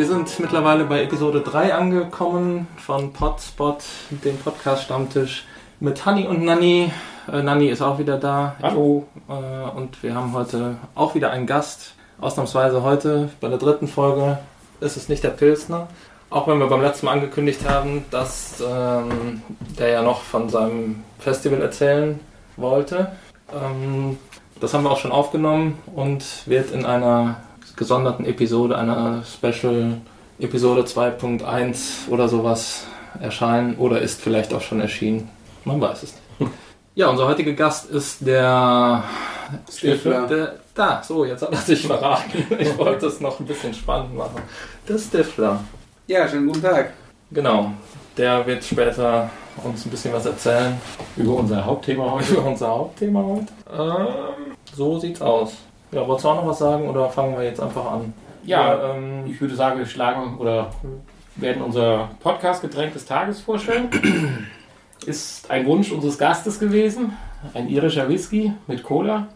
Wir sind mittlerweile bei Episode 3 angekommen von Podspot, dem Podcast-Stammtisch mit Hanni und Nanni. Äh, Nanni ist auch wieder da. Hallo. Äh, und wir haben heute auch wieder einen Gast. Ausnahmsweise heute bei der dritten Folge ist es nicht der Pilsner. Auch wenn wir beim letzten Mal angekündigt haben, dass ähm, der ja noch von seinem Festival erzählen wollte. Ähm, das haben wir auch schon aufgenommen und wird in einer gesonderten Episode, einer Special Episode 2.1 oder sowas erscheinen oder ist vielleicht auch schon erschienen. Man weiß es nicht. Ja, unser heutiger Gast ist der Stifler. Der, da, so, jetzt hat er sich verraten. Ich wollte es noch ein bisschen spannend machen. Der Stifler. Ja, schönen guten Tag. Genau. Der wird später uns ein bisschen was erzählen Über unser Hauptthema heute. über unser Hauptthema heute. Ähm, so sieht's aus. Ja, wolltest du auch noch was sagen oder fangen wir jetzt einfach an? Ja, ähm, Ich würde sagen, wir schlagen oder werden unser Podcast-Getränk des Tages vorstellen. Ist ein Wunsch unseres Gastes gewesen. Ein irischer Whisky mit Cola.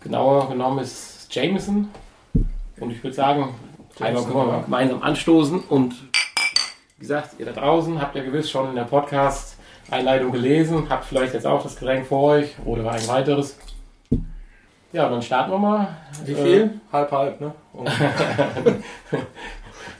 Genauer genommen ist es Jameson. Und ich würde sagen, einmal können wir mal gemeinsam anstoßen. Und wie gesagt, ihr da draußen habt ja gewiss schon in der Podcast-Einleitung gelesen. Habt vielleicht jetzt auch das Getränk vor euch oder ein weiteres. Ja, dann starten wir mal. wie Äh, viel? halb, halb, ne?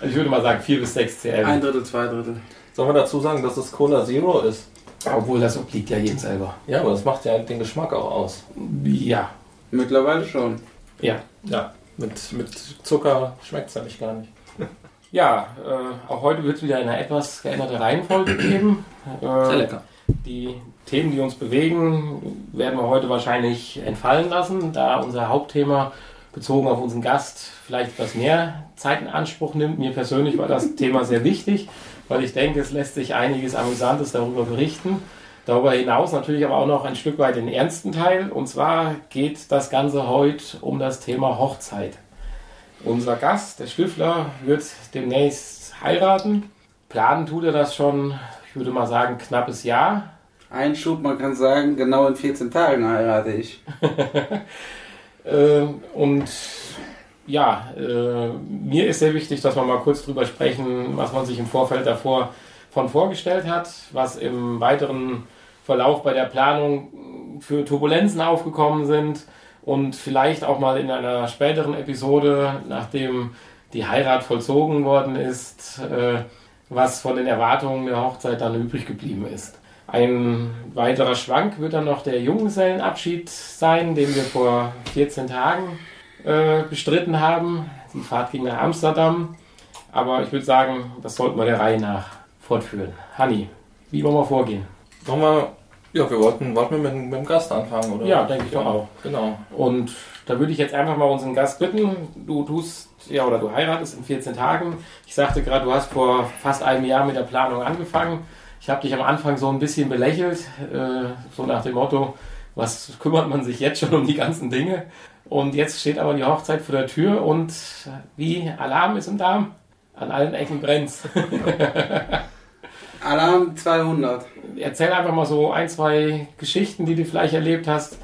Also ich würde mal sagen 4 bis 6 CL. Ein Drittel, zwei Drittel. Sollen wir dazu sagen, dass es Cola Zero ist? Obwohl das obliegt ja jedem selber. Ja, aber das macht ja den Geschmack auch aus. Ja. Mittlerweile schon. Ja. Ja. Mit, mit Zucker schmeckt es nämlich gar nicht. Ja, äh, auch heute wird es wieder eine etwas geänderte Reihenfolge geben. Äh, lecker. Die Themen, die uns bewegen, werden wir heute wahrscheinlich entfallen lassen, da unser Hauptthema bezogen auf unseren Gast vielleicht etwas mehr Zeit in Anspruch nimmt. Mir persönlich war das Thema sehr wichtig, weil ich denke, es lässt sich einiges Amüsantes darüber berichten. Darüber hinaus natürlich aber auch noch ein Stück weit den ernsten Teil. Und zwar geht das Ganze heute um das Thema Hochzeit. Unser Gast, der Stifler, wird demnächst heiraten. Planen tut er das schon, ich würde mal sagen, knappes Jahr. Einschub, man kann sagen, genau in 14 Tagen heirate ich. Äh, und ja, äh, mir ist sehr wichtig, dass wir mal kurz drüber sprechen, was man sich im Vorfeld davor von vorgestellt hat, was im weiteren Verlauf bei der Planung für Turbulenzen aufgekommen sind und vielleicht auch mal in einer späteren Episode, nachdem die Heirat vollzogen worden ist, äh, was von den Erwartungen der Hochzeit dann übrig geblieben ist. Ein weiterer Schwank wird dann noch der Junggesellenabschied sein, den wir vor 14 Tagen äh, bestritten haben. Die Fahrt ging nach Amsterdam. Aber ich würde sagen, das sollten wir der Reihe nach fortführen. Hanni, wie wollen wir vorgehen? Wollen wir, ja, wir wollten, wollten wir mit, mit dem Gast anfangen, oder? Ja, denke ich doch auch. Genau. Und da würde ich jetzt einfach mal unseren Gast bitten. Du tust, ja, oder du heiratest in 14 Tagen. Ich sagte gerade, du hast vor fast einem Jahr mit der Planung angefangen. Ich habe dich am Anfang so ein bisschen belächelt, äh, so nach dem Motto, was kümmert man sich jetzt schon um die ganzen Dinge? Und jetzt steht aber die Hochzeit vor der Tür und wie Alarm ist im Darm, an allen Ecken brennt's. Alarm 200. Erzähl einfach mal so ein, zwei Geschichten, die du vielleicht erlebt hast,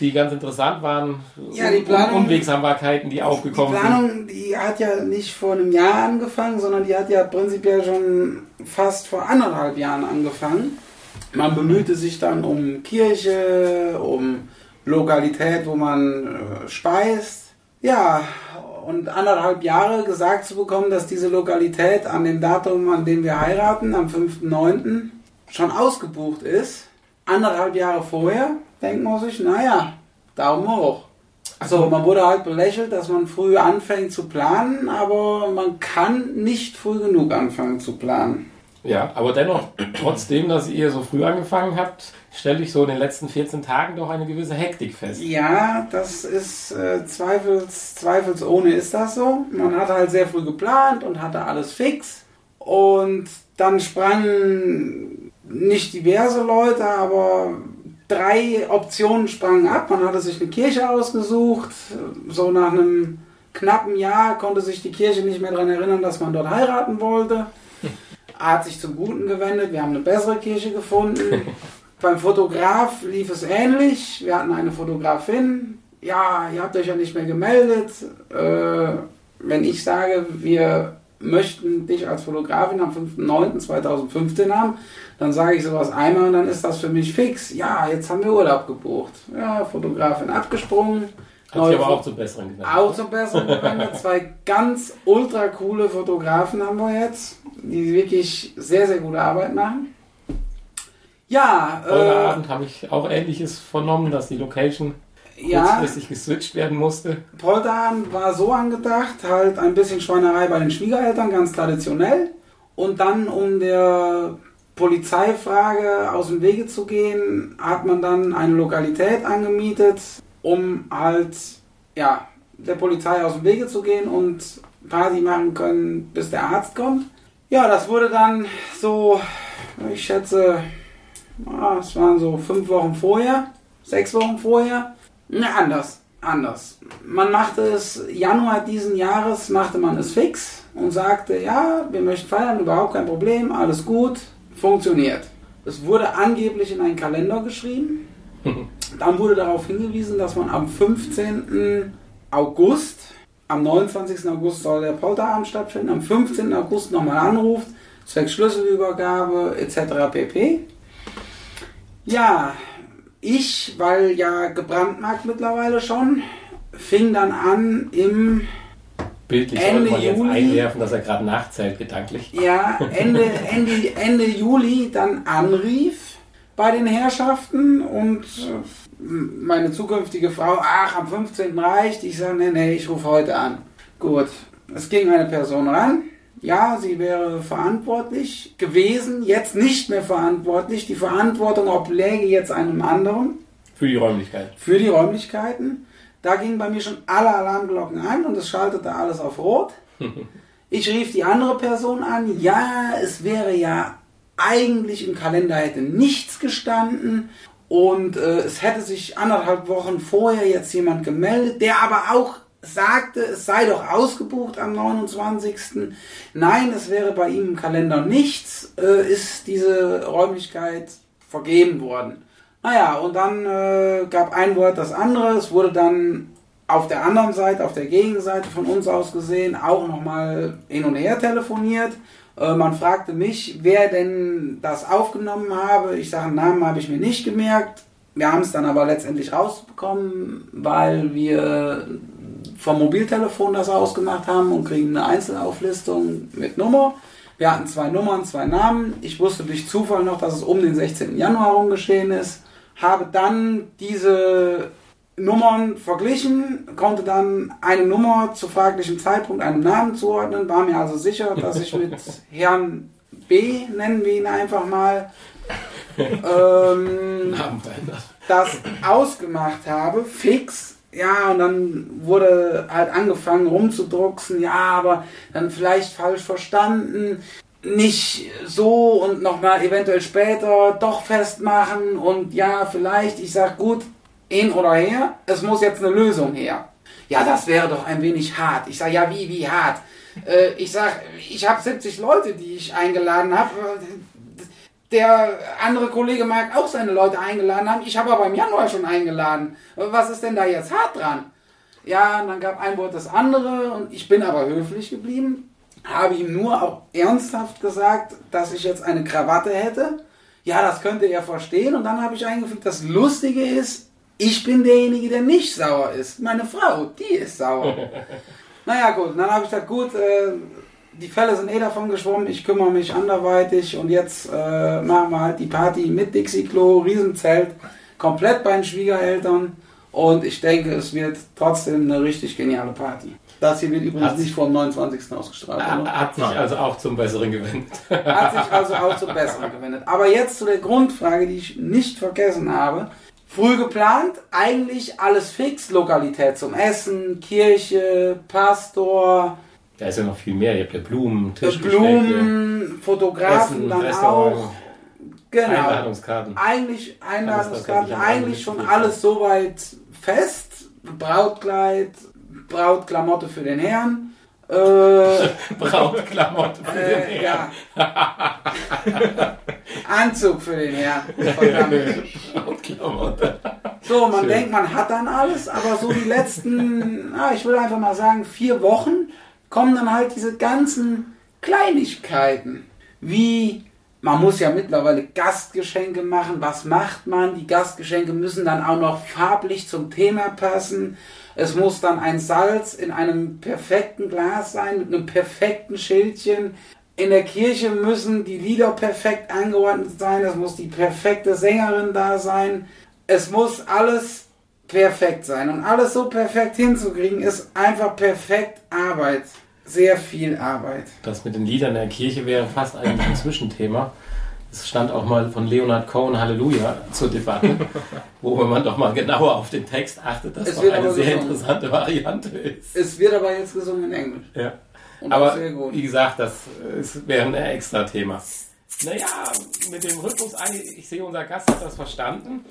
die ganz interessant waren. Ja, die Planung- Unwegsamkeiten, die Die aufgekommen sind. Planung, die hat ja nicht vor einem Jahr angefangen, sondern die hat ja prinzipiell schon fast vor anderthalb Jahren angefangen. Man bemühte sich dann um Kirche, um Lokalität, wo man äh, speist. Ja, und anderthalb Jahre gesagt zu bekommen, dass diese Lokalität an dem Datum, an dem wir heiraten, am 5.9., schon ausgebucht ist. Anderthalb Jahre vorher denkt man sich, naja, Daumen hoch. Also man wurde halt belächelt, dass man früh anfängt zu planen, aber man kann nicht früh genug anfangen zu planen. Ja, aber dennoch, trotzdem, dass ihr so früh angefangen habt, stelle ich so in den letzten 14 Tagen doch eine gewisse Hektik fest. Ja, das ist äh, zweifels, zweifelsohne ist das so. Man hatte halt sehr früh geplant und hatte alles fix. Und dann sprangen nicht diverse Leute, aber drei Optionen sprangen ab. Man hatte sich eine Kirche ausgesucht. So nach einem knappen Jahr konnte sich die Kirche nicht mehr daran erinnern, dass man dort heiraten wollte. Hat sich zum Guten gewendet. Wir haben eine bessere Kirche gefunden. Beim Fotograf lief es ähnlich. Wir hatten eine Fotografin. Ja, ihr habt euch ja nicht mehr gemeldet. Äh, wenn ich sage, wir möchten dich als Fotografin am 5.9.2015 haben, dann sage ich sowas einmal und dann ist das für mich fix. Ja, jetzt haben wir Urlaub gebucht. Ja, Fotografin abgesprungen. Hat sich aber auch zum Besseren gewendet. Auch zum Besseren gewendet. Zwei ganz ultra coole Fotografen haben wir jetzt, die wirklich sehr, sehr gute Arbeit machen. Ja, Heute äh, Abend habe ich auch Ähnliches vernommen, dass die Location ja, kurzfristig geswitcht werden musste. Polterabend war so angedacht, halt ein bisschen Schweinerei bei den Schwiegereltern, ganz traditionell. Und dann, um der Polizeifrage aus dem Wege zu gehen, hat man dann eine Lokalität angemietet, um halt, ja, der Polizei aus dem Wege zu gehen und Party machen können, bis der Arzt kommt. Ja, das wurde dann so, ich schätze, ah, es waren so fünf Wochen vorher, sechs Wochen vorher. Ne, anders, anders. Man machte es, Januar diesen Jahres machte man es fix und sagte, ja, wir möchten feiern, überhaupt kein Problem, alles gut, funktioniert. Es wurde angeblich in einen Kalender geschrieben. Dann wurde darauf hingewiesen, dass man am 15. August, am 29. August soll der Polterabend stattfinden, am 15. August nochmal anruft, zwecks Schlüsselübergabe etc. pp. Ja, ich, weil ja gebrandmarkt mittlerweile schon, fing dann an im Bildlich Ende sollte man jetzt Juli. einwerfen, dass er gerade nachzählt gedanklich. ja, Ende, Ende, Ende Juli dann anrief bei den Herrschaften und äh, meine zukünftige Frau, ach, am 15. reicht. Ich sage, nee, nee, ich rufe heute an. Gut, es ging eine Person ran. Ja, sie wäre verantwortlich gewesen, jetzt nicht mehr verantwortlich. Die Verantwortung obläge jetzt einem anderen Für die Räumlichkeit. für die Räumlichkeiten. Da gingen bei mir schon alle Alarmglocken an und es schaltete alles auf Rot. Ich rief die andere Person an. Ja, es wäre ja eigentlich im Kalender hätte nichts gestanden und äh, es hätte sich anderthalb Wochen vorher jetzt jemand gemeldet, der aber auch sagte, es sei doch ausgebucht am 29. Nein, es wäre bei ihm im Kalender nichts, äh, ist diese Räumlichkeit vergeben worden. Naja, und dann äh, gab ein Wort das andere. Es wurde dann auf der anderen Seite, auf der Gegenseite von uns aus gesehen, auch nochmal hin und her telefoniert. Äh, man fragte mich, wer denn das aufgenommen habe. Ich sage, Namen habe ich mir nicht gemerkt. Wir haben es dann aber letztendlich rausbekommen, weil wir vom Mobiltelefon das ausgemacht haben und kriegen eine Einzelauflistung mit Nummer. Wir hatten zwei Nummern, zwei Namen. Ich wusste durch Zufall noch, dass es um den 16. Januar herum geschehen ist. Habe dann diese Nummern verglichen, konnte dann eine Nummer zu fraglichem Zeitpunkt einem Namen zuordnen, war mir also sicher, dass ich mit Herrn B, nennen wir ihn einfach mal, ähm, das ausgemacht habe, fix. Ja, und dann wurde halt angefangen rumzudrucksen, ja, aber dann vielleicht falsch verstanden, nicht so und nochmal eventuell später doch festmachen. Und ja, vielleicht, ich sag gut, hin oder her, es muss jetzt eine Lösung her. Ja, das wäre doch ein wenig hart. Ich sag, ja, wie, wie hart? Äh, ich sag, ich habe 70 Leute, die ich eingeladen habe. Der andere Kollege mag auch seine Leute eingeladen haben. Ich habe aber im Januar schon eingeladen. Was ist denn da jetzt hart dran? Ja, und dann gab ein Wort das andere und ich bin aber höflich geblieben. Habe ihm nur auch ernsthaft gesagt, dass ich jetzt eine Krawatte hätte. Ja, das könnte er verstehen. Und dann habe ich eingefügt, das Lustige ist, ich bin derjenige, der nicht sauer ist. Meine Frau, die ist sauer. naja, gut. Und dann habe ich gesagt, gut, äh, die Fälle sind eh davon geschwommen, ich kümmere mich anderweitig und jetzt äh, machen wir halt die Party mit Dixie-Klo, Riesenzelt, komplett bei den Schwiegereltern und ich denke, es wird trotzdem eine richtig geniale Party. Das hier wird übrigens Hat- nicht vor dem 29. ausgestrahlt. oder? Hat sich also auch zum Besseren gewendet. Hat sich also auch zum Besseren gewendet. Aber jetzt zu der Grundfrage, die ich nicht vergessen habe. Früh geplant, eigentlich alles fix, Lokalität zum Essen, Kirche, Pastor, Da ist ja noch viel mehr. Ihr habt ja Blumen, Tisch, Blumen, Fotografen Essen, dann Restaurant, auch. Genau. Einladungskarten. Eigentlich Einladungskarten, eigentlich schon alles soweit fest. Brautkleid, Brautklamotte für den Herrn. Äh, Brautklamotten für den äh, Herrn. ja. Anzug für den Herrn. Brautklamotte. So, man Schön. denkt, man hat dann alles, aber so die letzten, ah, ich will einfach mal sagen, vier Wochen kommen dann halt diese ganzen Kleinigkeiten. Wie, man muss ja mittlerweile Gastgeschenke machen. Was macht man? Die Gastgeschenke müssen dann auch noch farblich zum Thema passen. Es muss dann ein Salz in einem perfekten Glas sein, mit einem perfekten Schildchen. In der Kirche müssen die Lieder perfekt angeordnet sein. Es muss die perfekte Sängerin da sein. Es muss alles perfekt sein. Und alles so perfekt hinzukriegen, ist einfach perfekt Arbeit. Sehr viel Arbeit. Das mit den Liedern in der Kirche wäre fast eigentlich ein Zwischenthema. Es stand auch mal von Leonard Cohen Halleluja zur Debatte, wo man doch mal genauer auf den Text achtet, dass Es doch eine sehr gesungen. interessante Variante ist. Es wird aber jetzt gesungen in Englisch. Ja. Und Aber wie gesagt, das wäre ein extra Thema. Naja, mit dem Rhythmus, ich sehe, unser Gast hat das verstanden.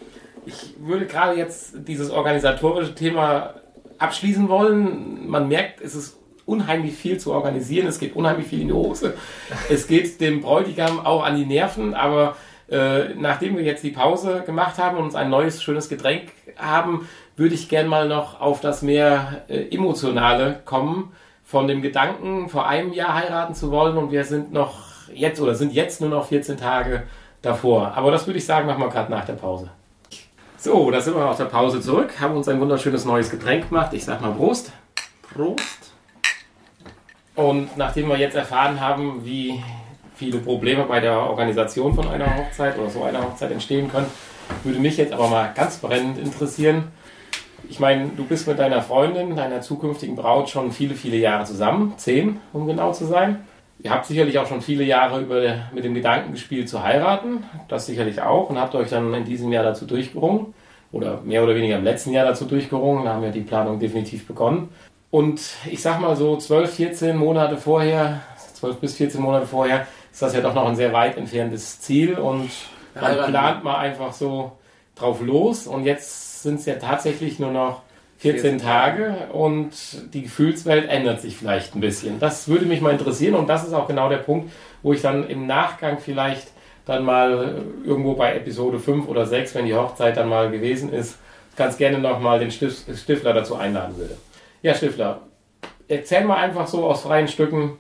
Ich würde gerade jetzt dieses organisatorische Thema abschließen wollen. Man merkt, es ist unheimlich viel zu organisieren, es geht unheimlich viel in die Hose. Es geht dem Bräutigam auch an die Nerven, aber äh, nachdem wir jetzt die Pause gemacht haben und uns ein neues, schönes Getränk haben, würde ich gern mal noch auf das mehr äh, Emotionale kommen. Von dem Gedanken, vor einem Jahr heiraten zu wollen und wir sind noch jetzt oder sind jetzt nur noch 14 Tage davor. Aber das würde ich sagen, machen wir gerade nach der Pause. So, da sind wir aus der Pause zurück, haben uns ein wunderschönes neues Getränk gemacht. Ich sag mal Prost. Prost. Und nachdem wir jetzt erfahren haben, wie viele Probleme bei der Organisation von einer Hochzeit oder so einer Hochzeit entstehen können, würde mich jetzt aber mal ganz brennend interessieren. Ich meine, du bist mit deiner Freundin, deiner zukünftigen Braut schon viele, viele Jahre zusammen, zehn, um genau zu sein. Ihr habt sicherlich auch schon viele Jahre über, mit dem Gedanken gespielt zu heiraten, das sicherlich auch, und habt euch dann in diesem Jahr dazu durchgerungen, oder mehr oder weniger im letzten Jahr dazu durchgerungen, da haben wir die Planung definitiv begonnen. Und ich sag mal so 12, 14 Monate vorher, 12 bis 14 Monate vorher, ist das ja doch noch ein sehr weit entferntes Ziel und man Heiraten. plant mal einfach so drauf los und jetzt sind es ja tatsächlich nur noch 14 14 Tage und die Gefühlswelt ändert sich vielleicht ein bisschen. Das würde mich mal interessieren und das ist auch genau der Punkt, wo ich dann im Nachgang vielleicht dann mal irgendwo bei Episode 5 oder 6, wenn die Hochzeit dann mal gewesen ist, ganz gerne nochmal den Stif Stifler dazu einladen würde. Ja, Stifler, erzähl mal einfach so aus freien Stücken,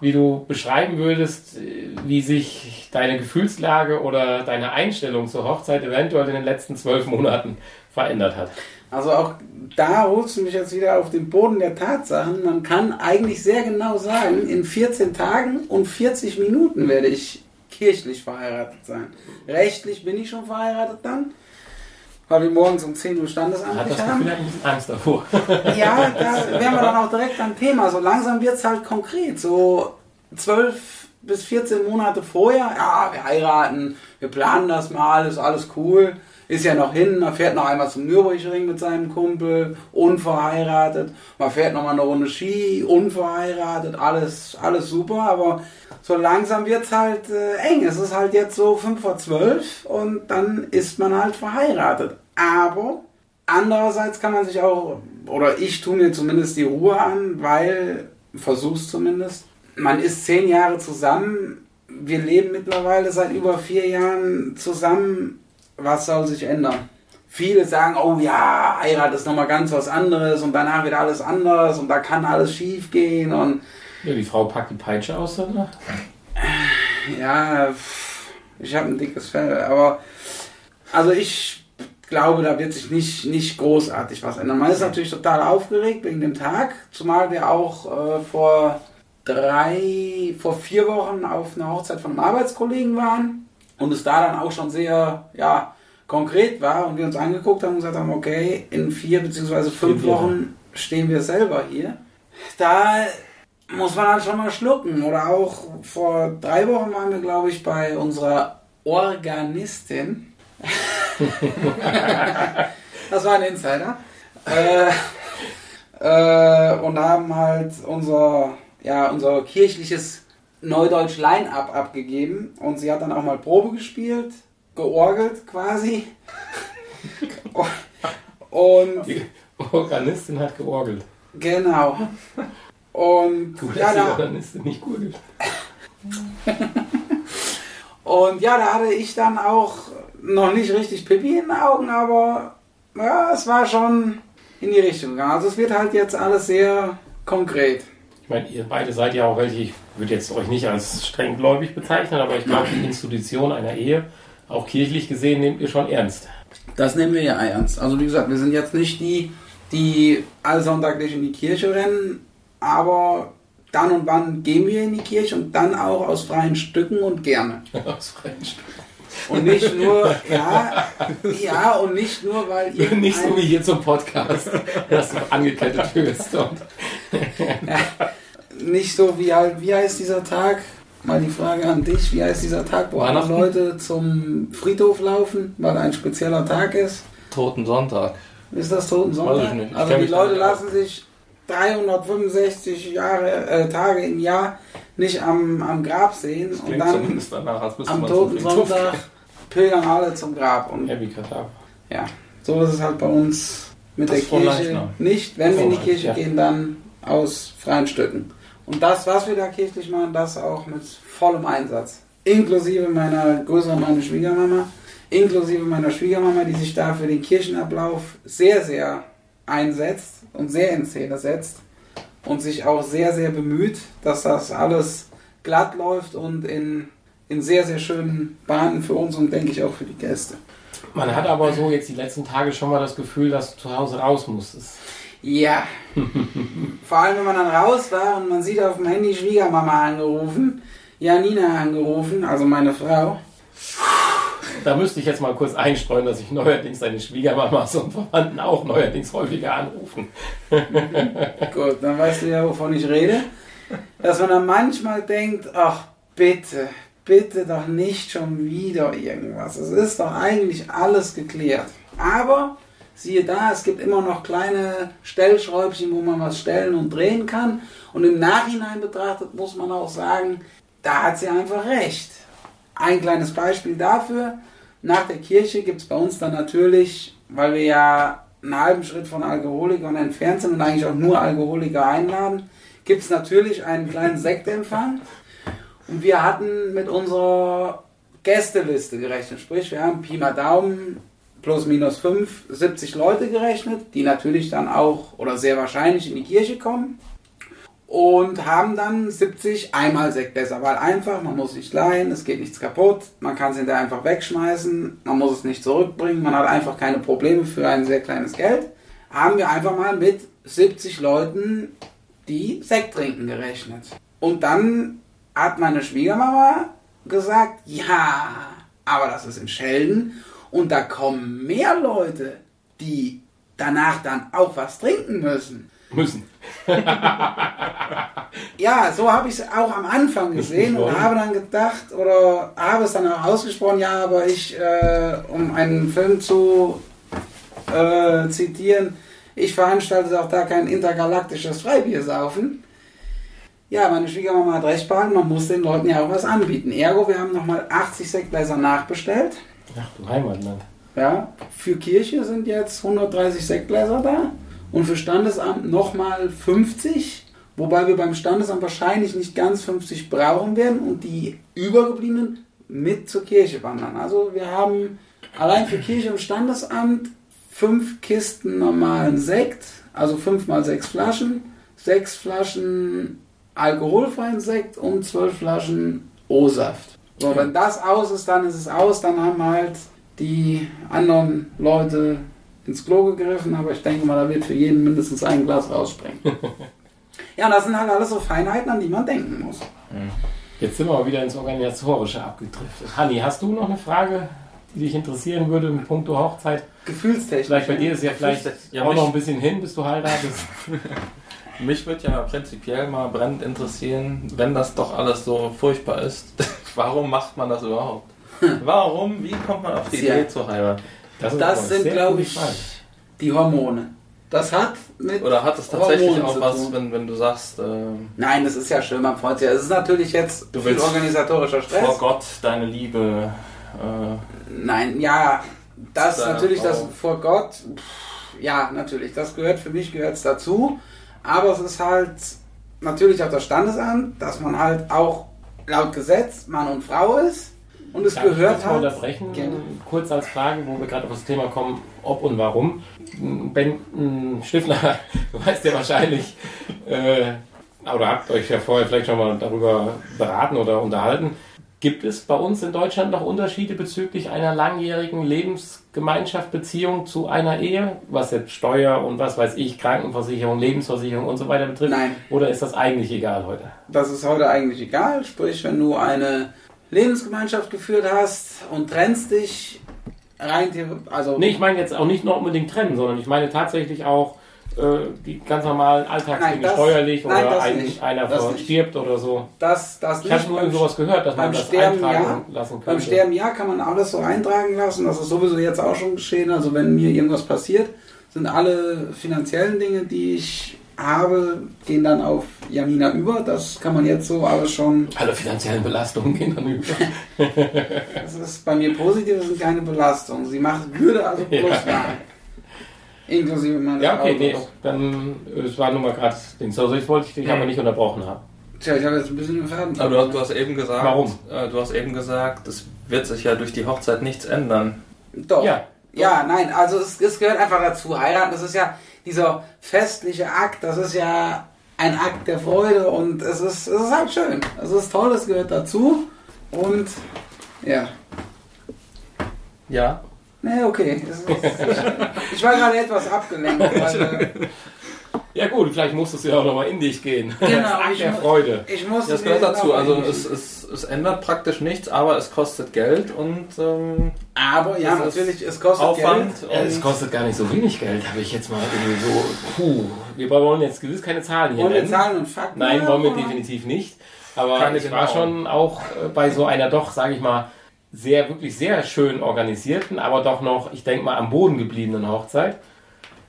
wie du beschreiben würdest, wie sich deine Gefühlslage oder deine Einstellung zur Hochzeit eventuell in den letzten zwölf Monaten verändert hat. Also auch da holst du mich jetzt wieder auf den Boden der Tatsachen. Man kann eigentlich sehr genau sagen, in 14 Tagen und 40 Minuten werde ich kirchlich verheiratet sein. Rechtlich bin ich schon verheiratet dann, weil wir morgens um 10 Uhr das haben. Er hat ein bisschen Angst davor. Ja, da wären wir dann auch direkt am Thema. So langsam wird es halt konkret. So 12 bis 14 Monate vorher, ja, wir heiraten, wir planen das mal, ist alles cool. Ist ja noch hin, man fährt noch einmal zum Nürburgring mit seinem Kumpel, unverheiratet. Man fährt noch mal eine Runde Ski, unverheiratet, alles, alles super, aber so langsam wird es halt äh, eng. Es ist halt jetzt so 5 vor 12 und dann ist man halt verheiratet. Aber Andererseits kann man sich auch, oder ich tue mir zumindest die Ruhe an, weil, versuch's zumindest, man ist zehn Jahre zusammen, wir leben mittlerweile seit über vier Jahren zusammen, was soll sich ändern? Viele sagen, oh ja, Heirat ist nochmal ganz was anderes und danach wird alles anders und da kann alles schief gehen und Ja, die Frau packt die Peitsche aus, oder? Ja, pff, ich habe ein dickes Fell, aber also ich glaube, da wird sich nicht, nicht großartig was ändern. Man ist natürlich total aufgeregt wegen dem Tag, zumal wir auch äh, vor drei, vor vier Wochen auf einer Hochzeit von einem Arbeitskollegen waren und es da dann auch schon sehr, ja, konkret war und wir uns angeguckt haben und gesagt haben, okay, in vier beziehungsweise fünf wir Wochen stehen wir selber hier. Da muss man halt schon mal schlucken. Oder auch vor drei Wochen waren wir, glaube ich, bei unserer Organistin. das war ein Insider. Äh, äh, und haben halt unser, ja, unser kirchliches Neudeutsch Line-Up abgegeben. Und sie hat dann auch mal Probe gespielt, georgelt quasi. Und Die Organistin hat georgelt. genau. Und Gut, ja, dass die da, Organistin nicht gurgelt. Und ja, da hatte ich dann auch noch nicht richtig Pipi in den Augen, aber ja, es war schon in die Richtung gegangen. Also es wird halt jetzt alles sehr konkret. Ich meine, ihr beide seid ja auch welche, ich würde jetzt euch nicht als strenggläubig bezeichnen, aber ich glaube, die Institution einer Ehe, auch kirchlich gesehen, nehmt ihr schon ernst. Das nehmen wir ja ernst. Also wie gesagt, wir sind jetzt nicht die, die allsonntaglich in die Kirche rennen, aber dann und wann gehen wir in die Kirche und dann auch aus freien Stücken und gerne. Aus freien Stücken. Und nicht nur, ja, ja, und nicht nur, weil ihr. Nicht so wie hier zum Podcast, dass du angekettet wirst. Und nicht so wie halt, wie heißt dieser Tag? Mal die Frage an dich, wie heißt dieser Tag, wo alle? Leute zum Friedhof laufen, weil ein spezieller Tag ist? Toten Sonntag. Ist das Totensonntag? Weiß ich nicht. Ich Also die Leute lassen sich 365 Jahre, äh, Tage im Jahr nicht am, am Grab sehen und Klingt dann am Friedhof Totensonntag pilgern alle zum Grab. Und Happy Katar. ja, so ist es halt bei uns mit Das der Kirche. Nicht, wenn wir in die Kirche ja. gehen, dann aus freien Stücken. Und das, was wir da kirchlich machen, das auch mit vollem Einsatz. Inklusive meiner, größer meine Schwiegermama, inklusive meiner Schwiegermama, die sich da für den Kirchenablauf sehr, sehr einsetzt und sehr in Szene setzt und sich auch sehr, sehr bemüht, dass das alles glatt läuft und in, in sehr, sehr schönen Bahnen für uns und denke ich auch für die Gäste. Man hat aber so jetzt die letzten Tage schon mal das Gefühl, dass du zu Hause raus musstest. Ja. Vor allem, wenn man dann raus war und man sieht auf dem Handy Schwiegermama angerufen, Janina angerufen, also meine Frau. Da müsste ich jetzt mal kurz einstreuen, dass ich neuerdings deine Schwiegermamas und Verwandten auch neuerdings häufiger anrufen. Gut, dann weißt du ja, wovon ich rede. Dass man dann manchmal denkt, ach bitte, bitte doch nicht schon wieder irgendwas. Es ist doch eigentlich alles geklärt. Aber siehe da, es gibt immer noch kleine Stellschräubchen, wo man was stellen und drehen kann. Und im Nachhinein betrachtet muss man auch sagen, da hat sie einfach recht. Ein kleines Beispiel dafür. Nach der Kirche gibt es bei uns dann natürlich, weil wir ja einen halben Schritt von Alkoholikern entfernt sind und eigentlich auch nur Alkoholiker einladen, gibt es natürlich einen kleinen Sektempfang. Und wir hatten mit unserer Gästeliste gerechnet. Sprich, wir haben Pi mal Daumen plus minus 5, 70 Leute gerechnet, die natürlich dann auch oder sehr wahrscheinlich in die Kirche kommen. Und haben dann 70 einmal Sektbesser, weil einfach, man muss nicht leihen, es geht nichts kaputt, man kann es hinterher einfach wegschmeißen, man muss es nicht zurückbringen, man hat einfach keine Probleme für ein sehr kleines Geld. Haben wir einfach mal mit 70 Leuten, die Sekt trinken, gerechnet. Und dann hat meine Schwiegermama gesagt, ja, aber das ist in Schelden und da kommen mehr Leute, die danach dann auch was trinken müssen. Müssen. Ja, so habe ich es auch am Anfang gesehen und habe dann gedacht oder habe es dann auch ausgesprochen, ja, aber ich, äh, um einen Film zu äh, zitieren, ich veranstalte auch da kein intergalaktisches Freibiersaufen. Ja, meine Schwiegermama hat recht behalten, man muss den Leuten ja auch was anbieten. Ergo, wir haben nochmal 80 Sektgläser nachbestellt. Ach du Heimatland. Ja, für Kirche sind jetzt 130 Sektgläser da und für Standesamt nochmal 50, wobei wir beim Standesamt wahrscheinlich nicht ganz 50 brauchen werden und die übergebliebenen mit zur Kirche wandern. Also wir haben allein für Kirche und Standesamt fünf Kisten normalen Sekt, also fünf mal sechs Flaschen, sechs Flaschen alkoholfreien Sekt und zwölf Flaschen O-Saft. So, wenn das aus ist, dann ist es aus, dann haben halt die anderen Leute ins Klo gegriffen, aber ich denke mal, da wird für jeden mindestens ein Glas rausspringen. ja, und das sind halt alles so Feinheiten, an die man denken muss. Jetzt sind wir mal wieder ins Organisatorische abgedriftet. Hanni, hast du noch eine Frage, die dich interessieren würde in puncto Hochzeit? Gefühlstechnisch. Vielleicht bei dir ist ja vielleicht Ja, auch noch ein bisschen hin, bis du heiratest. Mich würde ja prinzipiell mal brennend interessieren, wenn das doch alles so furchtbar ist, warum macht man das überhaupt? Warum? Wie kommt man auf die Tja. Idee zu heiraten? Das eine sind, sehr glaube ich, Frage. die Hormone. Das hat mit. Oder hat es tatsächlich Hormonen auch was, wenn, wenn du sagst, ähm, Nein, das ist ja schön, man freut sich. ja. Es ist natürlich jetzt Du viel willst organisatorischer Stress. vor Gott deine Liebe, äh, Nein, ja, das natürlich, das vor Gott, pff, ja, natürlich, das gehört für mich gehört es dazu. Aber es ist halt natürlich auch das Standesamt, dass man halt auch laut Gesetz Mann und Frau ist. Und es Darf ich gehört kurz mal halt. unterbrechen? Gerne. Kurz als Frage, wo wir gerade auf das Thema kommen, ob und warum. Ben mh, Stifner, du weißt ja wahrscheinlich, äh, oder habt euch ja vorher vielleicht schon mal darüber beraten oder unterhalten. Gibt es bei uns in Deutschland noch Unterschiede bezüglich einer langjährigen Lebensgemeinschaft, Beziehung zu einer Ehe, was jetzt Steuer und was weiß ich, Krankenversicherung, Lebensversicherung und so weiter betrifft? Nein. Oder ist das eigentlich egal heute? Das ist heute eigentlich egal. Sprich, wenn du eine Lebensgemeinschaft geführt hast und trennst dich, rein also Nee, ich meine jetzt auch nicht nur unbedingt trennen, sondern ich meine tatsächlich auch die ganz normalen Alltagsdinge, Nein, das- steuerlich nein, oder ein, einer Das nicht. stirbt oder so. das, das Ich habe nur Beim- sowas gehört, dass man beim das Sterben eintragen ja. lassen könnte. Beim Sterben ja kann man alles so eintragen lassen. Das ist sowieso jetzt auch schon geschehen. Also wenn mir irgendwas passiert, sind alle finanziellen Dinge, die ich habe, gehen dann auf Janina über. Das kann man jetzt so alles schon. Alle finanziellen Belastungen gehen dann über. Das ist bei mir positiv, das sind keine Belastungen. Sie macht würde also plus Ja. machen. Inklusive meines ja, okay, nee, dann, äh, es war nur mal gerade Dings. Also ich wollte dich Mhm. aber nicht unterbrochen haben. Tja, ich habe jetzt ein bisschen den Faden. Aber du, hast- du hast eben gesagt, Warum? Äh, du hast eben gesagt, es wird sich ja durch die Hochzeit nichts ändern. Doch. Ja. Ja, nein, also es, es gehört einfach dazu. Heiraten, das ist ja dieser festliche Akt, das ist ja ein Akt der Freude und es ist, es ist halt schön. Es ist toll, es gehört dazu und ja. Ja. Nee, okay. Ich, ich war gerade etwas abgelenkt. Weil, äh, Ja gut, vielleicht musstest du ja auch nochmal in dich gehen. Genau, ich der Freude. ich musste Das gehört dazu. Also es, es, es ändert praktisch nichts, aber es kostet Geld und ähm, aber ja, natürlich, es kostet Aufwand. Geld. Ja, es kostet gar nicht so wenig Geld, habe ich jetzt mal irgendwie so. Puh, wir wollen jetzt gewiss keine Zahlen hier Wollen wir nennen. Zahlen und Fakten? Nein, wollen wir definitiv nicht. Aber Keine ich war schon auch äh, bei so einer doch, sage ich mal, sehr, wirklich sehr schön organisierten, aber doch noch, ich denke mal, am Boden gebliebenen Hochzeit.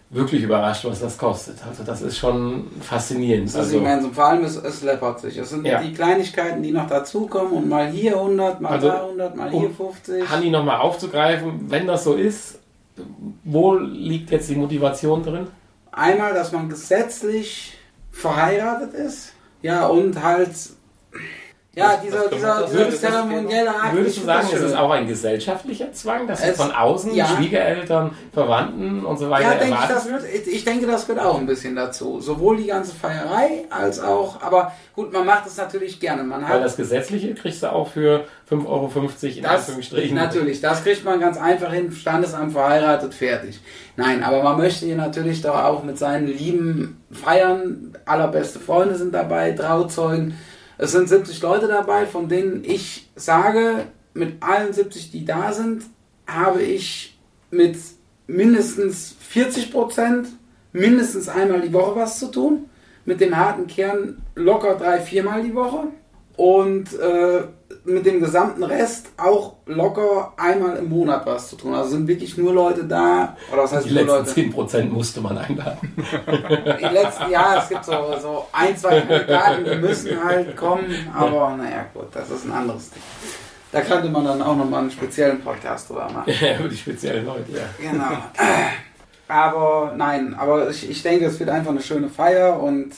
Wirklich überrascht, was das kostet. Also das ist schon faszinierend. Das ist Also, immens. Und vor allem, es, es läppert sich. Es sind Ja. die Kleinigkeiten, die noch dazukommen und mal hier 100, mal Also, da 100, mal um hier 50. Hanni nochmal aufzugreifen, wenn das so ist, wo liegt jetzt die Motivation drin? Einmal, dass man gesetzlich verheiratet ist. Ja, und halt. Ja, dieser, dieser, zeremonielle Akt. Würdest du sagen, das es ist auch ein gesellschaftlicher Zwang, dass Es- von außen ja. Schwiegereltern, Verwandten und so weiter Ja, denke ich, das wird, ich denke, das gehört auch ein bisschen dazu. Sowohl die ganze Feierei als auch, aber gut, man macht es natürlich gerne. Man Weil hat das Gesetzliche kriegst du auch für 5,50 Euro in Das, Anführungsstrichen. natürlich, das kriegt man ganz einfach hin, Standesamt verheiratet, fertig. Nein, aber man möchte hier natürlich doch auch mit seinen Lieben feiern. Allerbeste Freunde sind dabei, Trauzeugen. Es sind 70 Leute dabei, von denen ich sage, mit allen 70, die da sind, habe ich mit mindestens 40 Prozent mindestens einmal die Woche was zu tun. Mit dem harten Kern locker drei, viermal die Woche. Und äh, mit dem gesamten Rest auch locker einmal im Monat was zu tun. Also sind wirklich nur Leute da, oder was heißt Die nur letzten Leute? 10% musste man einladen. Die letzten, ja, es gibt so, so ein, zwei Kandidaten, die müssen halt kommen, aber naja, gut, das ist ein anderes Ding. Da könnte man dann auch nochmal einen speziellen Podcast drüber machen. Ja, Über die speziellen Leute, ja. Genau. Aber nein, aber ich, ich denke, es wird einfach eine schöne Feier und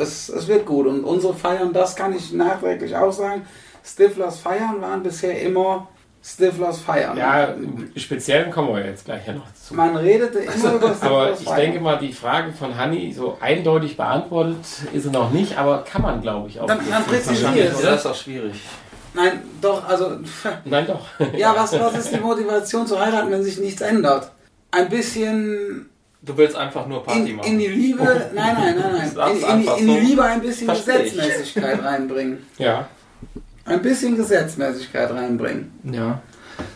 es, es wird gut. Und unsere Feiern, das kann ich nachträglich auch sagen, Stiflers Feiern waren bisher immer Stiflers Feiern. Ja, im Speziellen kommen wir jetzt gleich ja noch zu. Man redete immer über Stiflers Aber ich Feiern. denke mal, die Frage von Hanni so eindeutig beantwortet ist sie noch nicht, aber kann man, glaube ich, auch. Dann- dann es. das ist auch schwierig. Nein, doch, also, Nein, doch. ja, was, was ist die Motivation zu heiraten, wenn sich nichts ändert? Ein bisschen Du willst einfach nur Party in, machen. in die Liebe, nein, nein, nein, Sag's nein, in, in, in die. Liebe ein bisschen Versteh ich. Gesetzmäßigkeit reinbringen. Ja. Ein bisschen Gesetzmäßigkeit reinbringen. Ja.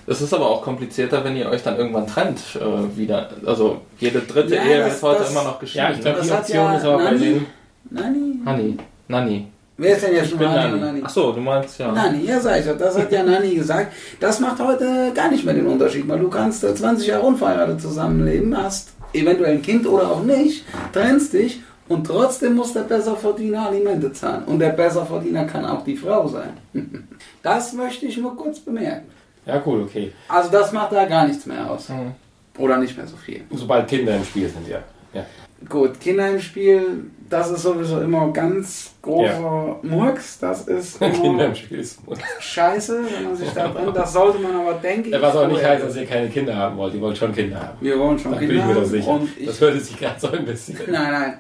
Das ist aber auch komplizierter, wenn ihr euch dann irgendwann trennt äh, wieder. Also jede dritte Ja, Ehe das- wird heute das- immer noch geschieden. Ja, ich glaube, die Option ja ist aber bei Nanni- denen. Nani? Hanni. Nanni. Wer ist denn jetzt Ich schon Nani Nani? Ach so, du meinst ja. Nani, ja sag ich doch, das hat ja Nani gesagt. Das macht heute gar nicht mehr den Unterschied, weil du kannst äh, 20 Jahre unverheiratet zusammenleben, hast eventuell ein Kind oder auch nicht, trennst dich und trotzdem muss der Besserverdiener Alimente zahlen. Und der Besserverdiener kann auch die Frau sein. Das möchte ich nur kurz bemerken. Ja, cool, okay. Also das macht da gar nichts mehr aus. Hm. Oder nicht mehr so viel. Sobald Kinder im Spiel sind, ja. ja. Gut, Kinder im Spiel, das ist sowieso immer ganz großer Murks. Das ist Kinder im Spiel ist. scheiße, wenn man sich da brennt. Das sollte man aber, denke ich, Was auch nicht heißt, dass ihr keine Kinder haben wollt. Ihr wollt schon Kinder haben. Wir wollen schon Da bin Kinder ich mir haben sicher. ich, Das hörte sich gerade so ein bisschen. Nein, nein.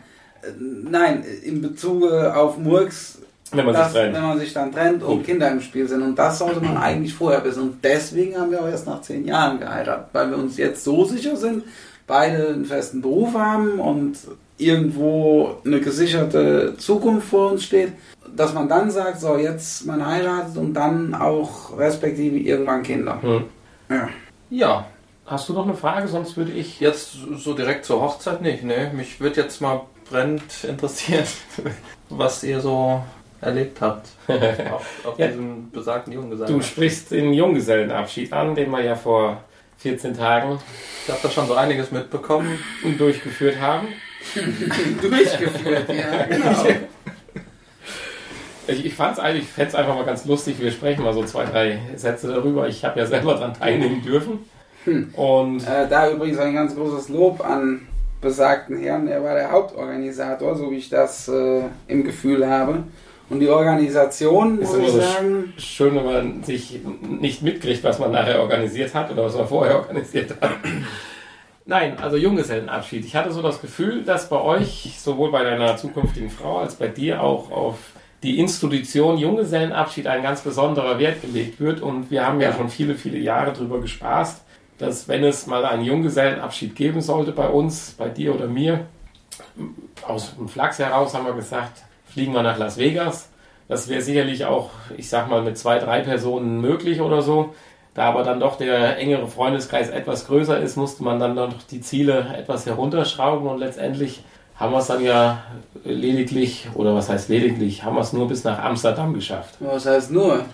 nein, in Bezug auf Murks, Wenn man dass, sich trennt. wenn man sich dann trennt und Gut. Kinder im Spiel sind. Und das sollte man eigentlich vorher wissen. Und deswegen haben wir auch erst nach zehn Jahren geheiratet, weil wir uns jetzt so sicher sind, beide einen festen Beruf haben und irgendwo eine gesicherte Zukunft vor uns steht, dass man dann sagt, so jetzt man heiratet und dann auch respektive irgendwann Kinder. Hm. Ja. Ja, Hast du noch eine Frage? Sonst würde ich. jetzt so direkt zur Hochzeit nicht, ne? Mich würde jetzt mal brennend interessieren, was ihr so erlebt habt auf, auf Ja. diesem besagten Junggesang. Du sprichst den Junggesellenabschied an, den wir ja vor 14 Tagen Ich habe da schon so einiges mitbekommen. durchgeführt haben. Durchgeführt, ja, genau. Ich, ich fand's eigentlich, ich fände es einfach mal ganz lustig. Wir sprechen mal so zwei, drei Sätze darüber. Ich habe ja selber daran teilnehmen dürfen. Und Äh, da übrigens ein ganz großes Lob an besagten Herrn. Er war der Hauptorganisator, so wie ich das äh, im Gefühl habe. Und die Organisation, Ist muss ich sagen, schön, wenn man sich nicht mitkriegt, was man nachher organisiert hat oder was man vorher organisiert hat. Nein, also Junggesellenabschied. Ich hatte so das Gefühl, dass bei euch, sowohl bei deiner zukünftigen Frau als bei dir auch auf die Institution Junggesellenabschied ein ganz besonderer Wert gelegt wird. Und wir haben ja schon viele, viele Jahre darüber gespaßt, dass wenn es mal einen Junggesellenabschied geben sollte bei uns, bei dir oder mir, aus dem Flachs heraus haben wir gesagt, fliegen wir nach Las Vegas. Das wäre sicherlich auch, ich sag mal, mit zwei, drei Personen möglich oder so. Da aber dann doch der engere Freundeskreis etwas größer ist, musste man dann noch die Ziele etwas herunterschrauben und letztendlich haben wir es dann ja lediglich, oder was heißt lediglich, haben wir es nur bis nach Amsterdam geschafft. was heißt nur?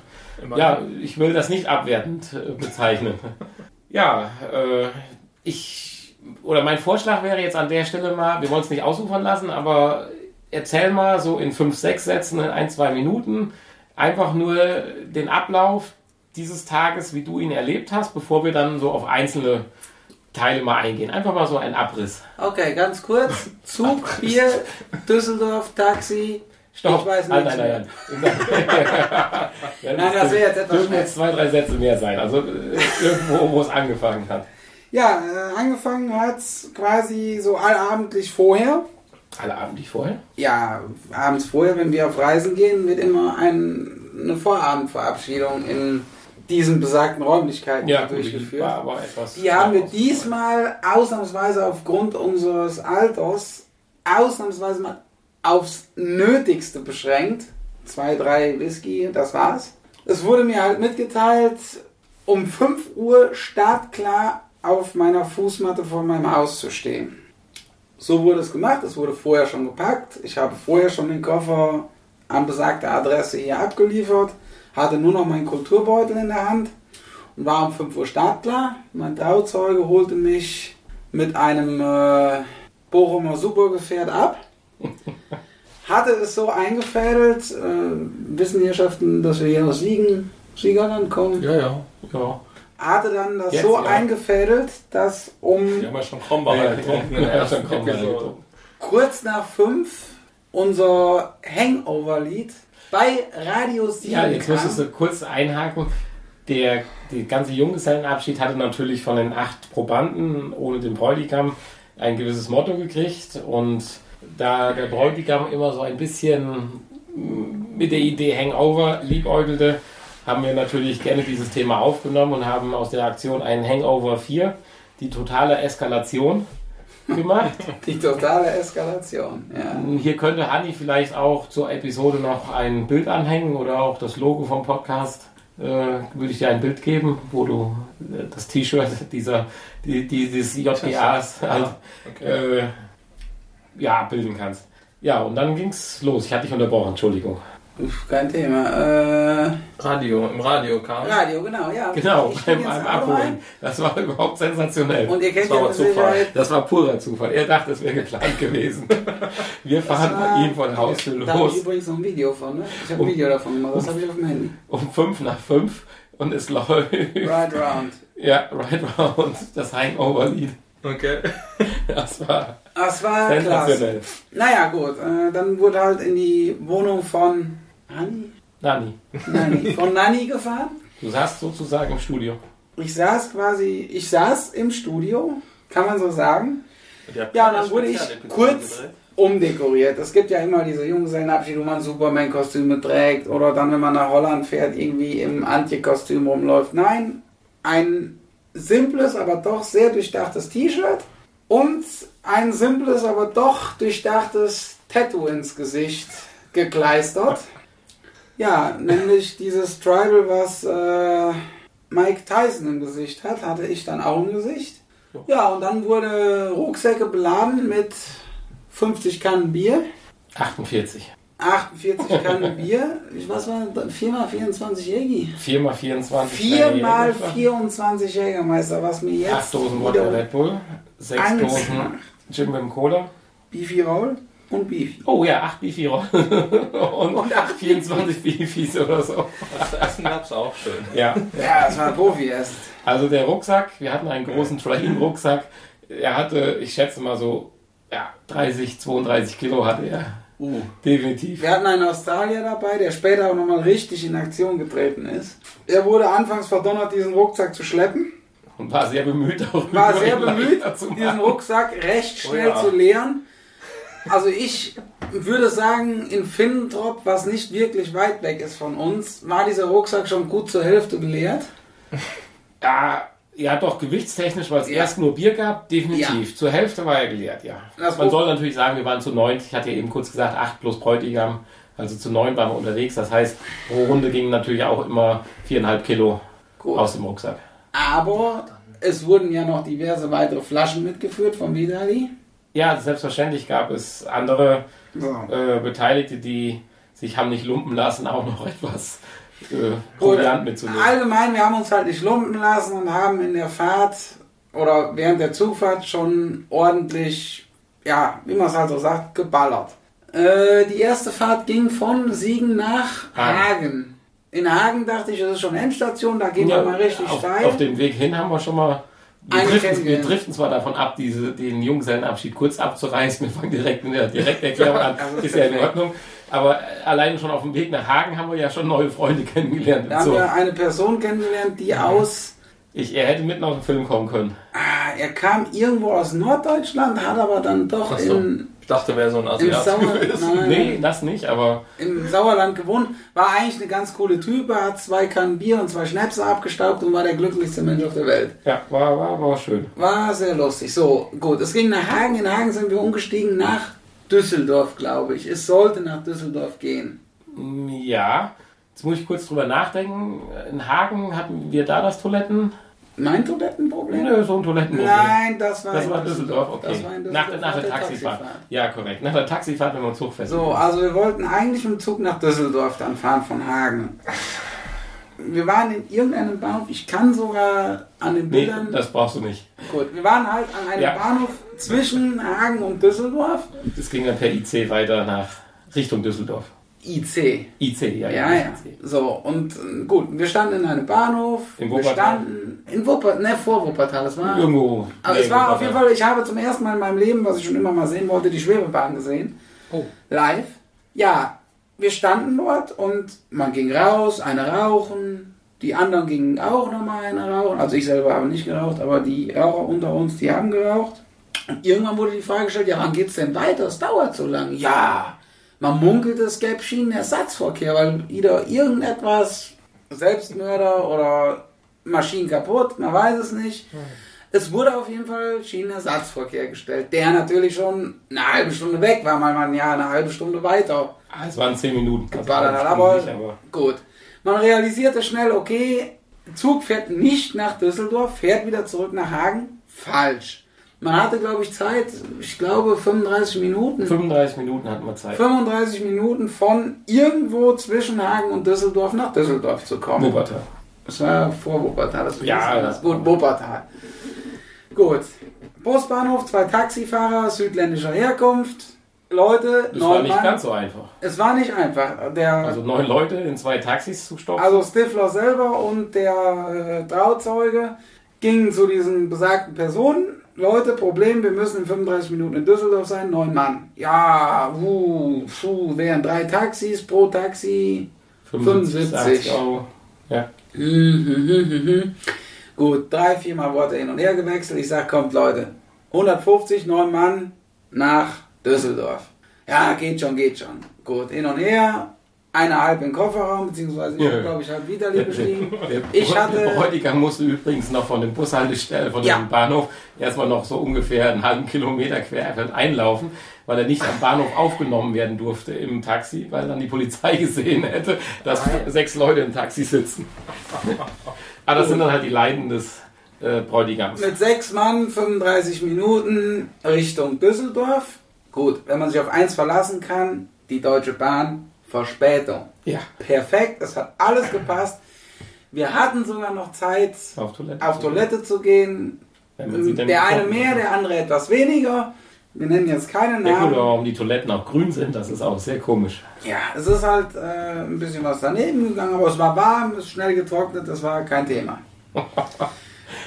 Ja, ich will das nicht abwertend äh, bezeichnen. ja, äh, ich, oder mein Vorschlag wäre jetzt an der Stelle mal, wir wollen es nicht ausufern lassen, aber erzähl mal so in fünf, sechs Sätzen, in ein, zwei Minuten, einfach nur den Ablauf dieses Tages, wie du ihn erlebt hast, bevor wir dann so auf einzelne Teile mal eingehen. Einfach mal so ein Abriss. Okay, ganz kurz. Zug, Bier, Düsseldorf, Taxi. Stopp. Ich weiß Nein, nicht. nein, nein, nein. Nein, das wäre jetzt etwas Dürfen jetzt zwei, drei Sätze mehr sein. Also äh, irgendwo, wo es angefangen hat. Ja, äh, angefangen hat's quasi so allabendlich vorher. Alle abendlich vorher? Ja, abends vorher, wenn wir auf Reisen gehen, wird immer ein, eine Vorabendverabschiedung in diesen besagten Räumlichkeiten durchgeführt. War aber etwas Die haben wir diesmal ausnahmsweise aufgrund unseres Alters ausnahmsweise mal aufs Nötigste beschränkt. Zwei, drei Whisky, das war's. Es wurde mir halt mitgeteilt, um 5 Uhr startklar auf meiner Fußmatte vor meinem Haus zu stehen. So wurde es gemacht, es wurde vorher schon gepackt. Ich habe vorher schon den Koffer an besagte Adresse hier abgeliefert, hatte nur noch meinen Kulturbeutel in der Hand und war um 5 Uhr startklar. Mein Trauzeuge holte mich mit einem äh, Bochumer Supergefährt ab. Hatte es so eingefädelt, äh, wissen die Herrschaften, dass wir hier aus Siegen, Siegerland kommen. Ja, ja. Ja. Hatte dann das Jetzt, so ja. eingefädelt, dass um Wir haben ja schon Krombacher getrunken der Ja, schon Episode. getrunken. kurz nach 5 unser Hangover-Lied bei Radio Siegen Ja, jetzt kam. müsstest du kurz einhaken. Der, die ganze Junggesellenabschied hatte natürlich von den acht Probanden ohne den Bräutigam ein gewisses Motto gekriegt und da der Bräutigam immer so ein bisschen mit der Idee Hangover liebäugelte, haben wir natürlich gerne dieses Thema aufgenommen und haben aus der Aktion einen Hangover 4, die totale Eskalation, gemacht. Die totale Eskalation. Ja. Hier könnte Hanni vielleicht auch zur Episode noch ein Bild anhängen oder auch das Logo vom Podcast. Äh, würde ich dir ein Bild geben, wo du äh, das T-Shirt dieser die, dieses JPAs halt, Okay. äh, ja, bilden kannst. Ja, und dann ging's los. Ich hatte dich unterbrochen, Entschuldigung. Uff, kein Thema. Äh, Radio, im Radio kam. Radio, genau, ja. Genau, beim, beim Abholen. Das war überhaupt sensationell. Und ihr kennt Das war ja Zufall. Sicherheit Das war purer Zufall. Er dachte, es wäre geplant gewesen. Wir fahren bei ihm von Haustür Da habe ich los übrigens noch ein Video von, ne? Ich habe Um- ein Video davon gemacht, das habe ich auf dem Handy. um fünf nach fünf und es läuft. Right round. Ja, Right Round, das Hangover-Lied. Okay. Das war Das war klasse. sensationell. Naja, gut. Äh, dann wurde halt in die Wohnung von Nanni? Nani, Nanni. Von Nanni gefahren. du saßt sozusagen im Studio. Ich saß quasi, ich saß im Studio, kann man so sagen. Ja, keine dann wurde ich kurz umdekoriert. Es gibt ja immer diese Junggesellenabschied, wo man Superman-Kostüme trägt oder dann, wenn man nach Holland fährt, irgendwie im Antje-Kostüm rumläuft. Nein, ein simples, aber doch sehr durchdachtes T-Shirt und ein simples, aber doch durchdachtes Tattoo ins Gesicht gekleistert. Ja, nämlich dieses Tribal, was äh, Mike Tyson im Gesicht hat, hatte ich dann auch im Gesicht. Ja, und dann wurde Rucksäcke beladen mit 50 Kannen Bier. 48. 48 Kannen Bier. Was war 4 mal 24 Jägi? 4 mal 24. 4 mal 24 Jägermeister, was mir jetzt 8 Dosen Wodka Red Bull, 6 Angst Dosen. Jim Beam Cola. Beefy Roll und Beefy. Oh ja, 8 Beefy und, Und acht 24 Beefies oder so. Das Essen gab's auch schön. Ja, Ja, das war Profi erst. also der Rucksack, wir hatten einen großen Train-Rucksack. Er hatte, ich schätze mal so, ja, 30, 32 Kilo hatte er. Uh. Definitiv. Wir hatten einen Australier dabei, der später auch nochmal richtig in Aktion getreten ist. Er wurde anfangs verdonnert, diesen Rucksack zu schleppen. Und war sehr bemüht darüber. War sehr bemüht, diesen. Rucksack recht schnell Oh ja. zu leeren. Also ich würde sagen, in Finnentrop, was nicht wirklich weit weg ist von uns, war dieser Rucksack schon gut zur Hälfte geleert. Ja, ja, doch, gewichtstechnisch, weil es Ja. erst nur Bier gab, definitiv. Zur Hälfte war er geleert, ja. Das Man soll natürlich sagen, wir waren zu neun. Ich hatte ja eben kurz gesagt, acht plus Bräutigam. Also zu neun waren wir unterwegs. Das heißt, pro Runde gingen natürlich auch immer viereinhalb Kilo Gut. aus dem Rucksack. Aber es wurden ja noch diverse weitere Flaschen mitgeführt vom Vitali. Ja, selbstverständlich gab es andere So. äh, Beteiligte, die sich haben nicht lumpen lassen, auch noch etwas äh, Proviant mitzunehmen. Allgemein, wir haben uns halt nicht lumpen lassen und haben in der Fahrt oder während der Zugfahrt schon ordentlich, ja, wie man es halt so sagt, geballert. Äh, die erste Fahrt ging von Siegen nach Hagen. Hagen. In Hagen dachte ich, das ist schon Endstation, da gehen wir mal richtig auf, steil. auf dem Weg hin haben wir schon mal. Wir driften, wir driften zwar davon ab, diese, den Junggesellenabschied kurz abzureißen. Wir fangen direkt mit der Direkterklärung an. Ist ja in. Ordnung. Aber alleine schon auf dem Weg nach Hagen haben wir ja schon neue Freunde kennengelernt. da haben So. wir eine Person kennengelernt, die aus, Ich, er hätte mitten auf den Film kommen können. ah, er kam irgendwo aus Norddeutschland, hat aber dann doch so. in, dachte, wäre so ein im, Asiat gewesen. nein, Nee, das nicht, aber im Sauerland gewohnt, war eigentlich eine ganz coole Type, hat zwei Kannen Bier und zwei Schnäpse abgestaubt und war der glücklichste Mensch auf der Welt. ja, war, war, war schön. War sehr lustig. So, gut, es ging nach Hagen. In Hagen sind wir umgestiegen nach Düsseldorf, glaube ich. Es sollte nach Düsseldorf gehen. Mm, Ja, jetzt muss ich kurz drüber nachdenken. In Hagen hatten wir da das Toiletten. Mein Toilettenproblem? Nö, so ein Toilettenproblem. Nein, das war Das war Düsseldorf, okay. Das war in nach, Düsseldorf nach der der Taxifahrt. Ja, korrekt. Nach der Taxifahrt, wenn man Zug fährt. So, also wir wollten eigentlich mit dem Zug nach Düsseldorf dann fahren von Hagen. Wir waren in irgendeinem Bahnhof, ich kann sogar an den nee, Bildern. das brauchst du nicht. gut, wir waren halt an einem Ja. Bahnhof zwischen Hagen und Düsseldorf. Das ging dann per IC weiter nach Richtung Düsseldorf. IC. IC, ja. Ja, ja. IC. So, und äh, gut, wir standen in einem Bahnhof. In wir Wuppertal? standen in Wuppertal, ne, vor Wuppertal, es war. Irgendwo. Aber nee, es war auf Wuppertal. jeden Fall, ich habe zum ersten Mal in meinem Leben, was ich schon immer mal sehen wollte, die Schwebebahn gesehen. Oh. Live. Ja, wir standen dort und man ging raus, eine rauchen, die anderen gingen auch nochmal eine rauchen. Also ich selber habe nicht geraucht, aber die Raucher unter uns, die haben geraucht. Und irgendwann wurde die Frage gestellt, ja, wann geht's denn weiter? Es dauert so lange. Ja, man munkelt, es gäbe Schienenersatzverkehr, weil wieder irgendetwas, Selbstmörder oder Maschinen kaputt, man weiß es nicht. Es wurde auf jeden Fall Schienenersatzverkehr gestellt, der natürlich schon eine halbe Stunde weg war, weil man ja eine halbe Stunde weiter Ah, es waren 10 Minuten. Also geballert eine Aber, nicht, aber gut. Man realisierte schnell, okay, Zug fährt nicht nach Düsseldorf, fährt wieder zurück nach Hagen. Falsch. Man hatte, glaube ich, Zeit, ich glaube 35 Minuten. 35 Minuten hatten wir Zeit. 35 Minuten von irgendwo zwischen Hagen und Düsseldorf nach Düsseldorf zu kommen. Wuppertal. Das war vor Wuppertal, das Ja, das- Gut, Wuppertal. Gut. Busbahnhof, zwei Taxifahrer südländischer Herkunft. Leute, Das war neun nicht Mann. ganz so einfach. Es war nicht einfach. Der, Also neun Leute in zwei Taxis zu stopfen. also Stifler selber und der äh, Trauzeuge gingen zu diesen besagten Personen. Leute, Problem, wir müssen in 35 Minuten in Düsseldorf sein, neun Mann. Ja, wuh, puh, wären drei Taxis pro Taxi 75. 80 Euro. Ja. Mhm. Gut, drei, viermal wurde hin und her gewechselt. Ich sag, kommt Leute, 150, neun Mann nach Düsseldorf. Ja, geht schon, geht schon. Gut, hin und her. Eine halb im Kofferraum, beziehungsweise ich Ja. glaube ich, halb Vitali bestiegen. Der Ich hatte- Bräutigam musste übrigens noch von dem Bushaltestelle, von Ja. dem Bahnhof, erstmal noch so ungefähr einen halben Kilometer quer einlaufen, weil er nicht am Bahnhof aufgenommen werden durfte im Taxi, weil dann die Polizei gesehen hätte, dass Nein. sechs Leute im Taxi sitzen. Aber das sind dann halt die Leiden des äh, Bräutigams. Mit sechs Mann, 35 Minuten Richtung Düsseldorf. Gut, wenn man sich auf eins verlassen kann, die Deutsche Bahn, Verspätung. Ja, Perfekt, es hat alles gepasst. Wir hatten sogar noch Zeit, auf Toilette. auf Toilette zu gehen. Der eine mehr, der andere etwas weniger. Wir nennen jetzt keine Ja gut, aber Namen. warum die Toiletten auch grün sind, das ist auch sehr komisch. Ja, es ist halt äh, ein bisschen was daneben gegangen, aber es war warm, es ist schnell getrocknet, das war kein Thema.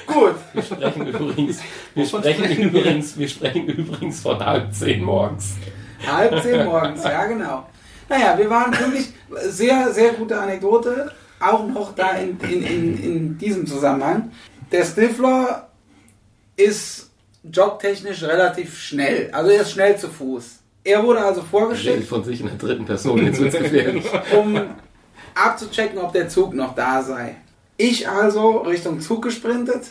Gut, Wir sprechen übrigens, wir sprechen übrigens, wir sprechen übrigens von halb zehn morgens. halb zehn morgens, ja genau. Naja, wir waren wirklich sehr, sehr gute Anekdote, auch noch da in, in, in, in diesem Zusammenhang. Der Stifler ist jobtechnisch relativ schnell, also er ist schnell zu Fuß. Er wurde also Redet vorgeschickt, von sich in der dritten Person, jetzt wird's gefährlich. um abzuchecken, ob der Zug noch da sei. Ich also Richtung Zug gesprintet,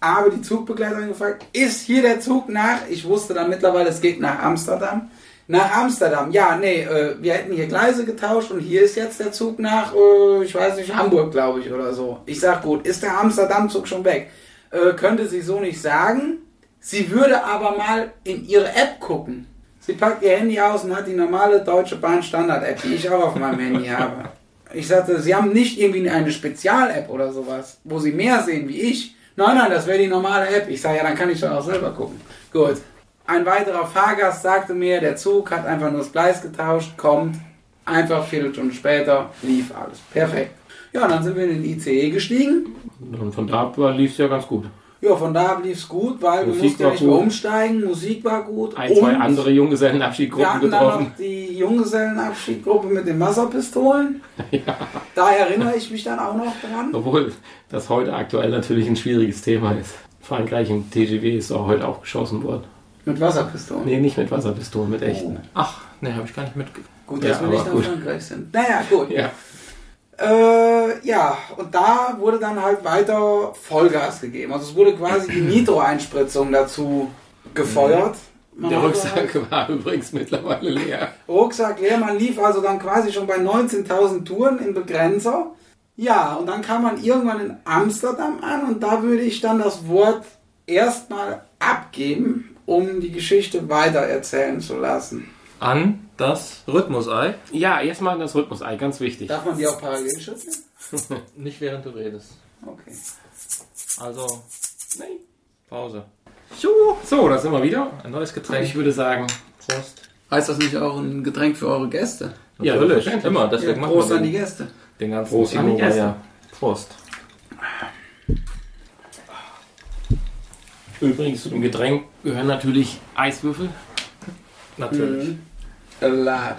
habe die Zugbegleiterin gefragt, ist hier der Zug nach? Ich wusste dann mittlerweile, es geht nach Amsterdam. Nach Amsterdam, ja, nee, äh, wir hätten hier Gleise getauscht und hier ist jetzt der Zug nach, äh, ich weiß nicht, Hamburg, glaube ich, oder so. Ich sag, gut, ist der Amsterdam-Zug schon weg? Äh, könnte sie so nicht sagen. Sie würde aber mal in ihre App gucken. Sie packt ihr Handy aus und hat die normale Deutsche Bahn Standard-App, die ich auch auf meinem Handy habe. Ich sagte, Sie haben nicht irgendwie eine Spezial-App oder sowas, wo Sie mehr sehen wie ich. Nein, nein, das wäre die normale App. Ich sage, ja, dann kann ich doch auch selber gucken. Gut. Ein weiterer Fahrgast sagte mir, der Zug hat einfach nur das Gleis getauscht, kommt, einfach Viertelstunde später, lief alles. Perfekt. Ja, und dann sind wir in den ICE gestiegen. Und von da lief es ja ganz gut. Ja, von da lief es gut, weil wir Musik mussten ja nicht mehr umsteigen, Musik war gut. Ein, zwei andere Wir Junggesellenabschiedgruppen hatten dann getroffen. noch die Junggesellenabschiedgruppe mit den Wasserpistolen. Da erinnere ich mich dann auch noch dran. Obwohl das heute aktuell natürlich ein schwieriges Thema ist. Frankreich im TGW ist auch heute auch geschossen worden. Mit Wasserpistolen. Nee, nicht mit Wasserpistolen, mit echten. Ach, nee, habe ich gar nicht mitgekriegt. Gut, Ja, dass wir nicht nach. Frankreich sind. Naja, gut. Ja. Äh, ja, und da wurde dann halt weiter Vollgas gegeben. Also es wurde quasi die Nitro-Einspritzung dazu gefeuert. Man Der hatte Rucksack war übrigens mittlerweile leer. Rucksack leer, man lief also dann quasi schon bei 19.000 Touren in Begrenzer. Ja, und dann kam man irgendwann in Amsterdam an und da würde ich dann das Wort erstmal abgeben, um die Geschichte weiter erzählen zu lassen. An das Rhythmusei. Ja, erstmal das Rhythmusei, ganz wichtig. Darf man die auch parallel schütteln? Nicht während du redest. Okay. Also, Nee. Pause. So, da sind wir wieder. Ein neues Getränk. Ich würde sagen, Prost. Heißt das nicht auch ein Getränk für eure Gäste? Ja, Natürlich, immer. Deswegen Ja, machen Prost wir an die den, Gäste. den ganzen Prost an die Gäste. Prost. Übrigens zu dem Getränk gehören natürlich Eiswürfel. Natürlich. Mhm. Lad.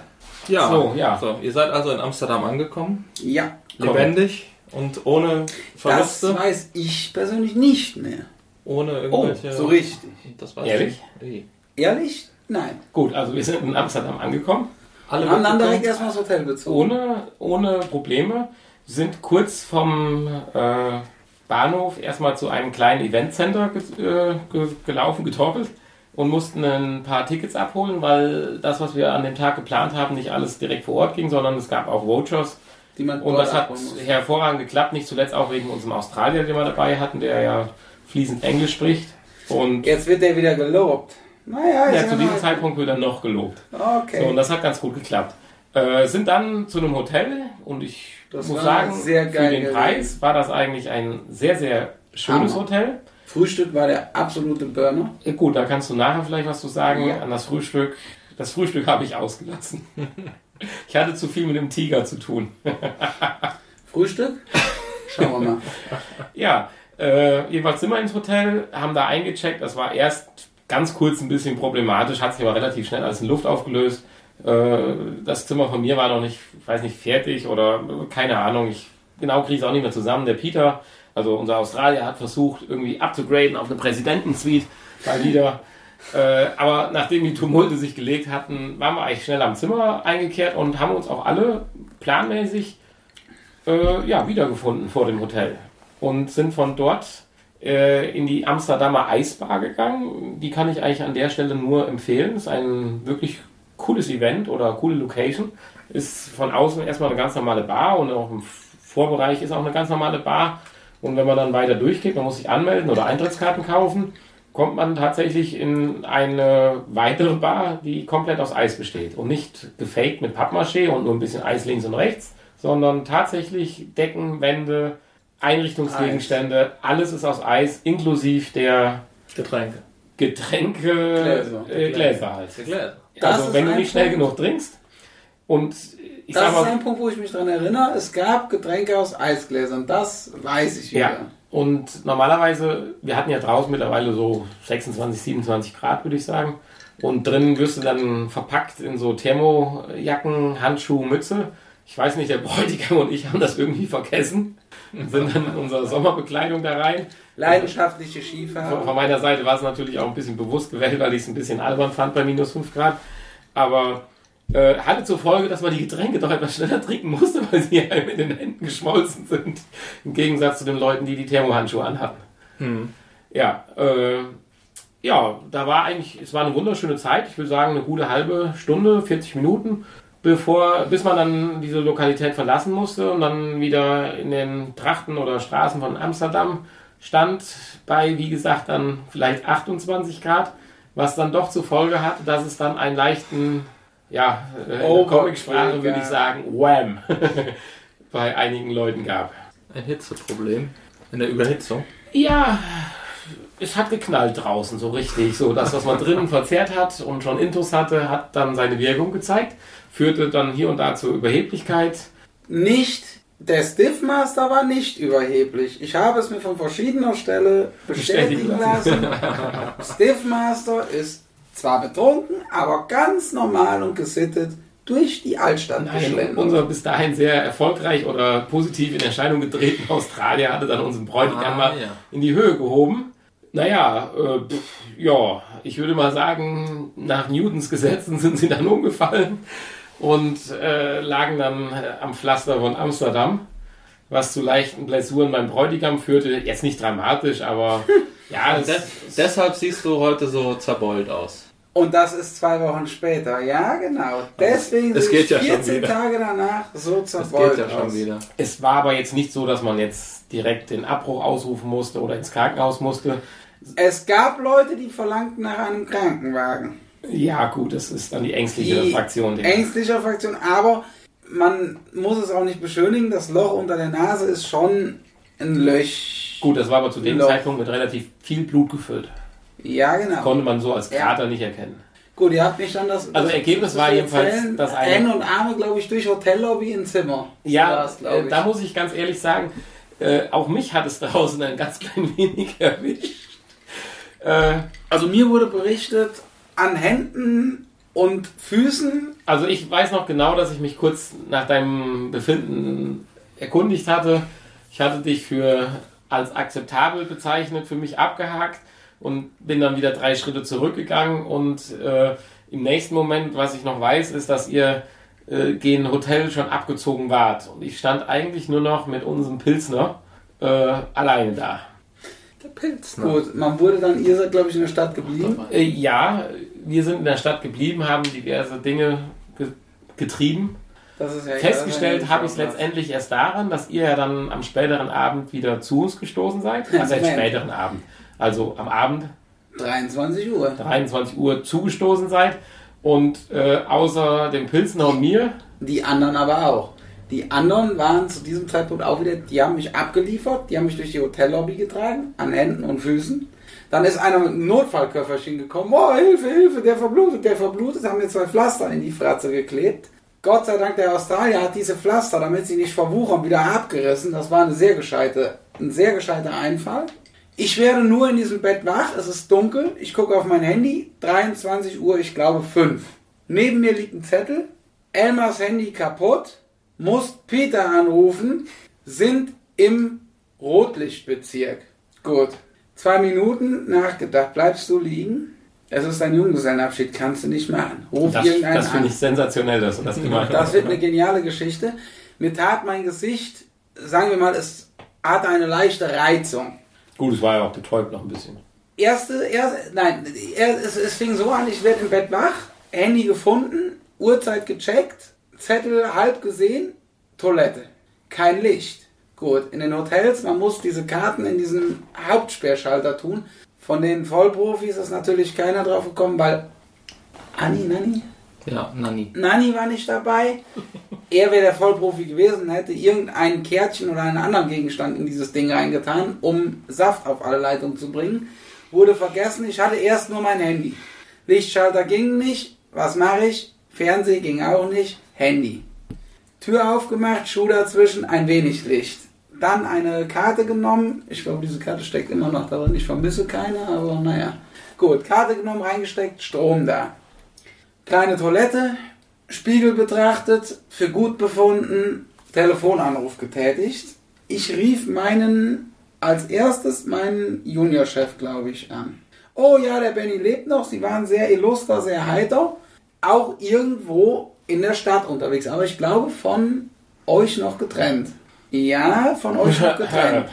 Ja. So, ja. So, ihr seid also in Amsterdam angekommen. Ja, Lebendig und ohne das Verluste. weiß ich persönlich nicht mehr. Ohne irgendwelche. So richtig. Das weiß Ehrlich? ich. Ehrlich? Nein. Gut, also wir sind in Amsterdam angekommen. Alle Wir haben dann direkt erstmal das Hotel bezogen. Ohne, ohne Probleme. Sind kurz vom äh, Bahnhof erstmal zu einem kleinen Eventcenter ge äh, ge gelaufen, getorkelt und mussten ein paar Tickets abholen, weil das, was wir an dem Tag geplant haben, nicht alles direkt vor Ort ging, sondern es gab auch man Und das hat hervorragend geklappt, nicht zuletzt auch wegen unserem Australier, den wir dabei hatten, der ja fließend Englisch spricht. Und Jetzt wird der wieder gelobt. Naja, ja, zu diesem Zeitpunkt wird er noch gelobt. Okay. So, und das hat ganz gut geklappt. Äh, sind dann zu einem Hotel und ich Das muss sagen, sehr geil für den. Preis war das eigentlich ein sehr, sehr schönes Hammer. Hotel. Frühstück war der absolute Burner. Gut, da kannst du nachher vielleicht was zu sagen Ja. an das Frühstück. Das Frühstück habe ich ausgelassen. ich hatte zu viel mit dem Tiger zu tun. Frühstück? Schauen wir mal. Ja, äh, jedenfalls sind wir ins Hotel, haben da eingecheckt. Das war erst ganz kurz ein bisschen problematisch, hat sich aber relativ schnell alles in Luft aufgelöst. Äh, das Zimmer von mir war noch nicht, ich weiß nicht, fertig oder keine Ahnung. Ich genau kriege es auch nicht mehr zusammen. Der Peter, also unser Australier, hat versucht, irgendwie abzugraden auf eine Präsidentensuite. Mal wieder. Äh, aber nachdem die Tumulte sich gelegt hatten, waren wir eigentlich schnell am Zimmer eingekehrt und haben uns auch alle planmäßig äh, ja, wiedergefunden vor dem Hotel. Und sind von dort äh, in die Amsterdamer Eisbar gegangen. Die kann ich eigentlich an der Stelle nur empfehlen. Ist ein wirklich cooles Event oder coole Location. Ist von außen erstmal eine ganz normale Bar und auch im Vorbereich ist auch eine ganz normale Bar. Und wenn man dann weiter durchgeht, man muss sich anmelden oder Eintrittskarten kaufen, kommt man tatsächlich in eine weitere Bar, die komplett aus Eis besteht. Und nicht gefaked mit Pappmaché und nur ein bisschen Eis links und rechts, sondern tatsächlich Decken, Wände, Einrichtungsgegenstände, Eis. alles ist aus Eis, inklusive der Getränke. Getränke, Gläser, äh, Gläser halt. Gläser. Also wenn du nicht schnell genug trinkst und ich das ist ein Punkt, wo ich mich daran erinnere. Es gab Getränke aus Eisgläsern. Das weiß ich wieder. Ja. Und normalerweise, wir hatten ja draußen mittlerweile so 26, 27 Grad, würde ich sagen. Und drinnen wirst du dann verpackt in so Thermojacken, Handschuhe, Mütze. Ich weiß nicht, der Bräutigam und ich haben das irgendwie vergessen. Sind dann in unsere Sommerbekleidung da rein. Leidenschaftliche Skifahrer. Von, meiner Seite war es natürlich auch ein bisschen bewusst gewählt, weil ich es ein bisschen albern fand bei minus 5 Grad. Aber äh, hatte zur Folge, dass man die Getränke doch etwas schneller trinken musste, weil sie einem in den Händen geschmolzen sind. Im Gegensatz zu den Leuten, die die Thermohandschuhe anhatten. Hm. Ja, äh, ja, da war eigentlich, es war eine wunderschöne Zeit. Ich würde sagen, eine gute halbe Stunde, 40 Minuten, bevor, bis man dann diese Lokalität verlassen musste und dann wieder in den Trachten oder Straßen von Amsterdam stand bei, wie gesagt, dann vielleicht 28 Grad, was dann doch zur Folge hat, dass es dann einen leichten ja, äh, oh, Comic-Sprache würde ich sagen, Wham! bei einigen Leuten gab. Ein Hitzeproblem in der Überhitzung? Ja, es hat geknallt draußen, so richtig. So, das, was man drinnen verzehrt hat und schon Intus hatte, hat dann seine Wirkung gezeigt, führte dann hier und da zur Überheblichkeit. Nicht, der Stiffmaster war nicht überheblich. Ich habe es mir von verschiedener Stelle bestätigen lassen. Stiffmaster ist zwar betrunken, aber ganz normal und gesittet durch die Altstadt Nein, unser bis dahin sehr erfolgreich oder positiv in Erscheinung getretenen Australier hatte dann unseren Bräutigam ah, mal ja. in die Höhe gehoben. Naja, äh, pff, ja, ich würde mal sagen, nach Newtons Gesetzen sind sie dann umgefallen und äh, lagen dann äh, am Pflaster von Amsterdam, was zu leichten Blessuren beim Bräutigam führte. Jetzt nicht dramatisch, aber ja. deshalb siehst du heute so zerbeult aus. Und das ist zwei Wochen später. Ja, genau. Deswegen es geht ja 14 Tage danach so zerbeult. Es geht ja schon wieder. Es war aber jetzt nicht so, dass man jetzt direkt den Abbruch ausrufen musste oder ins Krankenhaus musste. Es gab Leute, die verlangten nach einem Krankenwagen. Ja, gut, das ist dann die ängstliche die Fraktion. Ängstliche Fraktion, aber man muss es auch nicht beschönigen. Das Loch unter der Nase ist schon ein Löch. Gut, das war aber zu dem Loch. Zeitpunkt mit relativ viel Blut gefüllt. Ja, genau. Konnte man so als Kater ja. nicht erkennen. Gut, ihr habt mich dann das. Also das, Ergebnis das war jedenfalls, dass eine. Hände und Arme, glaube ich, durch Hotellobby im Zimmer. Ja, äh, da muss ich ganz ehrlich sagen, äh, auch mich hat es draußen ein ganz klein wenig erwischt. Äh, also mir wurde berichtet, an Händen und Füßen. Also ich weiß noch genau, dass ich mich kurz nach deinem Befinden erkundigt hatte. Ich hatte dich für als akzeptabel bezeichnet, für mich abgehakt und bin dann wieder drei Schritte zurückgegangen und äh, im nächsten Moment, was ich noch weiß, ist, dass ihr äh, gegen Hotel schon abgezogen wart und ich stand eigentlich nur noch mit unserem Pilsner äh, alleine da. Der Pilsner. Gut, man wurde dann, ihr seid glaube ich in der Stadt geblieben? Äh, ja, wir sind in der Stadt geblieben, haben diverse Dinge ge getrieben. Ja Festgestellt habe ich es letztendlich erst daran, dass ihr ja dann am späteren Abend wieder zu uns gestoßen seid. Also am späteren Abend also am Abend 23 Uhr. 23 Uhr zugestoßen seid. Und äh, außer dem Pilsner und mir. Die anderen aber auch. Die anderen waren zu diesem Zeitpunkt auch wieder, die haben mich abgeliefert, die haben mich durch die Hotellobby getragen, an Händen und Füßen. Dann ist einer mit einem Notfallköfferchen gekommen, oh Hilfe, Hilfe, der verblutet, der verblutet, haben mir zwei Pflaster in die Fratze geklebt. Gott sei Dank, der Australier hat diese Pflaster, damit sie nicht verwuchern, wieder abgerissen. Das war eine sehr gescheite, ein sehr gescheiter Einfall. Ich werde nur in diesem Bett wach, es ist dunkel, ich gucke auf mein Handy, 23 Uhr, ich glaube 5. Neben mir liegt ein Zettel, Elmars Handy kaputt, muss Peter anrufen, sind im Rotlichtbezirk. Gut. Zwei Minuten nachgedacht, bleibst du liegen? Es ist ein Junggesellenabschied, kannst du nicht machen. Ruf Das, irgendeinen das finde ich sensationell, dass du das gemacht Das hast. wird eine geniale Geschichte. Mir tat mein Gesicht, sagen wir mal, es hatte eine leichte Reizung. Gut, es war ja auch betäubt noch ein bisschen. Erste, erste nein, es, es fing so an, ich werde im Bett wach, Handy gefunden, Uhrzeit gecheckt, Zettel halb gesehen, Toilette. Kein Licht. Gut, in den Hotels, man muss diese Karten in diesen Hauptsperrschalter tun. Von den Vollprofis ist natürlich keiner drauf gekommen, weil Anni, Nanni? Ja, Nani. Nani war nicht dabei. Er wäre der Vollprofi gewesen und hätte irgendein Kärtchen oder einen anderen Gegenstand in dieses Ding reingetan, um Saft auf alle Leitungen zu bringen. Wurde vergessen, ich hatte erst nur mein Handy. Lichtschalter ging nicht. Was mache ich? Fernseh ging auch nicht. Handy. Tür aufgemacht, Schuh dazwischen, ein wenig Licht. Dann eine Karte genommen. Ich glaube, diese Karte steckt immer noch darin. Ich vermisse keine, aber naja. Gut, Karte genommen, reingesteckt, Strom da. Kleine Toilette, Spiegel betrachtet, für gut befunden, Telefonanruf getätigt. Ich rief meinen, als erstes meinen Juniorchef, glaube ich, an. Oh ja, der Benny lebt noch, sie waren sehr illuster, sehr heiter, auch irgendwo in der Stadt unterwegs, aber ich glaube von euch noch getrennt. Ja, von euch noch getrennt.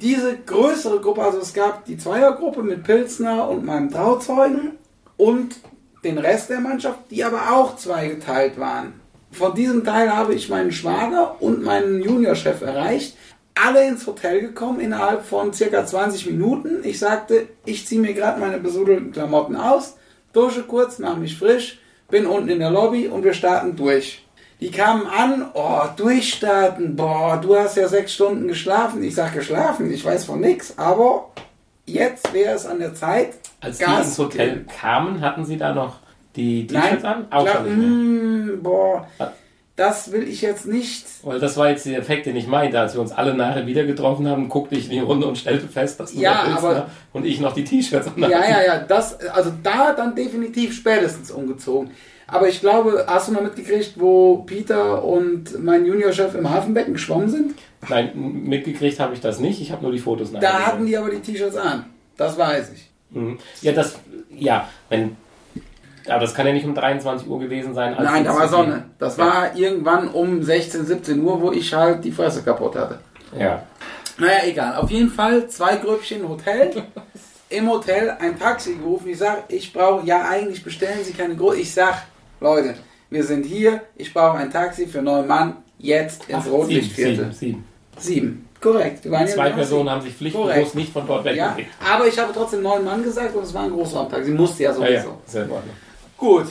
Diese größere Gruppe, also es gab die Zweiergruppe mit Pilsner und meinem Trauzeugen und den Rest der Mannschaft, die aber auch zweigeteilt waren. Von diesem Teil habe ich meinen Schwager und meinen Juniorchef erreicht. Alle ins Hotel gekommen innerhalb von circa 20 Minuten. Ich sagte, ich ziehe mir gerade meine besudelten Klamotten aus, dusche kurz, mache mich frisch, bin unten in der Lobby und wir starten durch. Die kamen an, oh, durchstarten, boah, du hast ja sechs Stunden geschlafen. Ich sag geschlafen, ich weiß von nichts, aber jetzt wäre es an der Zeit, Als die Gas ins Hotel geben. kamen, hatten sie da noch die T-Shirts an? Auch nicht mehr. mm, boah, Ah. das will ich jetzt nicht. Weil das war jetzt der Effekt, den ich meinte. Als wir uns alle nachher wieder getroffen haben, guckte ich in die Runde und stellte fest, dass du Ja, Pilsner aber- und ich noch die T-Shirts an Ja, ja, ja, das, also da dann definitiv spätestens umgezogen. Aber ich glaube, hast du mal mitgekriegt, wo Peter und mein Juniorchef im Hafenbecken geschwommen sind? Nein, mitgekriegt habe ich das nicht. Ich habe nur die Fotos Da gesehen. hatten die aber die T-Shirts an. Das weiß ich. Mhm. Ja, das, ja, wenn, aber das kann ja nicht um 23 Uhr gewesen sein. als Nein, da war Sonne. Das Ja. war irgendwann um 16, 17 Uhr, wo ich halt die Fresse kaputt hatte. Ja. Naja, egal. Auf jeden Fall zwei Grüppchen Hotel. Im Hotel ein Taxi gerufen. Ich sag, ich brauche, ja eigentlich bestellen Sie keine Groß. Ich sag, Leute, wir sind hier. Ich brauche ein Taxi für neun Mann. Jetzt ins Ach, Rotlichtviertel. sieben, sieben, Sieben. Korrekt. Ja Zwei Personen haben sich pflichtbewusst Korrekt. nicht von dort Ja, wegbewegt. aber ich habe trotzdem neun Mann gesagt und es war ein Großraumtaxi. Musste ja Ja, sowieso. ja, sehr in Ordnung. Gut.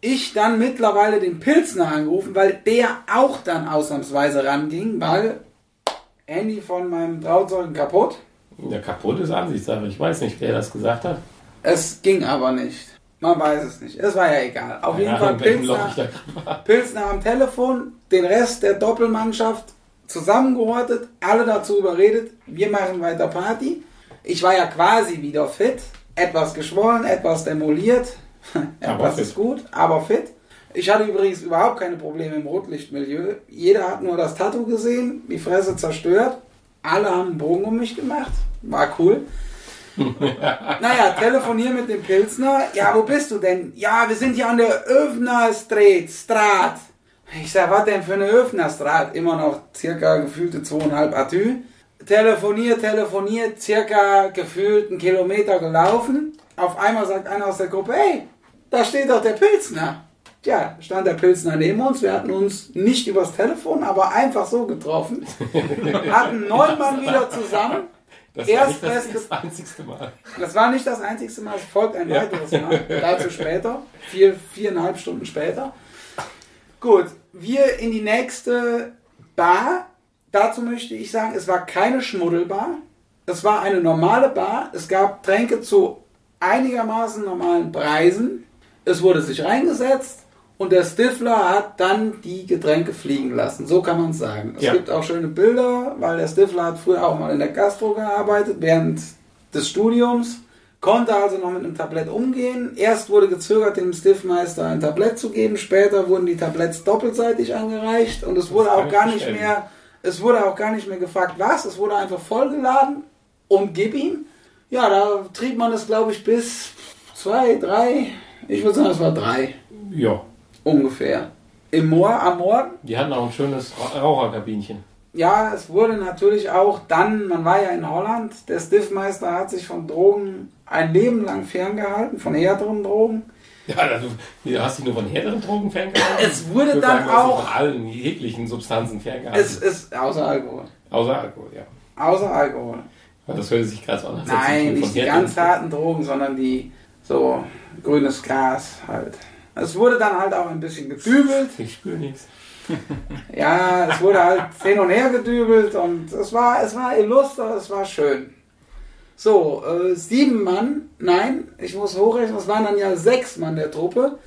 Ich dann mittlerweile den Pilzner angerufen, weil der auch dann ausnahmsweise ranging, weil Handy von meinem Trauzeugen kaputt. Ja, kaputt ist Ansichtssache. Ich weiß nicht, wer das gesagt hat. Es ging aber nicht. Man weiß es nicht. Es war ja egal. Auf jeden Ja, Fall Pilzner. Pilzner am Telefon, den Rest der Doppelmannschaft zusammengehortet, alle dazu überredet, wir machen weiter Party. Ich war ja quasi wieder fit, etwas geschwollen, etwas demoliert. Etwas ist gut, aber fit. Ich hatte übrigens überhaupt keine Probleme im Rotlichtmilieu. Jeder hat nur das Tattoo gesehen, die Fresse zerstört. Alle haben einen Bogen um mich gemacht. War cool. naja, telefonier mit dem Pilsner. Ja, wo bist du denn? Ja, wir sind hier an der Öfner Street, Straat. Ich sag, was denn für eine Öfner Straat? Immer noch circa gefühlte zweieinhalb Atü. Telefoniert, telefoniert, circa gefühlt einen Kilometer gelaufen. Auf einmal sagt einer aus der Gruppe, hey, da steht doch der Pilsner. Tja, stand der Pilsner neben uns. Wir hatten uns nicht übers Telefon, aber einfach so getroffen. Hatten neun Mann wieder zusammen. Das war Erst nicht das, das einzigste Mal. Das war nicht das einzigste Mal, es folgt ein Ja. weiteres Mal. Dazu später, vier, viereinhalb Stunden später. Gut, wir in die nächste Bar. Dazu möchte ich sagen, es war keine Schmuddelbar. Es war eine normale Bar. Es gab Tränke zu einigermaßen normalen Preisen. Es wurde sich reingesetzt und der Stifler hat dann die Getränke fliegen lassen. So kann man es sagen. Es Ja. gibt auch schöne Bilder, weil der Stifler hat früher auch mal in der Gastro gearbeitet während des Studiums. Konnte also noch mit einem Tablett umgehen. Erst wurde gezögert, dem Stiftmeister ein Tablett zu geben. Später wurden die Tabletts doppelseitig angereicht und es wurde auch gar nicht mehr, es wurde auch gar nicht mehr gefragt, was. Es wurde einfach vollgeladen und gib ihm. Ja, da trieb man es, glaube ich, bis zwei, drei, ich würde sagen, es war drei Ja. Ungefähr. Im Moor am Morgen. Die hatten auch ein schönes Ra- Raucherkabinchen. Ja, es wurde natürlich auch dann, man war ja in Holland, der Stiffmeister hat sich von Drogen ein Leben lang ferngehalten, von härteren Drogen. Ja, du, du hast dich nur von härteren Drogen ferngehalten. Es wurde dann sagen, auch- von allen jeglichen Substanzen ferngehalten. Es ist außer Alkohol. Außer Alkohol, ja. Außer Alkohol. Das hört sich gerade so an. Nein, nicht die ganz harten Drogen, sondern die so grünes Gras halt. Es wurde dann halt auch ein bisschen gedübelt. Ich spüre nichts. Ja, es wurde halt hin und her gedübelt und es war, es war illuster, es war schön. So, äh, sieben Mann, nein, ich muss hochrechnen, es waren dann ja sechs Mann der Truppe,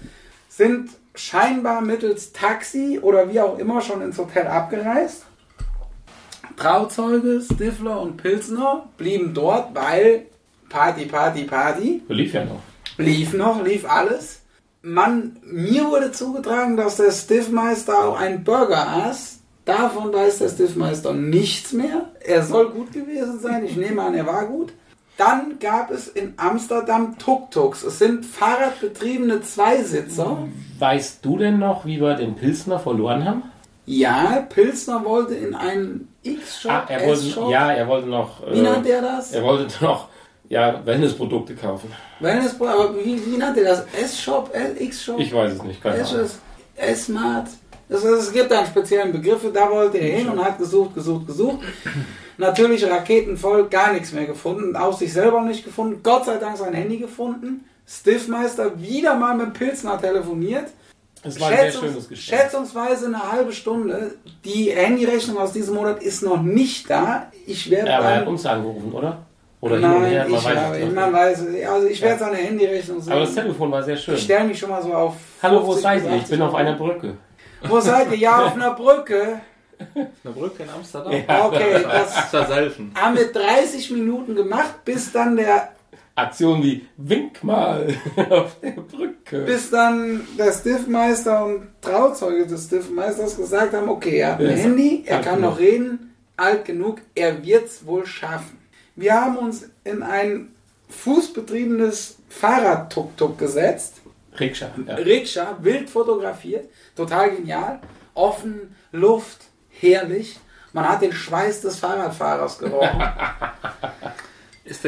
sind scheinbar mittels Taxi oder wie auch immer schon ins Hotel abgereist. Trauzeuge, Stifler und Pilsner blieben dort, weil Party, Party, Party Lief ja noch. lief noch, lief alles. Man, mir wurde zugetragen, dass der Stiffmeister auch einen Burger aß. Davon weiß der Stiffmeister nichts mehr. Er soll gut gewesen sein. Ich nehme an, er war gut. Dann gab es in Amsterdam Tuk-Tuks. Es sind fahrradbetriebene Zweisitzer. Weißt du denn noch, wie wir den Pilsner verloren haben? Ja, Pilsner wollte in einen X-Shop, Ah, er wollte, ja, er wollte noch. Wie äh, nannte er das? Er wollte noch ja, Wellnessprodukte kaufen. Wellness, aber wie, wie nannte das? S-Shop, X-Shop? Ich weiß es nicht, keine Ahnung. S-Smart. Es, es gibt einen speziellen Begriff, da wollte er hin und hat gesucht, gesucht, gesucht. Natürlich raketenvoll, gar nichts mehr gefunden, auch sich selber nicht gefunden. Gott sei Dank sein Handy gefunden. Stiffmeister wieder mal mit Pilsner telefoniert. Es war ein sehr schönes Gespräch. Schätzungsweise eine halbe Stunde. Die Handyrechnung aus diesem Monat ist noch nicht da. Ich werde Ja, aber er hat uns angerufen, oder? Oder hin und Nein, ich habe, man weiß, es. also ich werde seine Handyrechnung sehen. aber das Telefon war sehr schön. ich stelle mich schon mal so auf. Hallo, wo 50 seid ihr? Ich 80 bin auf einer. Brücke. Wo seid ihr? Ja, auf einer Brücke. Eine Brücke in Amsterdam? Ja. Okay, das Das haben wir 30 Minuten gemacht, bis dann der, Aktion wie Wink mal auf der Brücke. bis dann der Stiffmeister und Trauzeuge des Stiffmeisters gesagt haben, okay, er hat ein ist Handy, er kann noch reden, alt genug, er wird's wohl schaffen. Wir haben uns in ein fußbetriebenes Fahrrad-Tuk-Tuk gesetzt. Rikscha. Ja. Rikscha, wild fotografiert, total genial, offen, Luft, herrlich. Man hat den Schweiß des Fahrradfahrers gerochen.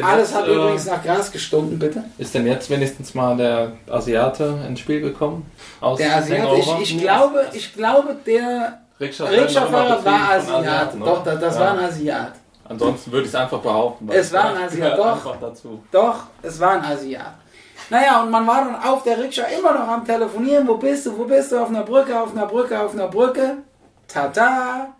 Alles jetzt, hat äh, übrigens nach Gras gestunken, bitte. Ist denn jetzt wenigstens mal der Asiate ins Spiel gekommen? Aus Der Asiate, ich, ich, glaube, ich glaube, der Rikscha-Fahrer war betrieben von Asiat. Asiaten? Doch, das, das Ja. war ein Asiat. Ansonsten würde ich es einfach behaupten. Es war ein gehört Asiat, doch. Doch, es war ein Asiat. Naja, und man war dann auf der Rikscha immer noch am Telefonieren. Wo bist du? Wo bist du? Auf einer Brücke, auf einer Brücke, auf einer Brücke. Tata.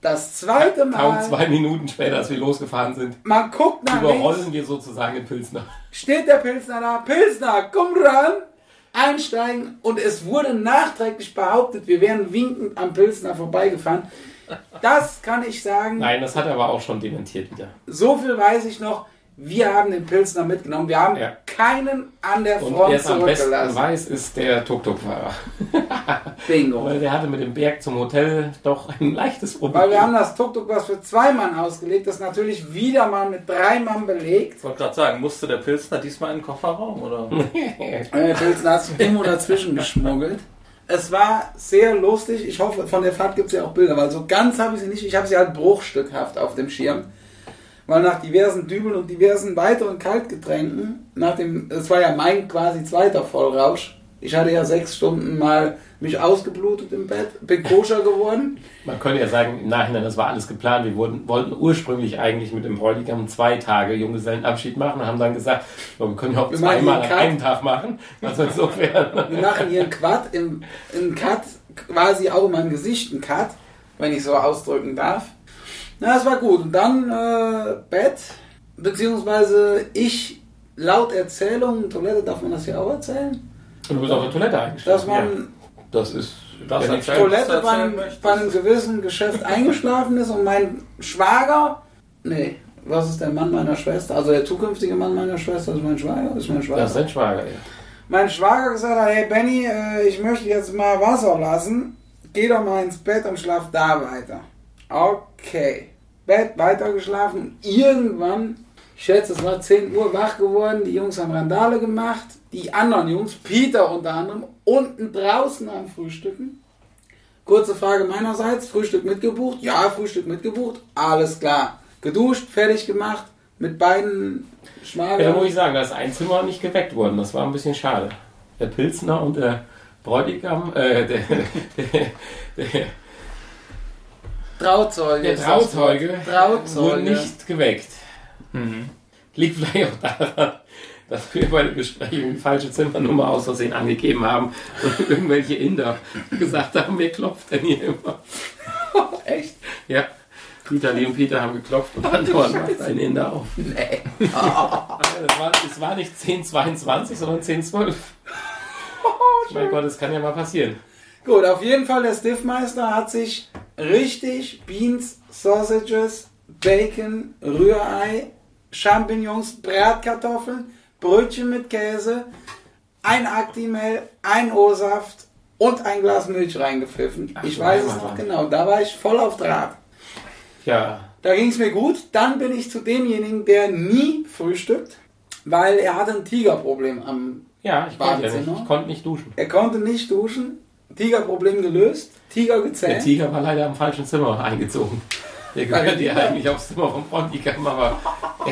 Das zweite Kaum Mal. zwei Minuten später, als wir losgefahren sind, Man guckt nach links. überrollen wir sozusagen den Pilsner. steht der Pilsner da, Pilsner, komm ran, einsteigen und es wurde nachträglich behauptet, wir wären winkend am Pilsner vorbeigefahren. Das kann ich sagen, Nein, das hat er aber auch schon dementiert wieder. so viel weiß ich noch, wir haben den Pilsner mitgenommen, wir haben Ja. keinen an der Und Front wer es am besten zurückgelassen. weiß, ist der Tuk-Tuk-Fahrer. Bingo. Weil der hatte mit dem Berg zum Hotel doch ein leichtes Problem. Weil wir haben das Tuk-Tuk, was für zwei Mann ausgelegt ist, natürlich wieder mal mit drei Mann belegt. Ich wollte gerade sagen, musste der Pilsner diesmal in den Kofferraum? Oder? Der Pilsner hat sich irgendwo dazwischen geschmuggelt. Es war sehr lustig. Ich hoffe, von der Fahrt gibt es ja auch Bilder, weil so ganz habe ich sie nicht. Ich habe sie halt bruchstückhaft auf dem Schirm. Weil nach diversen Dübeln und diversen weiteren Kaltgetränken, nach dem, es war ja mein quasi zweiter Vollrausch. Ich hatte ja sechs Stunden mal mich ausgeblutet im Bett, bin koscher geworden. Man könnte ja sagen, im Nachhinein, das war alles geplant. Wir wurden, wollten ursprünglich eigentlich mit dem Bräutigam zwei Tage Junggesellenabschied machen und haben dann gesagt, wir können ja auch Wir zweimal an einen einem Tag machen. Also insofern. Wir machen hier einen Quad, im, einen Cut, quasi auch in meinem Gesicht einen Cut, wenn ich so ausdrücken darf. Na, es war gut. Und dann äh, Bett, beziehungsweise ich, laut Erzählung, Toilette darf man das hier auch erzählen, Und du bist auf der Toilette eingeschlafen. dass man ja, das ist. Das wenn ich- Toilette bei, einem- bei einem gewissen Geschäft eingeschlafen ist und mein Schwager, nee, was ist der Mann meiner Schwester, also der zukünftige Mann meiner Schwester ist mein Schwager, ist mein Schwager. Das ist dein Schwager, ja. mein Schwager gesagt hat, hey Benny, äh, ich möchte jetzt mal Wasser lassen. Geh doch mal ins Bett und schlaf da weiter. Okay. Bett weitergeschlafen irgendwann Ich schätze, es war 10 Uhr wach geworden, die Jungs haben Randale gemacht, die anderen Jungs, Peter unter anderem, unten draußen am Frühstücken. Kurze Frage meinerseits, Frühstück mitgebucht? Ja, Frühstück mitgebucht, alles klar. Geduscht, fertig gemacht, mit beiden Schmalern. Ja, da muss ich sagen, da ist ein Zimmer nicht geweckt worden, das war ein bisschen schade. Der Pilzner und der Bräutigam, äh, der, der, der Trauzeuge. Der Trauzeuge, Trauzeuge. wurde nicht geweckt. Mhm. Liegt vielleicht auch daran, dass wir bei der Besprechung die falsche Zimmernummer aus Versehen angegeben haben und irgendwelche Inder gesagt haben, wer klopft denn hier immer? Echt? Ja. Peter, Lee und Peter haben geklopft und Anton macht einen Inder auf. Nee. Es, war, es war nicht 1022, sondern 1012. Oh, mein Gott, das kann ja mal passieren. Gut, auf jeden Fall, der Stiffmeister hat sich richtig Beans, Sausages, Bacon, Rührei, Champignons, Bratkartoffeln, Brötchen mit Käse, ein Actimel, ein O-Saft und ein Glas Milch reingepfiffen. Ach, ich weiß es noch genau. Da war ich voll auf Draht. Ja. Da ging es mir gut. Dann bin ich zu demjenigen, der nie frühstückt, weil er hatte ein Tigerproblem am ja, ich konnte, nicht. ich konnte nicht duschen. Er konnte nicht duschen. Tigerproblem gelöst. Tiger gezählt. Der Tiger war leider im falschen Zimmer eingezogen. Der gehört ja eigentlich aufs Zimmer vom Frontikam, aber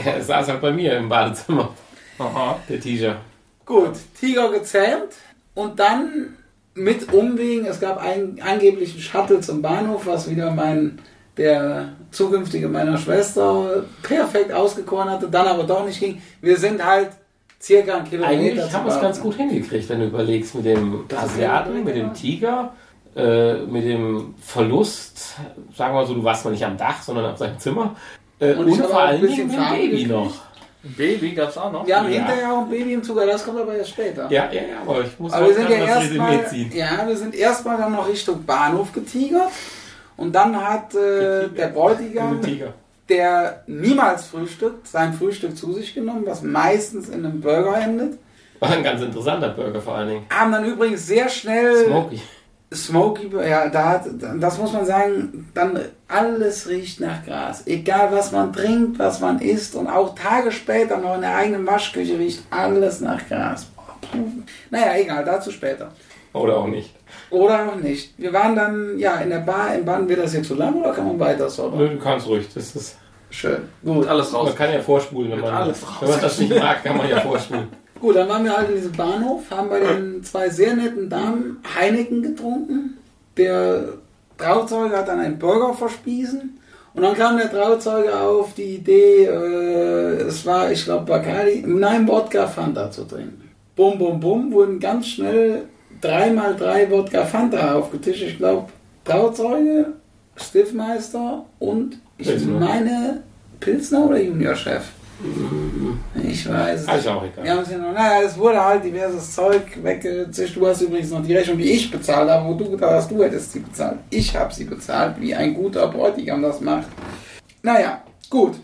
er saß halt bei mir im Badezimmer. Aha, der Tiger. Gut, Tiger gezähmt und dann mit Umwegen, es gab einen angeblichen Shuttle zum Bahnhof, was wieder mein der zukünftige meiner Schwester perfekt ausgekoren hatte, dann aber doch nicht ging. Wir sind halt circa einen Kilometer. Eigentlich haben wir es ganz gut hingekriegt, wenn du überlegst, mit dem Asiaten, mit dem Tiger, äh, mit dem Verlust, sagen wir mal so, du warst mal nicht am Dach, sondern auf seinem Zimmer. Äh, und, und vor allen Dingen mit dem Baby noch. Ein Baby gab es auch noch. Wir haben ja. hinterher auch ein Baby im Zuger, das kommt aber erst später. Ja, ja, ja, aber ich muss aber wir sind ja erstmal, Ja, wir sind erstmal dann noch Richtung Bahnhof getigert. Und dann hat äh, der Bräutigam, der niemals frühstückt, sein Frühstück zu sich genommen, was meistens in einem Burger endet. War ein ganz interessanter Burger vor allen Dingen. Haben dann übrigens sehr schnell. Smoky. Smoky, ja, da hat, das muss man sagen, dann alles riecht nach Gras. Egal was man trinkt, was man isst und auch Tage später noch in der eigenen Waschküche riecht alles nach Gras. Naja, egal, dazu später. Oder auch nicht. Oder auch nicht. Wir waren dann, ja, in der Bar in Baden. Wird das jetzt zu lang oder kann man weiter so? Nö, du kannst ruhig. Das ist schön. Gut. Alles raus. Man kann ja vorspulen, wenn man, alles raus. wenn man das nicht mag, kann man ja vorspulen. Gut, dann waren wir halt in diesem Bahnhof, haben bei den zwei sehr netten Damen Heineken getrunken. Der Trauzeuge hat dann einen Burger verspiesen. Und dann kam der Trauzeuge auf die Idee, äh, es war, ich glaube, Bacardi, nein, Wodka Fanta zu trinken. Bum, bum, bum, wurden ganz schnell dreimal drei Wodka Fanta aufgetischt. Ich glaube, Trauzeuge, Stiftmeister und ich Pilsner. meine Pilsner oder Juniorchef. Ich weiß es Also auch egal. Ja, noch, naja, es wurde halt diverses Zeug weggezischt. Du hast übrigens noch die Rechnung, die ich bezahlt habe, wo du gedacht hast, du hättest sie bezahlt. Ich habe sie bezahlt, wie ein guter Bräutigam das macht. Naja, gut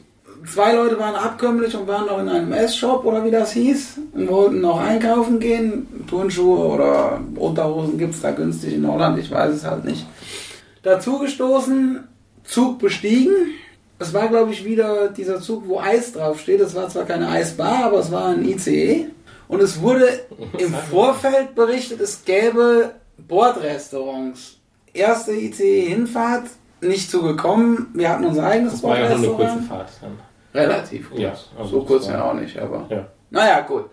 zwei Leute waren abkömmlich und waren noch in einem S-Shop oder wie das hieß und wollten noch einkaufen gehen. Turnschuhe oder Unterhosen gibt es da günstig in Holland, ich weiß es halt nicht. Dazu gestoßen, Zug bestiegen. Es war, glaube ich, wieder dieser Zug, wo Eis draufsteht. Es war zwar keine Eisbar, aber es war ein ICE. Und es wurde im Vorfeld berichtet, es gäbe Bordrestaurants. Erste ICE-Hinfahrt, nicht zugekommen. Wir hatten unser eigenes das war ja eine kurze Fahrt dann. Relativ kurz. Ja, also so kurz ja auch nicht, aber. Ja. Naja, gut.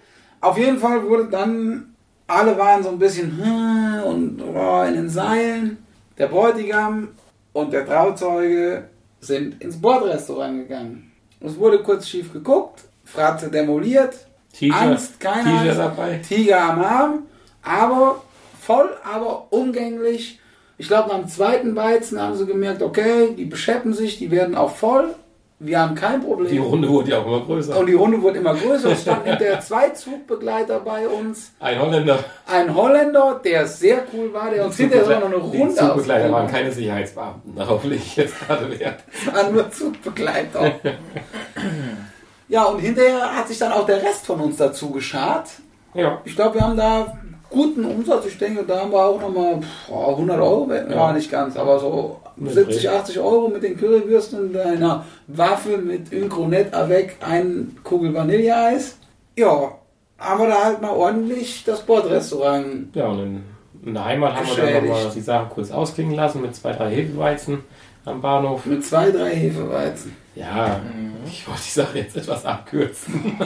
Auf jeden Fall wurde dann, alle waren so ein bisschen hm, und oh, in den Seilen. Der Bräutigam und der Trauzeuge sind ins Bordrestaurant gegangen. Es wurde kurz schief geguckt, Fratze demoliert, Tiger, Angst, keine Tiger dabei. Tiger am Arm, aber voll, aber umgänglich. Ich glaube, nach dem zweiten Weizen haben sie gemerkt, okay, die bescheppen sich, die werden auch voll wir haben kein Problem. Die Runde wurde ja auch immer größer. Und die Runde wurde immer größer. Es stand hinterher zwei Zugbegleiter bei uns. Ein Holländer. Ein Holländer, der sehr cool war, der uns hinterher noch eine Runde Die Zugbegleiter waren keine Sicherheitsbeamten, darauf lege ich jetzt gerade Wert. Es waren nur Zugbegleiter. ja, und hinterher hat sich dann auch der Rest von uns dazu geschart. Ja. Ich glaube, wir haben da guten Umsatz. Ich denke, da haben wir auch nochmal 100 Euro, ja, Ja. nicht ganz, aber so Mit 70, Dreh. 80 Euro mit den Currywürsten und einer Waffe mit Incronet avec, ein Kugel Vanilleeis. Ja, haben wir da halt mal ordentlich das Bordrestaurant. Ja, und in, in der Heimat haben wir dann nochmal die Sache kurz ausklingen lassen mit zwei, drei Hefeweizen am Bahnhof. Mit zwei, drei Hefeweizen. Ja, ich wollte die Sache jetzt etwas abkürzen.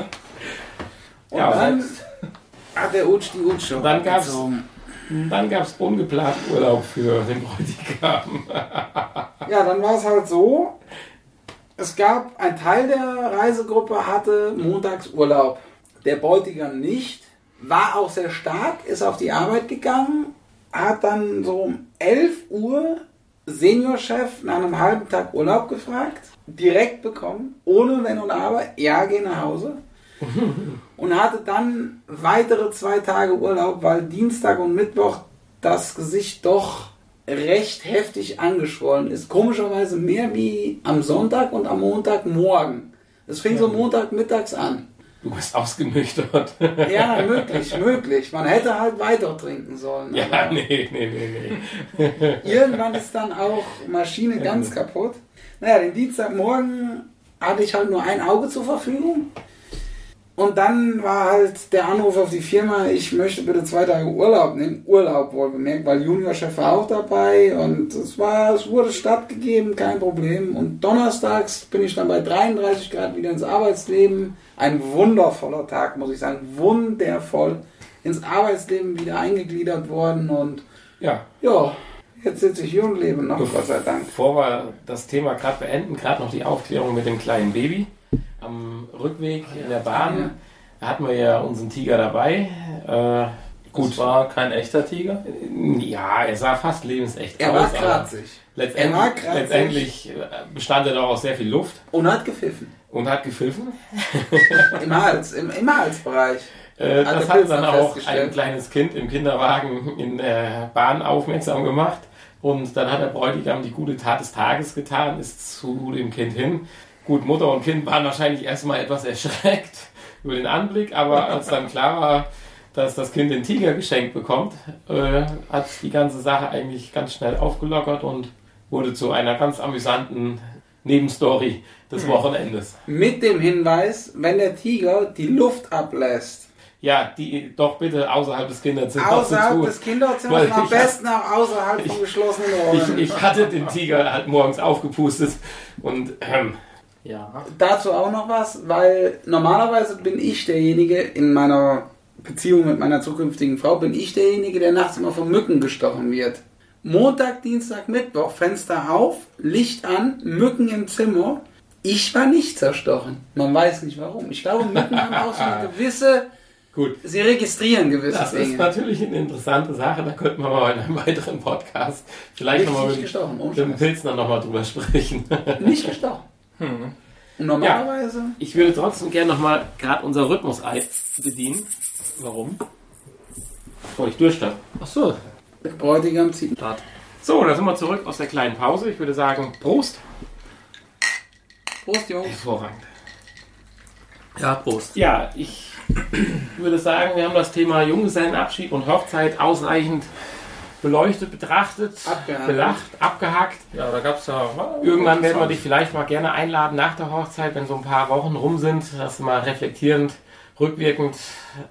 Und Ja, dann hat der Utsch die Utsch Und dann gab's-. Dann gab es ungeplanten Urlaub für den Bräutigam. Ja, dann war es halt so, es gab, ein Teil der Reisegruppe hatte montags Urlaub. Der Bräutigam nicht, war auch sehr stark, ist auf die Arbeit gegangen, hat dann so um 11 Uhr Seniorchef nach einem halben Tag Urlaub gefragt, direkt bekommen, ohne Wenn und Aber, ja, geh nach Hause. und hatte dann weitere zwei Tage Urlaub, weil Dienstag und Mittwoch das Gesicht doch recht heftig angeschwollen ist. Komischerweise mehr wie am Sonntag und am Montagmorgen. Es fing so Montagmittags an. Du bist ausgenüchtert. Ja, möglich, möglich. Man hätte halt weiter trinken sollen. ja, nee, nee, nee, nee. Irgendwann ist dann auch Maschine ganz kaputt. Naja, den Dienstagmorgen hatte ich halt nur ein Auge zur Verfügung. Und dann war halt der Anruf auf die Firma, ich möchte bitte zwei Tage Urlaub nehmen. Urlaub wohl bemerkt, weil Juniorchef war auch dabei und es war, es wurde stattgegeben, kein Problem. Und donnerstags bin ich dann bei 33 Grad wieder ins Arbeitsleben. Ein wundervoller Tag, muss ich sagen. Wundervoll. Ins Arbeitsleben wieder eingegliedert worden und Ja, ja, jetzt sitze ich hier und lebe noch, Gott sei Dank. bevor wir das Thema gerade beenden, gerade noch die Aufklärung mit dem kleinen Baby. Am Rückweg in der Bahn hatten wir ja unseren Tiger dabei. Äh, Gut, gut, war kein echter Tiger. ja, er sah fast lebensecht Er aus. war kratzig Letztendlich, Er war kratzig. letztendlich äh, bestand er doch aus sehr viel Luft und hat gepfiffen. und hat gepfiffen. Im Hals, im, im Halsbereich. Äh, Hat das hat dann auch ein kleines Kind im Kinderwagen in der Bahn aufmerksam gemacht. Und dann hat der Bräutigam die gute Tat des Tages getan, ist zu dem Kind hin. Gut, Mutter und Kind waren wahrscheinlich erstmal etwas erschreckt über den Anblick, aber als dann klar war, dass das Kind den Tiger geschenkt bekommt, äh, hat die ganze Sache eigentlich ganz schnell aufgelockert und wurde zu einer ganz amüsanten Nebenstory des Wochenendes. Mit dem Hinweis, wenn der Tiger die Luft ablässt, Ja, die doch bitte außerhalb des Kinderzimmers außerhalb des Kinderzimmers, am ich- besten auch außerhalb von geschlossenen Räumen. Ich, ich hatte den Tiger halt morgens aufgepustet und ähm, Ja. Dazu auch noch was, weil normalerweise bin ich derjenige in meiner Beziehung mit meiner zukünftigen Frau, bin ich derjenige, der nachts immer von Mücken gestochen wird. Montag, Dienstag, Mittwoch, Fenster auf, Licht an, Mücken im Zimmer. Ich war nicht zerstochen. Man weiß nicht warum. Ich glaube, Mücken haben auch so eine gewisse, gut. sie registrieren gewisse Das ist Dinge. natürlich eine interessante Sache, da könnten wir mal in einem weiteren Podcast vielleicht nochmal mit, mit dem. Pilzner nochmal drüber sprechen. Nicht gestochen. Und normalerweise, Ich würde trotzdem gerne nochmal gerade unser Rhythmus-Ei bedienen. Warum? Bevor ich durchstarte. Ach so. der Bräutigam zieht. Start. So, da sind wir zurück aus der kleinen Pause. Ich würde sagen, Prost. Prost, Jungs. Hervorragend. Ja, Prost. Ja, ich würde sagen, wir haben das Thema Junggesellenabschied und Hochzeit ausreichend beleuchtet, betrachtet, Abgehakt. belacht, abgehakt. Ja, da gab's ja. Irgendwann werden wir dich vielleicht mal gerne einladen nach der Hochzeit, wenn so ein paar Wochen rum sind, dass du mal reflektierend, rückwirkend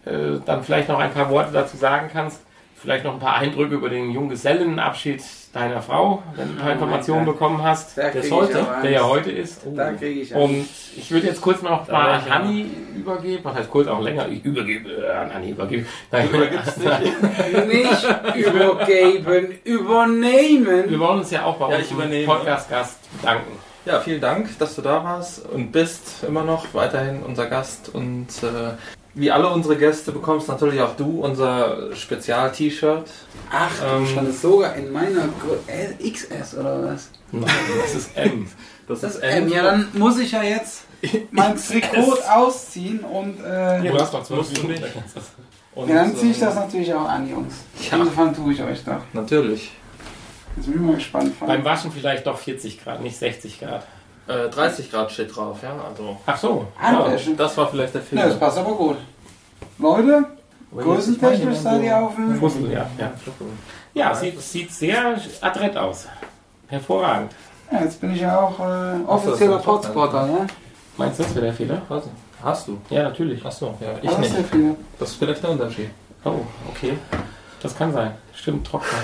äh, dann vielleicht noch ein paar Worte dazu sagen kannst. Vielleicht noch ein paar Eindrücke über den Junggesellenabschied deiner Frau, wenn du ein paar Oh Informationen mein bekommen hast, Da Der krieg ist ich heute, der ja heute ist. Da kriege ich Und ich würde jetzt kurz noch Da mal an. Hanni übergeben. Was heißt kurz auch länger? Ich übergebe, äh, an Hanni übergebe. Nein, Nicht übergeben, übernehmen. wir wollen uns ja auch bei Ja, ich unserem. Podcast-Gast bedanken. Ja, vielen Dank, dass du da warst und bist immer noch weiterhin unser Gast. Und äh, wie alle unsere Gäste bekommst natürlich auch du unser Spezial-T-Shirt. Ach, Ähm. du standest sogar in meiner äh, XS oder was? Nein, das ist M. Das ist M. Ja, dann muss ich ja jetzt mein Trikot ausziehen und äh, Ja, du hast doch zwölf Musst du Minuten. nicht. Und, ja, dann ziehe ich das ähm, natürlich auch an, Jungs. Ja. Insofern tue ich euch doch. Natürlich. Jetzt bin ich mal gespannt. Von. Beim Waschen vielleicht doch 40 Grad, nicht 60 Grad. Äh, 30 Grad steht drauf, ja. Also, Ach so. Handwäsche. das war vielleicht der Ja, das Fehler. passt aber gut. Leute, Größentechnisch seid ihr auf dem. Fussel, ja. Ja, ja sieht, sieht sehr adrett aus. Hervorragend. Ja, jetzt bin ich ja auch äh, offizieller das ist ein Podspotter, ja? Meinst du, das wäre der Fehler? Was? Hast du? Ja, natürlich. Achso, ja, ich Was ist nicht. der Fehler? Das ist vielleicht der Unterschied. Oh, okay. Das kann sein. Stimmt, trocken.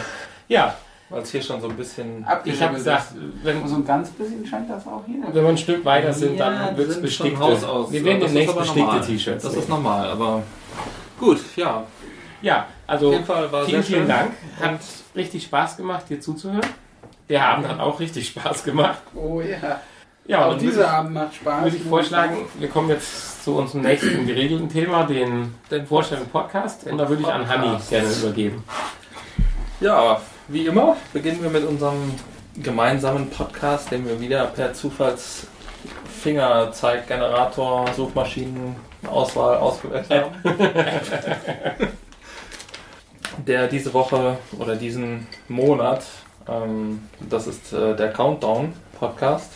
Ja, Weil es hier schon so ein bisschen. ich habe gesagt, wenn, So ein ganz bisschen scheint das auch hier. wenn wir ein Stück weiter sind, Ja, dann wird es bestickte. Haus aus. Wir werden demnächst bestickte. T-Shirts. Das ist normal, aber gut, ja. Ja, also Auf jeden Fall war vielen, sehr vielen. Dank. Hat richtig Spaß gemacht, dir zuzuhören. Der Abend hat auch richtig Spaß gemacht. Oh ja. Ja, Auch und dieser würde Abend macht Spaß. ich, würde ich vorschlagen, wir kommen jetzt zu unserem nächsten geregelten Thema, den, den Vorstellung Podcast. Und da würde ich an Hanni gerne übergeben. Ja, wie immer beginnen wir mit unserem gemeinsamen Podcast, den wir wieder per Zufallsfingerzeiggenerator, Suchmaschinenauswahl ausgewählt haben. der diese Woche oder diesen Monat, ähm, das ist äh, der Countdown Podcast.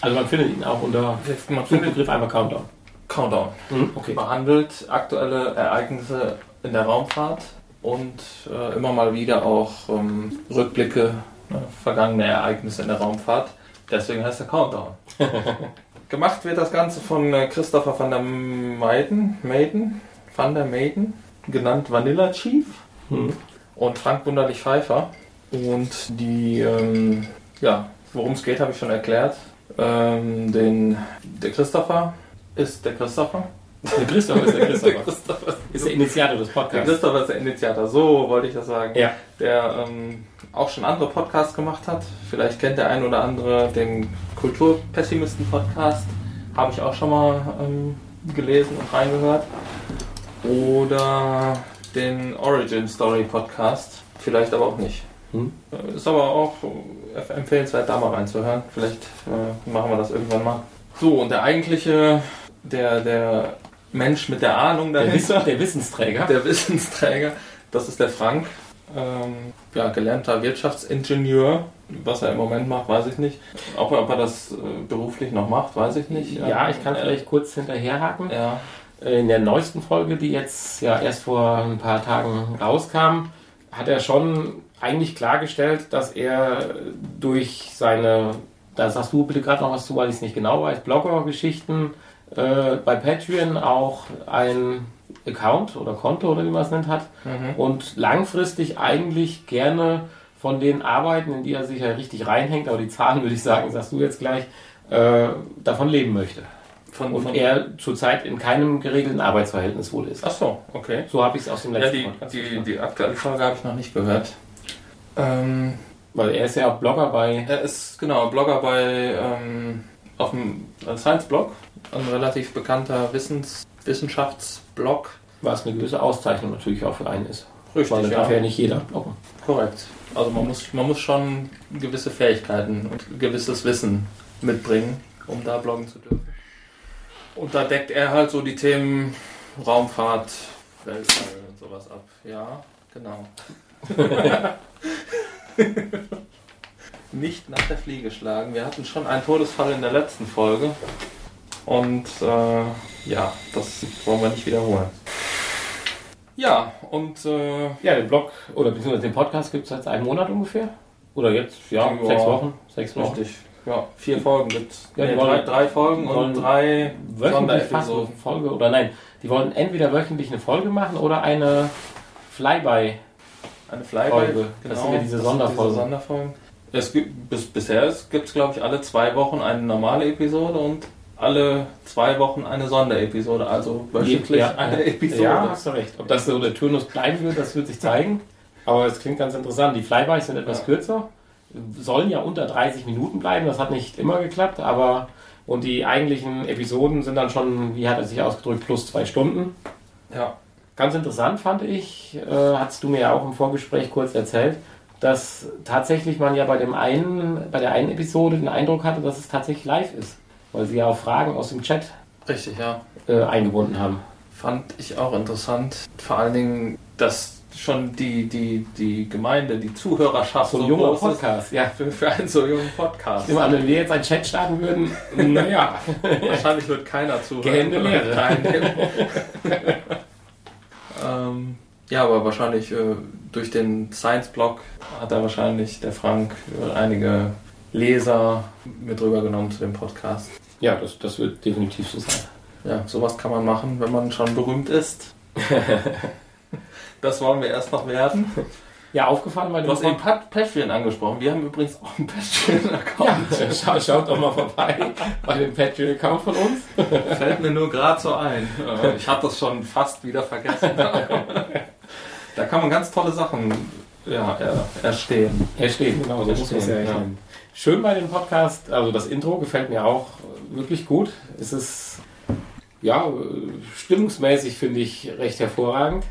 Also man findet ihn auch unter Man findet Suchbegriff einfach Countdown. Countdown. Mhm, okay. behandelt aktuelle Ereignisse in der Raumfahrt und äh, immer mal wieder auch ähm, Rückblicke, ne, vergangene Ereignisse in der Raumfahrt. Deswegen heißt der Countdown. Gemacht wird das Ganze von äh, Christopher van der Meiden, Maiden, van der Maiden, genannt Vanilla Chief Mhm. und Frank Wunderlich Pfeiffer. Und die, ähm, ja, worum es geht, habe ich schon erklärt. Ähm, den, der Christopher ist der Christopher. Der Christoph ist der Christoph. Christopher ist der Initiator des der Podcasts. Christopher ist der Initiator, so wollte ich das sagen. Ja. Der ähm, auch schon andere Podcasts gemacht hat. Vielleicht kennt der ein oder andere den Kulturpessimisten-Podcast. Habe ich auch schon mal ähm, gelesen und reingehört. Oder den Origin Story Podcast. Vielleicht aber auch nicht. Hm? Ist aber auch empfehlenswert, da mal reinzuhören. Vielleicht äh, machen wir das irgendwann mal. So, und der eigentliche, der, der Mensch mit der Ahnung Der, dahinter, der Wissensträger. der Wissensträger, das ist der Frank. Ähm, ja, gelernter Wirtschaftsingenieur. Was er im Moment macht, weiß ich nicht. Ob er, ob er das äh, beruflich noch macht, weiß ich nicht. Ja, ich kann Äh, vielleicht kurz hinterherhaken. Ja, In der neuesten Folge, die jetzt ja erst vor ein paar Tagen rauskam, hat er schon eigentlich klargestellt, dass er durch seine, da sagst du bitte gerade noch was zu, weil ich es nicht genau weiß, Blogger-Geschichten äh, bei Patreon auch ein Account oder Konto oder wie man es nennt hat mhm. und langfristig eigentlich gerne von den Arbeiten, in die er sich ja richtig reinhängt, aber die Zahlen würde ich sagen, sagst du jetzt gleich, äh, davon leben möchte. von, Und von, er zurzeit in keinem geregelten Arbeitsverhältnis wohl ist. Ach so, okay. So habe ich es aus dem Ja, letzten die, Podcast die, die aktuelle Folge habe ich noch nicht gehört. Ähm, Weil er ist ja auch Blogger bei. er ist genau Blogger bei ähm, auf dem Science-Blog, ein relativ bekannter Wissens, Wissenschaftsblog. Was eine gewisse Auszeichnung natürlich auch für einen ist. Richtig, Weil da ja. darf ja nicht jeder bloggen. Korrekt. Also man muss, man muss schon gewisse Fähigkeiten und gewisses Wissen mitbringen, um da bloggen zu dürfen. Und da deckt er halt so die Themen Raumfahrt, Weltall und sowas ab. Ja, genau. Nicht nach der Fliege schlagen. Wir hatten schon einen Todesfall in der letzten Folge. Und äh, ja, das wollen wir nicht wiederholen. Ja, und äh, Ja, den Blog oder beziehungsweise den Podcast gibt es seit einem Monat ungefähr. Oder jetzt, ja, Ja. sechs Wochen. Sechs Wochen. Richtig. Ja, vier Folgen gibt's. Ja, nee, drei, drei Folgen und drei Sonderepisoden. Folge. Oder nein, die wollen entweder wöchentlich eine Folge machen oder eine Flyby. Eine Flyby. Folge. Das sind ja diese das Sonderfolgen. Sonderfolgen. Es gibt, bis, bisher gibt es, glaube ich, alle zwei Wochen eine normale Episode und alle zwei Wochen eine Sonderepisode. Also wöchentlich Ja, eine. Episode. Ja, hast du recht. Ob das so der Turnus bleiben wird, das wird sich zeigen. Aber es klingt ganz interessant. Die Flybys sind etwas Ja. kürzer, sollen ja unter 30 Minuten bleiben. Das hat nicht immer geklappt, aber und die eigentlichen Episoden sind dann schon, wie hat er sich ausgedrückt, plus zwei Stunden. ja. Ganz interessant fand ich, äh, hast du mir ja auch im Vorgespräch kurz erzählt, dass tatsächlich man ja bei dem einen, bei der einen Episode den Eindruck hatte, dass es tatsächlich live ist, weil sie ja auch Fragen aus dem Chat Richtig, ja. äh, eingebunden haben. Fand ich auch interessant. Vor allen Dingen, dass schon die, die, die Gemeinde, die Zuhörerschaft So ein junger groß ist Podcast, ja. für, für einen so jungen Podcast. Immer wenn wir jetzt einen Chat starten würden, naja, Wahrscheinlich wird keiner zuhören. Gehände Leere. teilnehmen. Ja, aber wahrscheinlich äh, durch den Science-Blog hat da wahrscheinlich der Frank äh, einige Leser mit rübergenommen zu dem Podcast. Ja, das, das wird definitiv so sein. Ja, sowas kann man machen, wenn man schon berühmt ist. das wollen wir erst noch werden. Ja, aufgefallen bei Du hast eben Pat- Patreon angesprochen. Wir haben übrigens auch einen Patreon-Account. ja, schaut, doch mal vorbei bei dem Patreon-Account von uns. Fällt mir nur gerade so ein. Ich habe das schon fast wieder vergessen. da kann man ganz tolle Sachen ja, er- erstehen. Erstehen, genau, so muss man es ja Erstehen, ja. erkennen. Schön bei dem Podcast, also das Intro gefällt mir auch wirklich gut. Es ist, ja, stimmungsmäßig finde ich recht hervorragend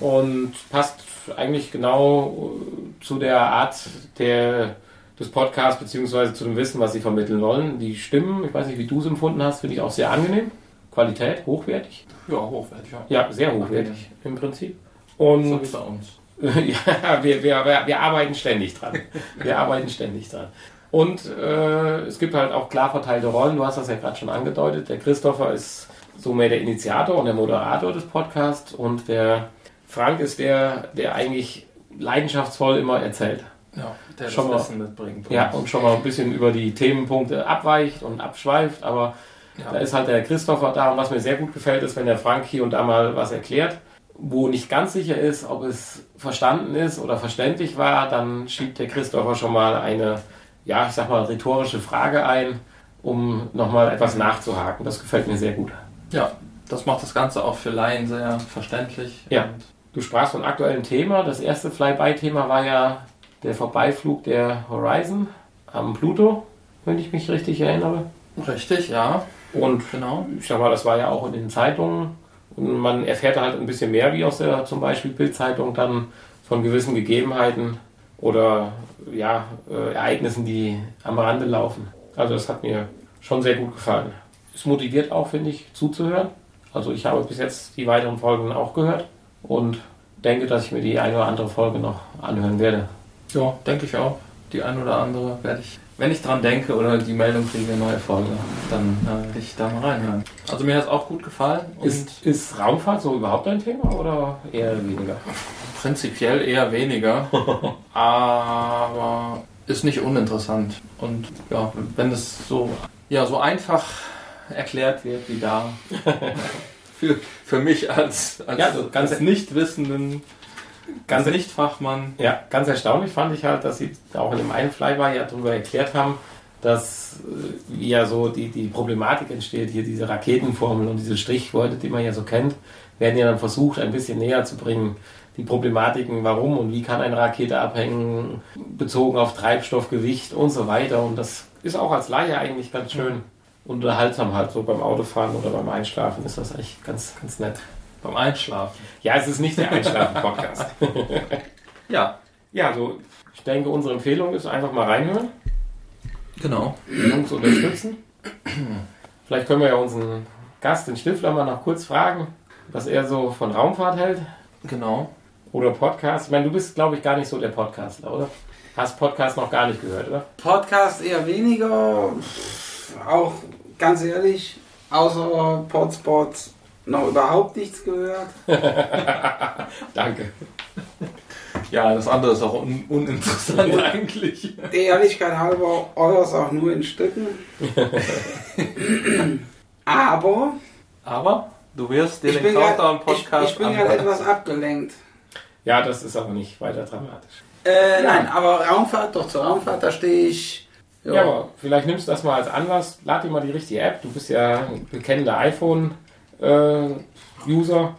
und passt eigentlich genau äh, zu der Art der, des Podcasts beziehungsweise zu dem Wissen, was sie vermitteln wollen. Die Stimmen, ich weiß nicht, wie du es empfunden hast, finde ich auch sehr angenehm. Qualität, hochwertig. Ja, hochwertig. Ja. Ja, sehr hochwertig im Prinzip. Und So wie bei uns. ja, wir, wir, wir, arbeiten ständig dran. Wir arbeiten ständig dran. Und äh, es gibt halt auch klar verteilte Rollen. Du hast das ja gerade schon angedeutet. Der Christopher ist so mehr der Initiator und der Moderator des Podcasts und der Frank ist der, der eigentlich leidenschaftsvoll immer erzählt. Ja, der Schon das mal- mitbringt. Ja, und schon mal ein bisschen über die Themenpunkte abweicht und abschweift, aber Ja. da ist halt der Christopher da und was mir sehr gut gefällt, ist, wenn der Frank hier und da mal was erklärt, wo nicht ganz sicher ist, ob es verstanden ist oder verständlich war, dann schiebt der Christopher schon mal eine, ja, ich sag mal, rhetorische Frage ein, um nochmal etwas nachzuhaken. Das gefällt mir sehr gut. ja, das macht das Ganze auch für Laien sehr verständlich. Ja. Du sprachst von aktuellem Thema. Das erste Flyby-Thema war ja der Vorbeiflug der Horizon am Pluto, wenn ich mich richtig erinnere. Richtig, ja, Und genau. ich sag mal, das war ja auch in den Zeitungen. Und man erfährt halt ein bisschen mehr, wie aus der zum Beispiel Bildzeitung dann von gewissen Gegebenheiten oder ja, äh, Ereignissen, die am Rande laufen. Also das hat mir schon sehr gut gefallen. Es motiviert auch, finde ich, zuzuhören. Also ich habe bis jetzt die weiteren Folgen auch gehört und denke, dass ich mir die eine oder andere Folge noch anhören werde. Ja, denke ich auch. Die ein oder andere werde ich, wenn ich dran denke oder die Meldung kriege, neue Folge, dann äh, werde ich da mal reinhören. Also mir hat es auch gut gefallen und Ist, ist Raumfahrt so überhaupt ein Thema oder eher weniger? prinzipiell eher weniger, aber ist nicht uninteressant. Und ja, wenn es so, ja, so einfach erklärt wird wie da, für, für mich als, als, Ja, so ganz- als Nichtwissenden, Ganz- Nichtfachmann, Ja, ganz erstaunlich fand ich halt, dass sie auch in dem einen Flyby ja darüber erklärt haben, dass äh, ja so die, die Problematik entsteht, hier diese Raketenformel und diese Strichworte, die man ja so kennt, werden ja dann versucht, ein bisschen näher zu bringen. Die Problematiken, warum und wie kann eine Rakete abhängen, bezogen auf Treibstoff, Gewicht und so weiter. Und das ist auch als Laie eigentlich ganz schön unterhaltsam halt, so beim Autofahren oder beim Einschlafen ist das eigentlich ganz, ganz nett. Beim Einschlafen. Ja, es ist nicht der Einschlafen-Podcast. Ja, Ja, also ich denke, unsere Empfehlung ist einfach mal reinhören, genau. die Jungs unterstützen. Vielleicht können wir ja unseren Gast, den Stifler, mal noch kurz fragen, was er so von Raumfahrt hält Genau. oder Podcast. Ich meine, du bist, glaube ich, gar nicht so der Podcastler, oder? Hast Podcast noch gar nicht gehört, oder? Podcast eher weniger. Auch ganz ehrlich, außer Podspot noch überhaupt nichts gehört. Danke. Ja, das andere ist auch un uninteressant eigentlich. Der Ehrlichkeit halber, eures auch nur in Stücken. Aber Aber du wirst dir ich den ich, Countdown-Podcast ich bin gerade etwas abgelenkt. Ja, das ist aber nicht weiter dramatisch. Äh, nein, aber Raumfahrt, doch zur Raumfahrt, da stehe ich. Ja, aber vielleicht nimmst du das mal als Anlass. Lad dir mal die richtige App. Du bist ja ein bekennender iPhone-User.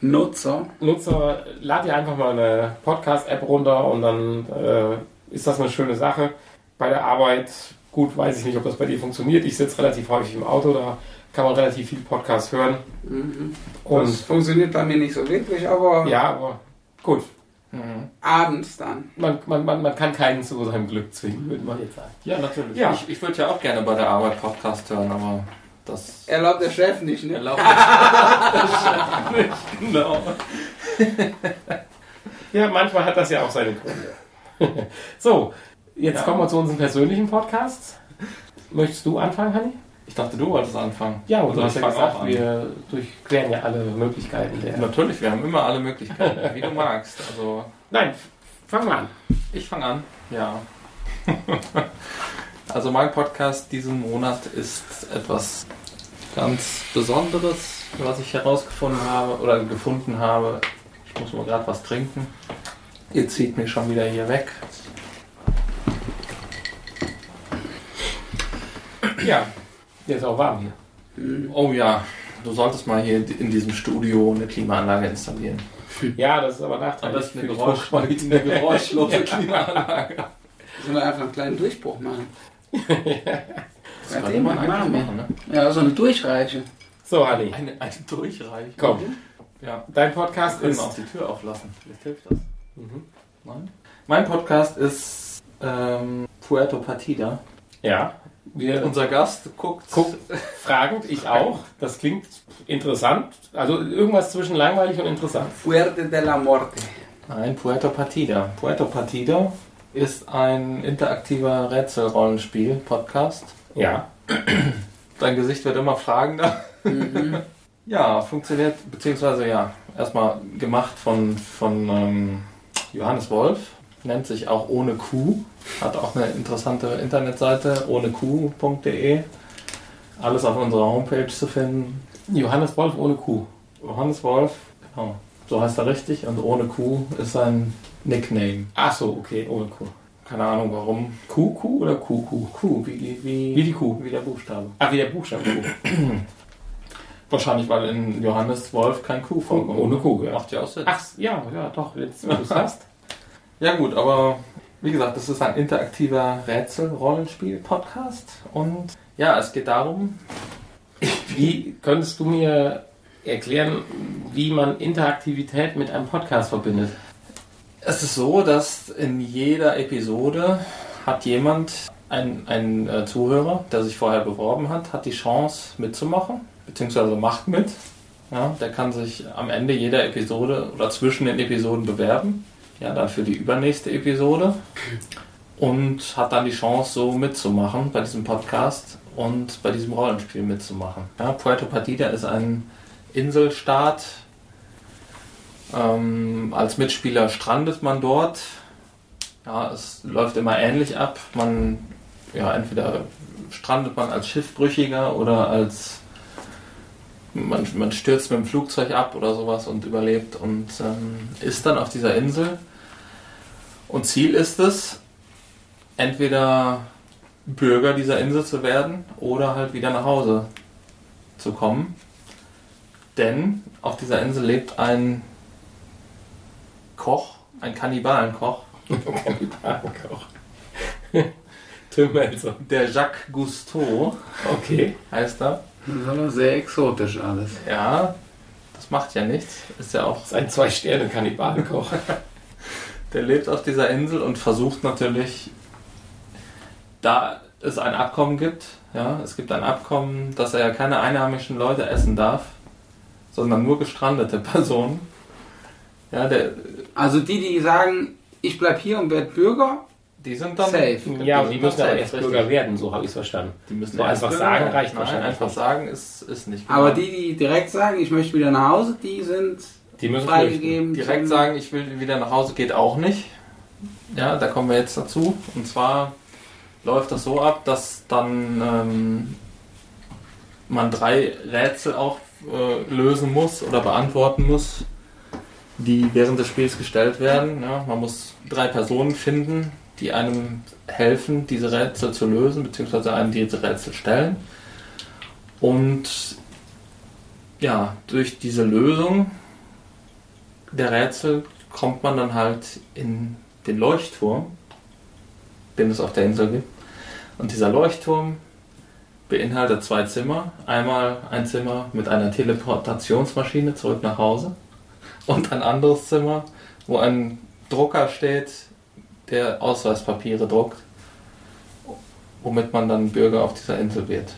Nutzer. Nutzer, lad dir einfach mal eine Podcast-App runter und dann äh, ist das eine schöne Sache. Bei der Arbeit, gut, weiß ich nicht, ob das bei dir funktioniert. Ich sitze relativ häufig im Auto, da kann man relativ viel Podcast hören. Mhm. Und Das funktioniert bei mir nicht so wirklich, aber ja, aber gut. Mhm. abends dann. Man, man, man, man kann keinen zu seinem Glück zwingen, würde man jetzt sagen. Ja, natürlich. Ja. Ich, ich würde ja auch gerne bei der Arbeit Podcast hören, aber das Erlaubt der Chef nicht, ne? erlaubt mich nicht. Genau. Ja, manchmal hat das ja auch seine Gründe. so, jetzt Ja. kommen wir zu unseren persönlichen Podcasts. Möchtest du anfangen, Hanni? Ich dachte, du wolltest anfangen. Ja, und Also du hast ich ja gesagt, wir durchqueren ja alle Möglichkeiten der. Natürlich, wir haben immer alle Möglichkeiten, wie du magst. Also Nein, fang mal an. ich fange an. Ja. also mein Podcast diesen Monat ist etwas ganz Besonderes, was ich herausgefunden habe oder gefunden habe. Ich muss mal gerade was trinken. Ihr zieht mich schon wieder hier weg. Ja, der ist auch warm hier. Oh ja, du solltest mal hier in diesem Studio eine Klimaanlage installieren. Ja, das ist aber nachteilig besten für eine, Geräusch eine geräuschlose Klimaanlage. Sollen wir einfach einen kleinen Durchbruch machen? Das könnte man eigentlich machen, ne? Ja, so eine Durchreiche. So, Hanni, Eine, eine Durchreiche. komm. Ja, Dein Podcast können ist. wir auch die Tür auflassen. Vielleicht hilft das. Mhm. Nein? Mein Podcast ist ähm, Puerto Partida. Ja, wir Unser Gast guckt, Guckt. fragend, ich auch. Das klingt interessant. Also irgendwas zwischen langweilig und interessant. Fuerte de la Morte. Nein, Puerto Partida. Puerto Partida ist ein interaktiver Rätselrollenspiel-Podcast. Ja. Dein Gesicht wird immer fragender. Mhm. Ja, funktioniert, beziehungsweise ja, erstmal gemacht von, von ähm, Johannes Wolf, nennt sich auch ohne Kuh, hat auch eine interessante Internetseite, ohneq.de. Alles auf unserer Homepage zu finden. Johannes Wolf ohne Kuh. Johannes Wolf, genau, so heißt er richtig, und ohne Kuh ist sein Nickname. Ach so, okay, ohne Kuh. Keine Ahnung warum. Kuh, Kuh oder Kuh, Kuh? Wie, die- wie, Wie die Kuh. wie der Buchstabe. Ach, wie der Buchstabe Kuh. Wahrscheinlich, weil in Johannes Wolf kein Kuh vorkommt. Ohne Kuh, ja. Macht ja auch Sinn. Ach, ja, ja, doch, jetzt wo du es hast. Ja gut, aber wie gesagt, das ist ein interaktiver Rätsel-Rollenspiel-Podcast und ja, es geht darum, Wie könntest du mir erklären, wie man Interaktivität mit einem Podcast verbindet? Es ist so, dass in jeder Episode hat jemand, ein, ein äh, Zuhörer, der sich vorher beworben hat, hat die Chance mitzumachen, beziehungsweise macht mit. Ja, der kann sich am Ende jeder Episode oder zwischen den Episoden bewerben, ja, dann für die übernächste Episode und hat dann die Chance, so mitzumachen bei diesem Podcast und bei diesem Rollenspiel mitzumachen. Ja, Puerto Partida ist ein Inselstaat. Ähm, als Mitspieler strandet man dort. Ja, es läuft immer ähnlich ab. Man, ja, entweder strandet man als Schiffbrüchiger oder als man, man stürzt mit dem Flugzeug ab oder sowas und überlebt und ähm, ist dann auf dieser Insel. Und Ziel ist es, entweder Bürger dieser Insel zu werden oder halt wieder nach Hause zu kommen. Denn auf dieser Insel lebt ein Koch, ein Kannibalenkoch, Kannibalenkoch. Tim Melzer. der Jacques Cousteau Okay. heißt er. Das ist aber sehr exotisch alles. Ja, das macht ja nichts. Ist ja auch Das ist ein Zwei-Sterne-Kannibalenkoch. Der lebt auf dieser Insel und versucht natürlich, da es ein Abkommen gibt, ja, es gibt ein Abkommen, dass er ja keine einheimischen Leute essen darf, sondern nur gestrandete Personen. Ja, der, Also die, die sagen, ich bleib hier und werde Bürger, die sind dann Safe. ja, aber sind die müssen dann aber safe, erst richtig. Bürger werden, so habe ich es verstanden. Die müssen So einfach Bürger sagen reicht Nein, wahrscheinlich einfach nicht. sagen ist, ist nicht aber genau. die, die direkt sagen, ich möchte wieder nach Hause, die sind Die müssen freigegeben. Direkt sagen, ich will wieder nach Hause, geht auch nicht. Ja, da kommen wir jetzt dazu. Und zwar läuft das so ab, dass dann ähm, man drei Rätsel auch äh, lösen muss oder beantworten muss, die während des Spiels gestellt werden. Ja, man muss drei Personen finden, die einem helfen, diese Rätsel zu lösen, beziehungsweise einem diese Rätsel stellen. Und ja, durch diese Lösung der Rätsel kommt man dann halt in den Leuchtturm, den es auf der Insel gibt. Und dieser Leuchtturm beinhaltet zwei Zimmer. Einmal ein Zimmer mit einer Teleportationsmaschine zurück nach Hause und ein anderes Zimmer, wo ein Drucker steht, der Ausweispapiere druckt, womit man dann Bürger auf dieser Insel wird.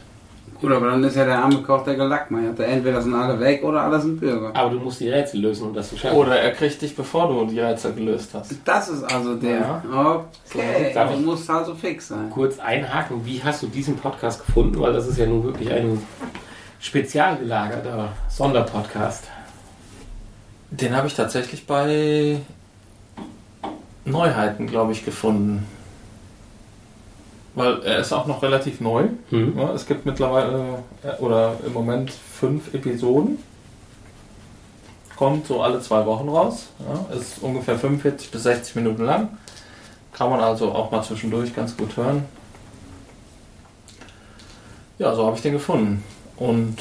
Gut, aber dann ist ja der arme Koch der Gelackmeierte. Entweder sind alle weg oder alle sind Bürger. Aber du musst die Rätsel lösen, um das zu schaffen. Oder er kriegt dich, bevor du die Rätsel gelöst hast. Das ist also der. Ja. Okay, du musst also fix sein. kurz einhaken, wie hast du diesen Podcast gefunden? Weil das ist ja nun wirklich ein spezial gelagerter Sonderpodcast. Den habe ich tatsächlich bei Neuheiten, glaube ich, gefunden. Weil er ist auch noch relativ neu. Hm. Ja, es gibt mittlerweile äh, oder im Moment fünf Episoden. Kommt so alle zwei Wochen raus. Ja, ist ungefähr 45 bis 60 Minuten lang. Kann man also auch mal zwischendurch ganz gut hören. Ja, so habe ich den gefunden. Und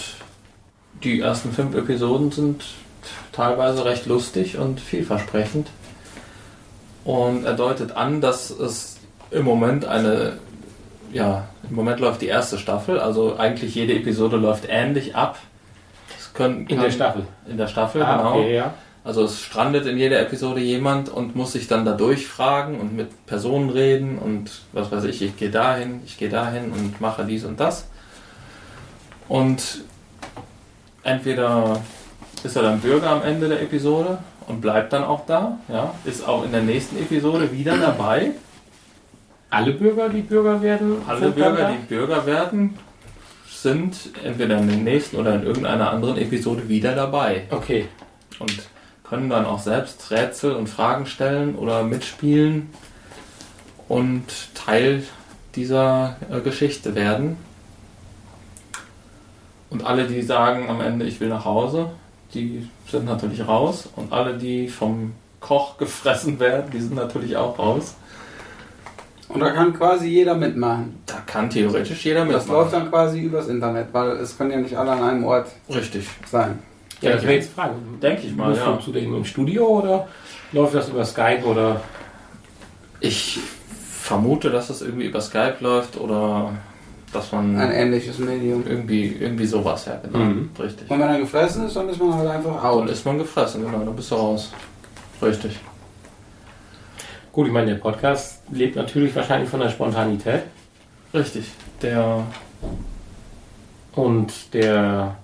die ersten fünf Episoden sind teilweise recht lustig und vielversprechend. Und er deutet an, dass es im Moment eine, ja, im Moment läuft die erste Staffel, also eigentlich jede Episode läuft ähnlich ab. Können, In der Staffel. In der Staffel, Ah, genau. okay, ja. Also es strandet in jeder Episode jemand und muss sich dann da durchfragen und mit Personen reden und was weiß ich, ich gehe dahin, ich gehe dahin und mache dies und das. Und entweder ist er dann Bürger am Ende der Episode und bleibt dann auch da, ja, ist auch in der nächsten Episode wieder dabei. Alle Bürger, die Bürger werden, Alle Bürger, da? die Bürger werden, sind entweder in der nächsten oder in irgendeiner anderen Episode wieder dabei Okay. und können dann auch selbst Rätsel und Fragen stellen oder mitspielen und Teil dieser äh, Geschichte werden. Und alle, die sagen am Ende, ich will nach Hause, die sind natürlich raus. Und alle, die vom Koch gefressen werden, die sind natürlich auch raus. Und da kann quasi jeder mitmachen. Da kann theoretisch jeder Das mitmachen. läuft dann quasi übers Internet, weil es können ja nicht alle an einem Ort Richtig. sein. Ja, das wäre jetzt die Frage. Denke ich mal, Musst ja. du zu dem im Studio oder läuft das über Skype oder Ich vermute, dass das irgendwie über Skype läuft oder dass man Ein ähnliches Medium. irgendwie, irgendwie sowas, ja, genau. Mhm. Richtig. Und wenn er gefressen ist, dann ist man halt einfach Dann out. ist man gefressen, genau, dann bist du raus. Richtig. Gut, ich meine, der Podcast lebt natürlich wahrscheinlich von der Spontanität Richtig. Der und der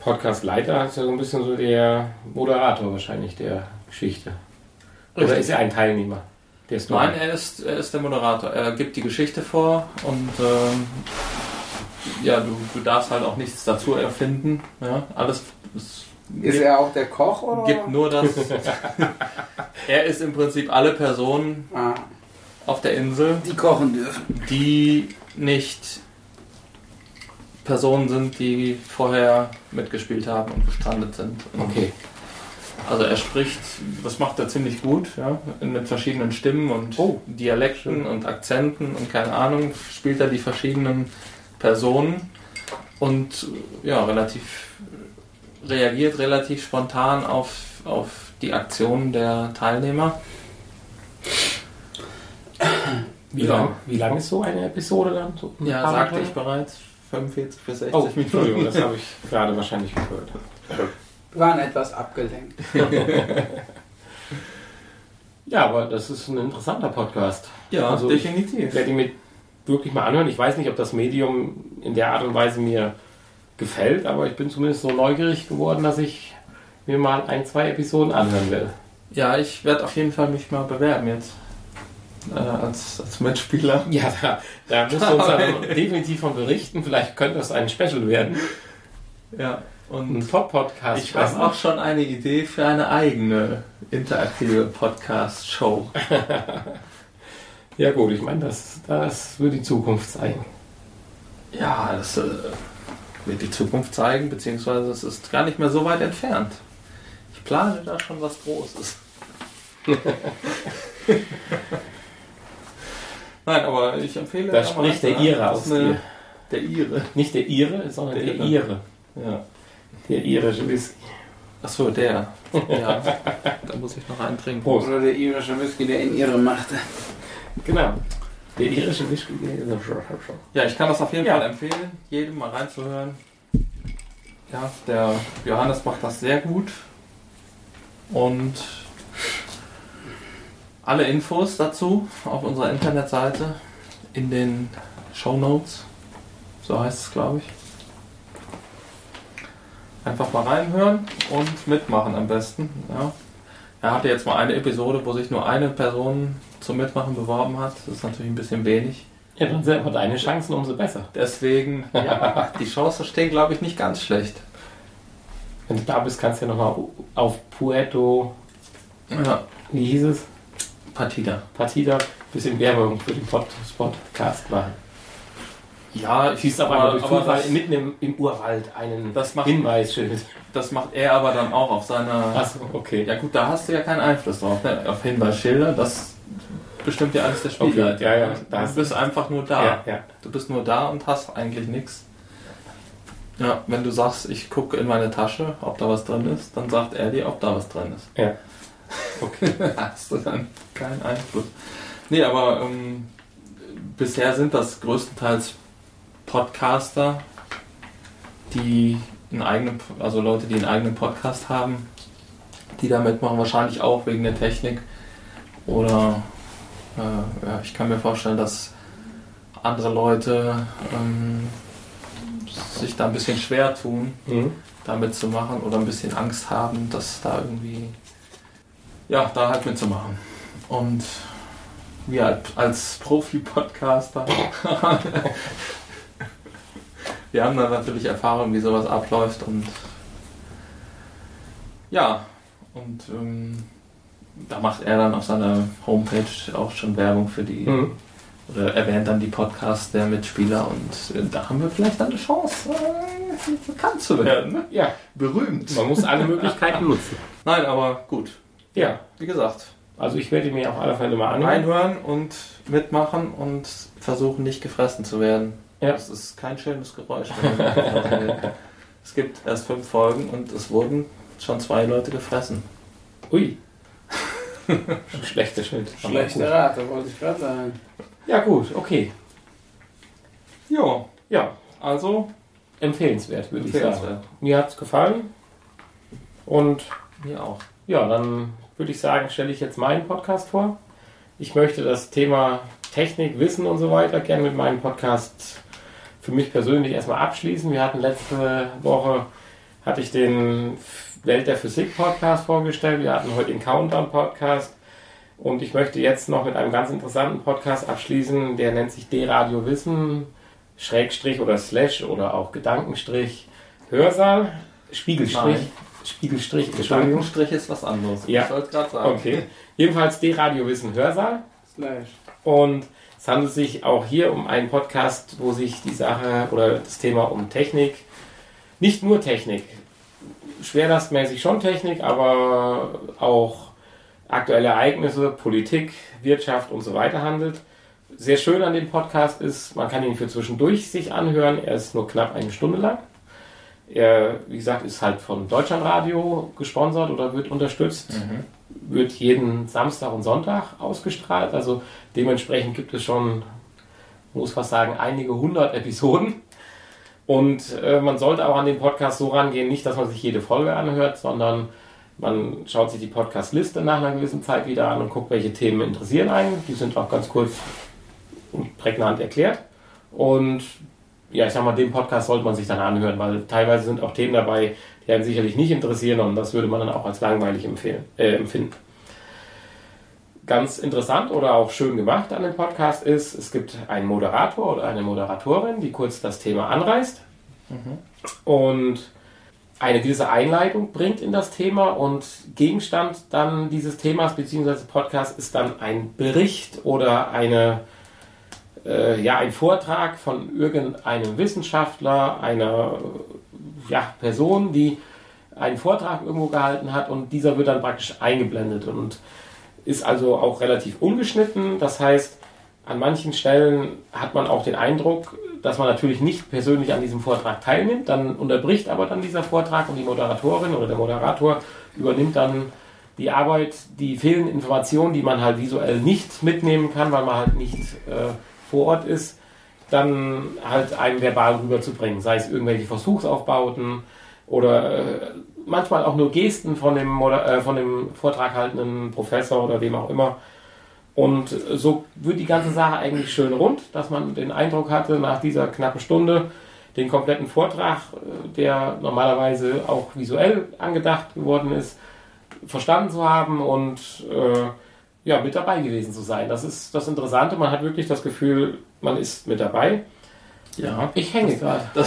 Podcast-Leiter ist ja so ein bisschen so der Moderator wahrscheinlich der Geschichte. Oder Richtig. ist er ein Teilnehmer? Der ist Nein, er ist, er ist der Moderator. Er gibt die Geschichte vor und ähm, ja, du, du darfst halt auch nichts dazu erfinden. Ja, alles es Ist gibt, er auch der Koch oder? gibt nur das. er ist im Prinzip alle Personen ah, auf der Insel, die kochen dürfen. die nicht Personen sind, die vorher mitgespielt haben und gestrandet sind. Und Okay. Also er spricht, das macht er ziemlich gut, ja, mit verschiedenen Stimmen und Oh, Dialekten und Akzenten und keine Ahnung, spielt er die verschiedenen Personen und ja, relativ reagiert relativ spontan auf, auf die Aktionen der Teilnehmer. Wie Ja. lang, wie lang ist so eine Episode dann? So ein Ja, sagte ich bereits, 45 bis 60 Oh, Minuten. Entschuldigung, das habe ich gerade wahrscheinlich gehört. Wir waren etwas abgelenkt. Ja, aber das ist ein interessanter Podcast. Ja, Also definitiv. Ich werde ihn mir wirklich mal anhören. Ich weiß nicht, ob das Medium in der Art und Weise mir gefällt, aber ich bin zumindest so neugierig geworden, dass ich mir mal ein, zwei Episoden anhören will. Ja, ich werde auf jeden Fall mich mal bewerben jetzt. Äh, als, als Mitspieler. Ja, da, da musst du uns dann definitiv von berichten. Vielleicht könnte das ein Special werden. Ja, und Ein Top-Podcast. Ich habe auch schon eine Idee für eine eigene interaktive Podcast-Show. Ja gut, ich meine, das, das wird die Zukunft zeigen. Ja, das äh, wird die Zukunft zeigen, beziehungsweise es ist gar nicht mehr so weit entfernt. Ich plane da schon was Großes. Nein, aber ich empfehle. Da spricht der Ire aus eine- dir. Der Ire. Nicht der Ire, sondern Der der. Ire. Ja. Der irische Whisky. Achso, der. Ja. da muss ich noch einen trinken. Prost. Oder der irische Whisky, der in ihre machte. Genau. Der irische Whisky. der. Ja, ich kann das auf jeden Ja. Fall empfehlen, jedem mal reinzuhören. Ja, der Johannes macht das sehr gut. Und alle Infos dazu auf unserer Internetseite in den Show Notes. So heißt es, glaube ich. Einfach mal reinhören und mitmachen am besten. Ja. Er hatte jetzt mal eine Episode, wo sich nur eine Person zum Mitmachen beworben hat. Das ist natürlich ein bisschen wenig. Ja, dann sind aber deine Chancen umso besser. Deswegen, ja, die Chancen stehen, glaube ich, nicht ganz schlecht. Wenn du da bist, kannst du ja nochmal auf Puerto, Ja, wie hieß es? Partida. Partida, bisschen Werbung für den Pod Podcast machen. Ja, ich Schießt aber, aber, durch Zufall das, mitten im, im Urwald einen Das macht- Hinweisschild. das macht er aber dann auch auf seiner. Achso, okay. Ja gut, da hast du ja keinen Einfluss drauf. Ne? Auf Hinweisschilder, das bestimmt ja alles der Spieler. Okay, ja, ja, Du bist einfach nur da. Ja, ja. Du bist nur da und hast eigentlich nichts. Ja, wenn du sagst, ich gucke in meine Tasche, ob da was drin ist, dann sagt er dir, ob da was drin ist. Ja. Okay. hast du dann keinen Einfluss. Nee, aber ähm, bisher sind das größtenteils Podcaster, die einen eigenen, also Leute, die einen eigenen Podcast haben, die da mitmachen, wahrscheinlich auch wegen der Technik. Oder äh, ja, ich kann mir vorstellen, dass andere Leute ähm, sich da ein bisschen schwer tun, Mhm. da mitzumachen oder ein bisschen Angst haben, dass da irgendwie, ja, da halt mitzumachen. Und wir als Profi-Podcaster, wir haben da natürlich Erfahrung, wie sowas abläuft und ja, und ähm, da macht er dann auf seiner Homepage auch schon Werbung für die, Mhm. oder erwähnt dann die Podcasts der Mitspieler und äh, da haben wir vielleicht dann eine Chance, äh, bekannt zu werden. Ne? Ja, Berühmt. man muss alle Möglichkeiten nutzen. Nein, aber gut. Ja, Wie gesagt, also ich werde mir auf alle Fälle mal anhören. reinhören und mitmachen und versuchen nicht gefressen zu werden. Ja. Das ist kein schönes Geräusch. es gibt erst fünf Folgen und es wurden schon zwei Leute gefressen. Ui. Schlechter Schnitt. Aber Schlechte gut. Rate, wollte ich gerade sagen. Ja gut, okay. Ja, Ja, also empfehlenswert, würde ich sagen. Mir hat es gefallen. Und Mir auch. ja, dann würde ich sagen, stelle ich jetzt meinen Podcast vor. Ich möchte das Thema Technik, Wissen und so weiter gerne mit meinem Podcast für mich persönlich erstmal abschließen. Wir hatten letzte Woche, hatte ich den Welt der Physik Podcast vorgestellt. Wir hatten heute den Countdown Podcast. Und ich möchte jetzt noch mit einem ganz interessanten Podcast abschließen, der nennt sich D-Radio Wissen, Schrägstrich oder Slash oder auch Gedankenstrich, Hörsaal, Spiegelstrich, Nein. Spiegelstrich. Gedankenstrich ist was anderes. Ja. Ich wollte gerade sagen. Okay. Jedenfalls D-Radio Wissen Hörsaal. Slash. Und es handelt sich auch hier um einen Podcast, wo sich die Sache oder das Thema um Technik, nicht nur Technik, schwerlastmäßig schon Technik, aber auch aktuelle Ereignisse, Politik, Wirtschaft und so weiter handelt. Sehr schön an dem Podcast ist, man kann ihn für zwischendurch sich anhören. Er ist nur knapp eine Stunde lang. Er, wie gesagt, ist halt von Deutschlandradio gesponsert oder wird unterstützt Mhm. Wird jeden Samstag und Sonntag ausgestrahlt. Also dementsprechend gibt es schon, muss fast sagen, einige hundert Episoden. Und äh, man sollte auch an den Podcast so rangehen, nicht, dass man sich jede Folge anhört, sondern man schaut sich die Podcast-Liste nach einer gewissen Zeit wieder an und guckt, welche Themen interessieren einen. Die sind auch ganz kurz und prägnant erklärt. Und ja, ich sag mal, den Podcast sollte man sich dann anhören, weil teilweise sind auch Themen dabei, die einen sicherlich nicht interessieren und das würde man dann auch als langweilig empfehlen, äh, empfinden. Ganz interessant oder auch schön gemacht an dem Podcast ist, es gibt einen Moderator oder eine Moderatorin, die kurz das Thema anreißt und eine gewisse Einleitung bringt in das Thema und Gegenstand dann dieses Themas bzw. Podcast ist dann ein Bericht oder eine äh, ja, ein Vortrag von irgendeinem Wissenschaftler, einer ja, Person, die einen Vortrag irgendwo gehalten hat und dieser wird dann praktisch eingeblendet und ist also auch relativ ungeschnitten. Das heißt, an manchen Stellen hat man auch den Eindruck, dass man natürlich nicht persönlich an diesem Vortrag teilnimmt, dann unterbricht aber dann dieser Vortrag und die Moderatorin oder der Moderator übernimmt dann die Arbeit, die fehlenden Informationen, die man halt visuell nicht mitnehmen kann, weil man halt nicht äh, vor Ort ist, dann halt einem verbal rüberzubringen, sei es irgendwelche Versuchsaufbauten oder äh, manchmal auch nur Gesten von dem, äh, von dem Vortrag haltenden Professor oder wem auch immer. Und so wird die ganze Sache eigentlich schön rund, dass man den Eindruck hatte, nach dieser knappen Stunde den kompletten Vortrag, äh, der normalerweise auch visuell angedacht geworden ist, verstanden zu haben und äh, ja, mit dabei gewesen zu sein. Das ist das Interessante. Man hat wirklich das Gefühl, man ist mit dabei. Ja. Ich hänge gerade.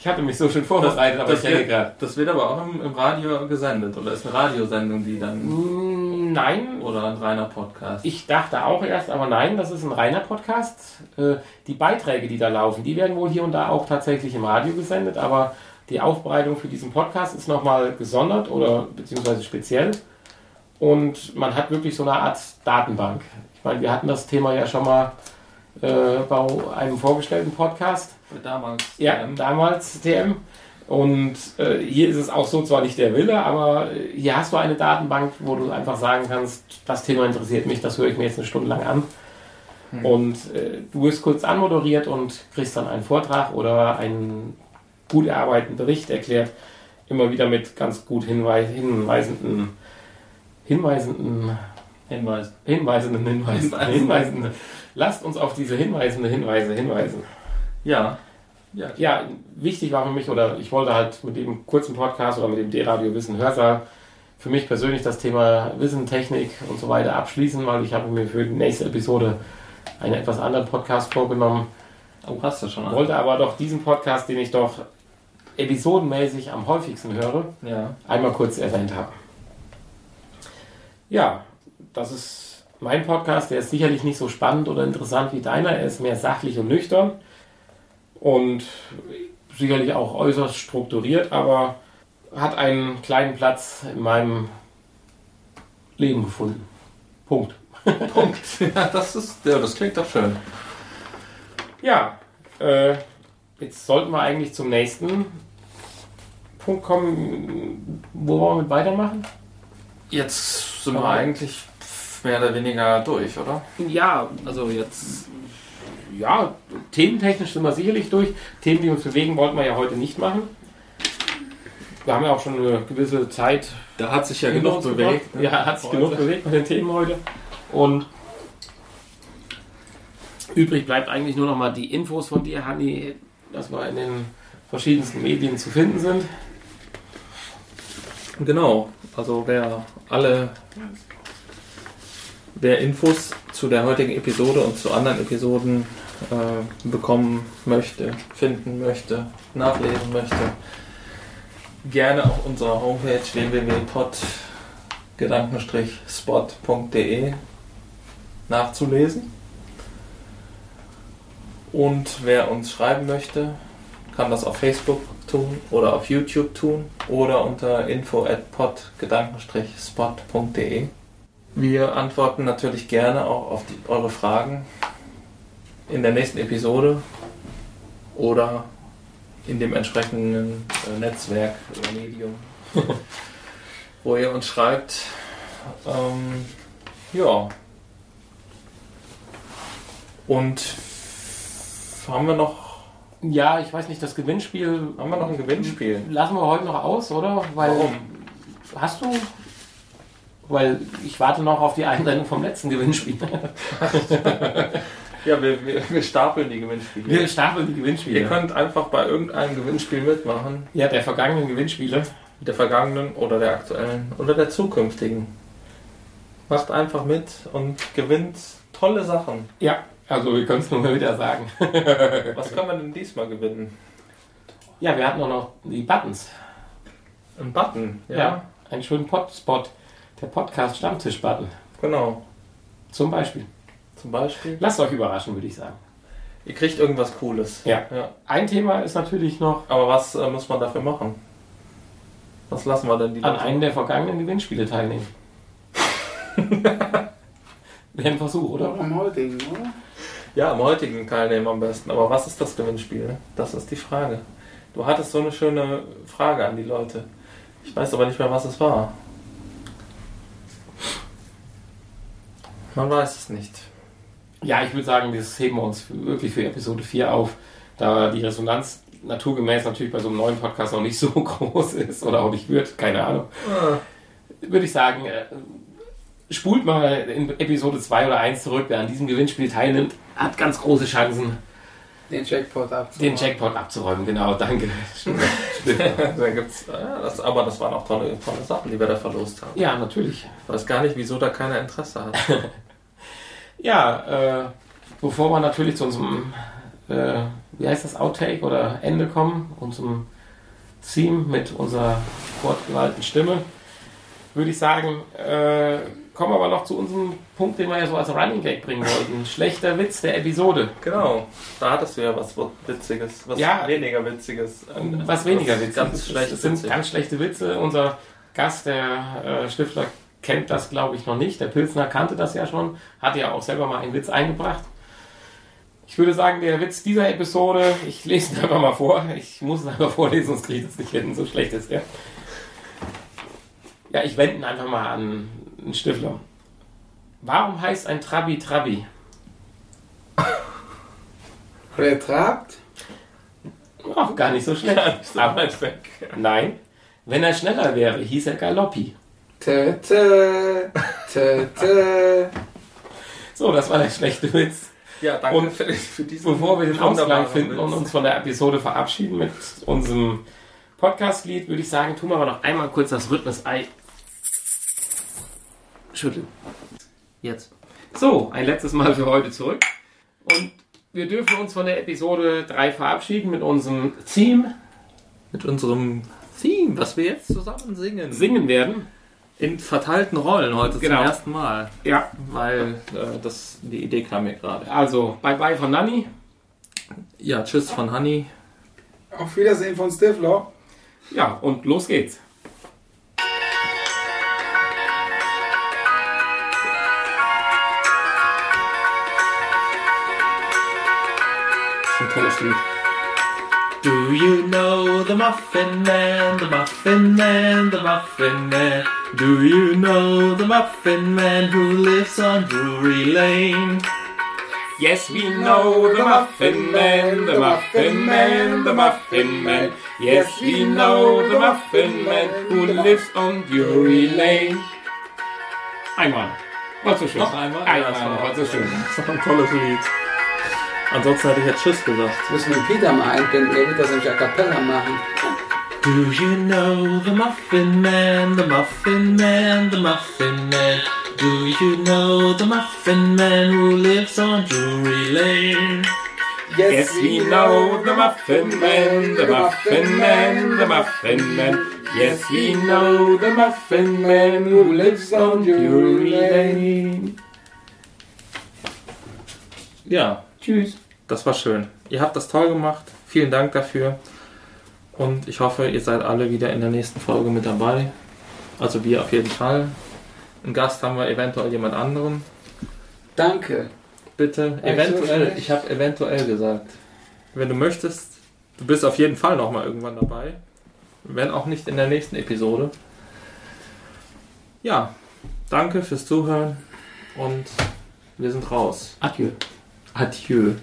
ich hatte mich so schön vorbereitet, aber das, ich hänge gerade. das wird aber auch im, im Radio gesendet. Oder ist eine Radiosendung, die dann. Mm, Nein, Oder ein reiner Podcast? Ich dachte auch erst, aber nein, das ist ein reiner Podcast. Äh, Die Beiträge, die da laufen, die werden wohl hier und da auch tatsächlich im Radio gesendet, aber die Aufbereitung für diesen Podcast ist nochmal gesondert oder beziehungsweise speziell. Und man hat wirklich so eine Art Datenbank. Ich meine, wir hatten das Thema ja schon mal äh, bei einem vorgestellten Podcast. Damals. Ja, ähm, damals TM. Und äh, hier ist es auch so, zwar nicht der Wille, aber äh, hier hast du eine Datenbank, wo du einfach sagen kannst, das Thema interessiert mich, das höre ich mir jetzt eine Stunde lang an. Hm. Und äh, du wirst kurz anmoderiert und kriegst dann einen Vortrag oder einen gut erarbeiteten Bericht erklärt, immer wieder mit ganz gut hinwei hinweisenden, hinweisenden, Hinweis. hinweisenden Hinweisen, Hinweisen. hinweisenden. Lasst uns auf diese hinweisende Hinweise hinweisen. Ja. Ja. Ja, wichtig war für mich, oder ich wollte halt mit dem kurzen Podcast oder mit dem D-Radio Wissen Hörsaal für mich persönlich das Thema Wissen, Technik und so weiter abschließen, weil ich habe mir für die nächste Episode einen etwas anderen Podcast vorgenommen, Oh, hast du schon. einen? wollte aber doch diesen Podcast, den ich doch episodenmäßig am häufigsten höre, Ja. einmal kurz erwähnt haben. Ja, das ist mein Podcast, der ist sicherlich nicht so spannend oder interessant wie deiner, er ist mehr sachlich und nüchtern und sicherlich auch äußerst strukturiert, aber hat einen kleinen Platz in meinem Leben gefunden. Punkt. Punkt. Ja, das ist. Ja, das klingt doch schön. Ja, äh, jetzt sollten wir eigentlich zum nächsten Punkt kommen. Wo wollen wir mit weitermachen? Jetzt sind wir eigentlich mehr oder weniger durch, oder? Ja, Also jetzt. ja, thementechnisch sind wir sicherlich durch. Themen, die uns bewegen, wollten wir ja heute nicht machen. Wir haben ja auch schon eine gewisse Zeit Da hat sich ja genug bewegt. ne? Ja, hat sich Heute. genug bewegt mit den Themen heute. Und übrig bleibt eigentlich nur noch mal die Infos von dir, Hanni, dass wir in den verschiedensten Medien zu finden sind. Genau. Also wer alle wer Infos zu der heutigen Episode und zu anderen Episoden äh, bekommen möchte, finden möchte, nachlesen möchte, gerne auf unserer Homepage www.pod-spot.de nachzulesen. Und wer uns schreiben möchte, kann das auf Facebook tun oder auf YouTube tun oder unter info at pod-spot.de. Wir antworten natürlich gerne auch auf die, eure Fragen in der nächsten Episode oder in dem entsprechenden äh, Netzwerk oder Medium, wo ihr uns schreibt. Ähm, ja. Und haben wir noch Ja, ich weiß nicht, das Gewinnspiel haben wir noch ein Gewinnspiel? lassen wir heute noch aus, oder? Weil, Warum? Hast du? Weil ich warte noch auf die Einsendung vom letzten Gewinnspiel. Ja, wir, wir, wir stapeln die Gewinnspiele. Wir stapeln die Gewinnspiele. Ihr könnt einfach bei irgendeinem Gewinnspiel mitmachen. ja, der vergangenen Gewinnspiele. Der vergangenen oder der aktuellen oder der zukünftigen. Macht einfach mit und gewinnt tolle Sachen. Ja, also wir können es nur mal wieder sagen. Was können wir denn diesmal gewinnen? Ja, wir hatten auch noch die Buttons. Ein Button. Ja. Einen schönen Podspot. Der Podcast Stammtisch-Button. Genau. Zum Beispiel. Zum Beispiel. Lasst euch überraschen, würde ich sagen. Ihr kriegt irgendwas Cooles. Ja. ja. Ein Thema ist natürlich noch Aber was äh, muss man dafür machen? Was lassen wir denn die an Leute? einem der vergangenen Gewinnspiele teilnehmen. Wäre ein Versuch, oder? Am heutigen, oder? Ja, am heutigen teilnehmen am besten. Aber was ist das Gewinnspiel? Das ist die Frage. Du hattest so eine schöne Frage an die Leute. Ich weiß aber nicht mehr, was es war. Man weiß es nicht. Ja, ich würde sagen, das heben wir uns wirklich für Episode 4 auf, da die Resonanz naturgemäß natürlich bei so einem neuen Podcast noch nicht so groß ist oder auch nicht wird, keine Ahnung. Würde ich sagen, äh, spult mal in Episode 2 oder 1 zurück, wer an diesem Gewinnspiel teilnimmt, hat ganz große Chancen, Den Jackpot abzuholen. den Jackpot abzuräumen. Genau, danke. da gibt's, ja, das, aber das waren auch tolle, tolle Sachen, die wir da verlost haben. ja, natürlich. Ich weiß gar nicht, wieso da keiner Interesse hat. Ja, äh, bevor wir natürlich zu unserem, äh, wie heißt das, Outtake oder Ende kommen, unserem Theme mit unserer fortgewalten Stimme, würde ich sagen, äh, kommen wir aber noch zu unserem Punkt, den wir ja so als Running Gag bringen wollten. Schlechter Witz der Episode. genau, da hattest du ja was Witziges, was Ja. weniger Witziges. Was weniger Was Witz. Ganz schlecht Das sind witzig. ganz schlechte Witze. Unser Gast, der äh, Stifter, kennt das, glaube ich, noch nicht. Der Pilsner kannte das ja schon, hat ja auch selber mal einen Witz eingebracht. Ich würde sagen, der Witz dieser Episode, ich lese ihn einfach mal vor. Ich muss es einfach vorlesen, sonst kriege ich das nicht hin. So schlecht ist der. Ja, ich wende ihn einfach mal an einen Stifler. Warum heißt ein Trabi Trabi? Retrapt. Ach, gar nicht so schlecht. so Aber weg. nein, wenn er schneller wäre, hieß er Galoppi. Tö, tö, tö, tö. So, das war der schlechte Witz. Ja, danke Und für, für diesen Bevor wir den Ausgleich finden und uns von der Episode verabschieden mit unserem Podcast-Lied, würde ich sagen, tun wir aber noch einmal kurz das Rhythmus-Ei schütteln. Jetzt. So, ein letztes Mal für heute zurück. Und wir dürfen uns von der Episode 3 verabschieden mit unserem Theme Mit unserem Theme, was wir jetzt zusammen singen. singen werden. In verteilten Rollen heute Genau. zum ersten Mal. Ja, Weil äh, das, die Idee kam mir gerade. also Bye Bye von Nanni. Ja, tschüss von Honey. Auf Wiedersehen von Stifler. Ja, und los geht's. Das ist ein tolles Lied. Do you know the Muffin Man, the Muffin Man, the Muffin Man? Do you know the Muffin Man who lives on Drury Lane? Yes, we know the Muffin Man, the Muffin Man, the Muffin Man. Yes, we know the Muffin Man who lives on Drury Lane. Einmal. War zu schön. Noch einmal? Einmal, war- zu schön. Das ist ein tolles Lied. Ansonsten hätte ich jetzt Tschüss gesagt. Müssen wir Peter mal einbinden, der wird das nämlich a cappella machen. Do you know the Muffin Man, the Muffin Man, the Muffin Man? Do you know the Muffin Man who lives on Drury Lane? Yes, we know the Muffin Man, the Muffin Man, the Muffin Man. Yes, we know the Muffin Man who lives on Drury Lane. Ja, Tschüss. das war schön. Ihr habt das toll gemacht. Vielen Dank dafür. Und ich hoffe, ihr seid alle wieder in der nächsten Folge mit dabei. Also wir auf jeden Fall. Ein Gast haben wir eventuell jemand anderen. Danke. Bitte, War ich so eventuell. schlecht? Ich habe eventuell gesagt. Wenn du möchtest, du bist auf jeden Fall nochmal irgendwann dabei. Wenn auch nicht in der nächsten Episode. Ja, danke fürs Zuhören und wir sind raus. Adieu. Adieu.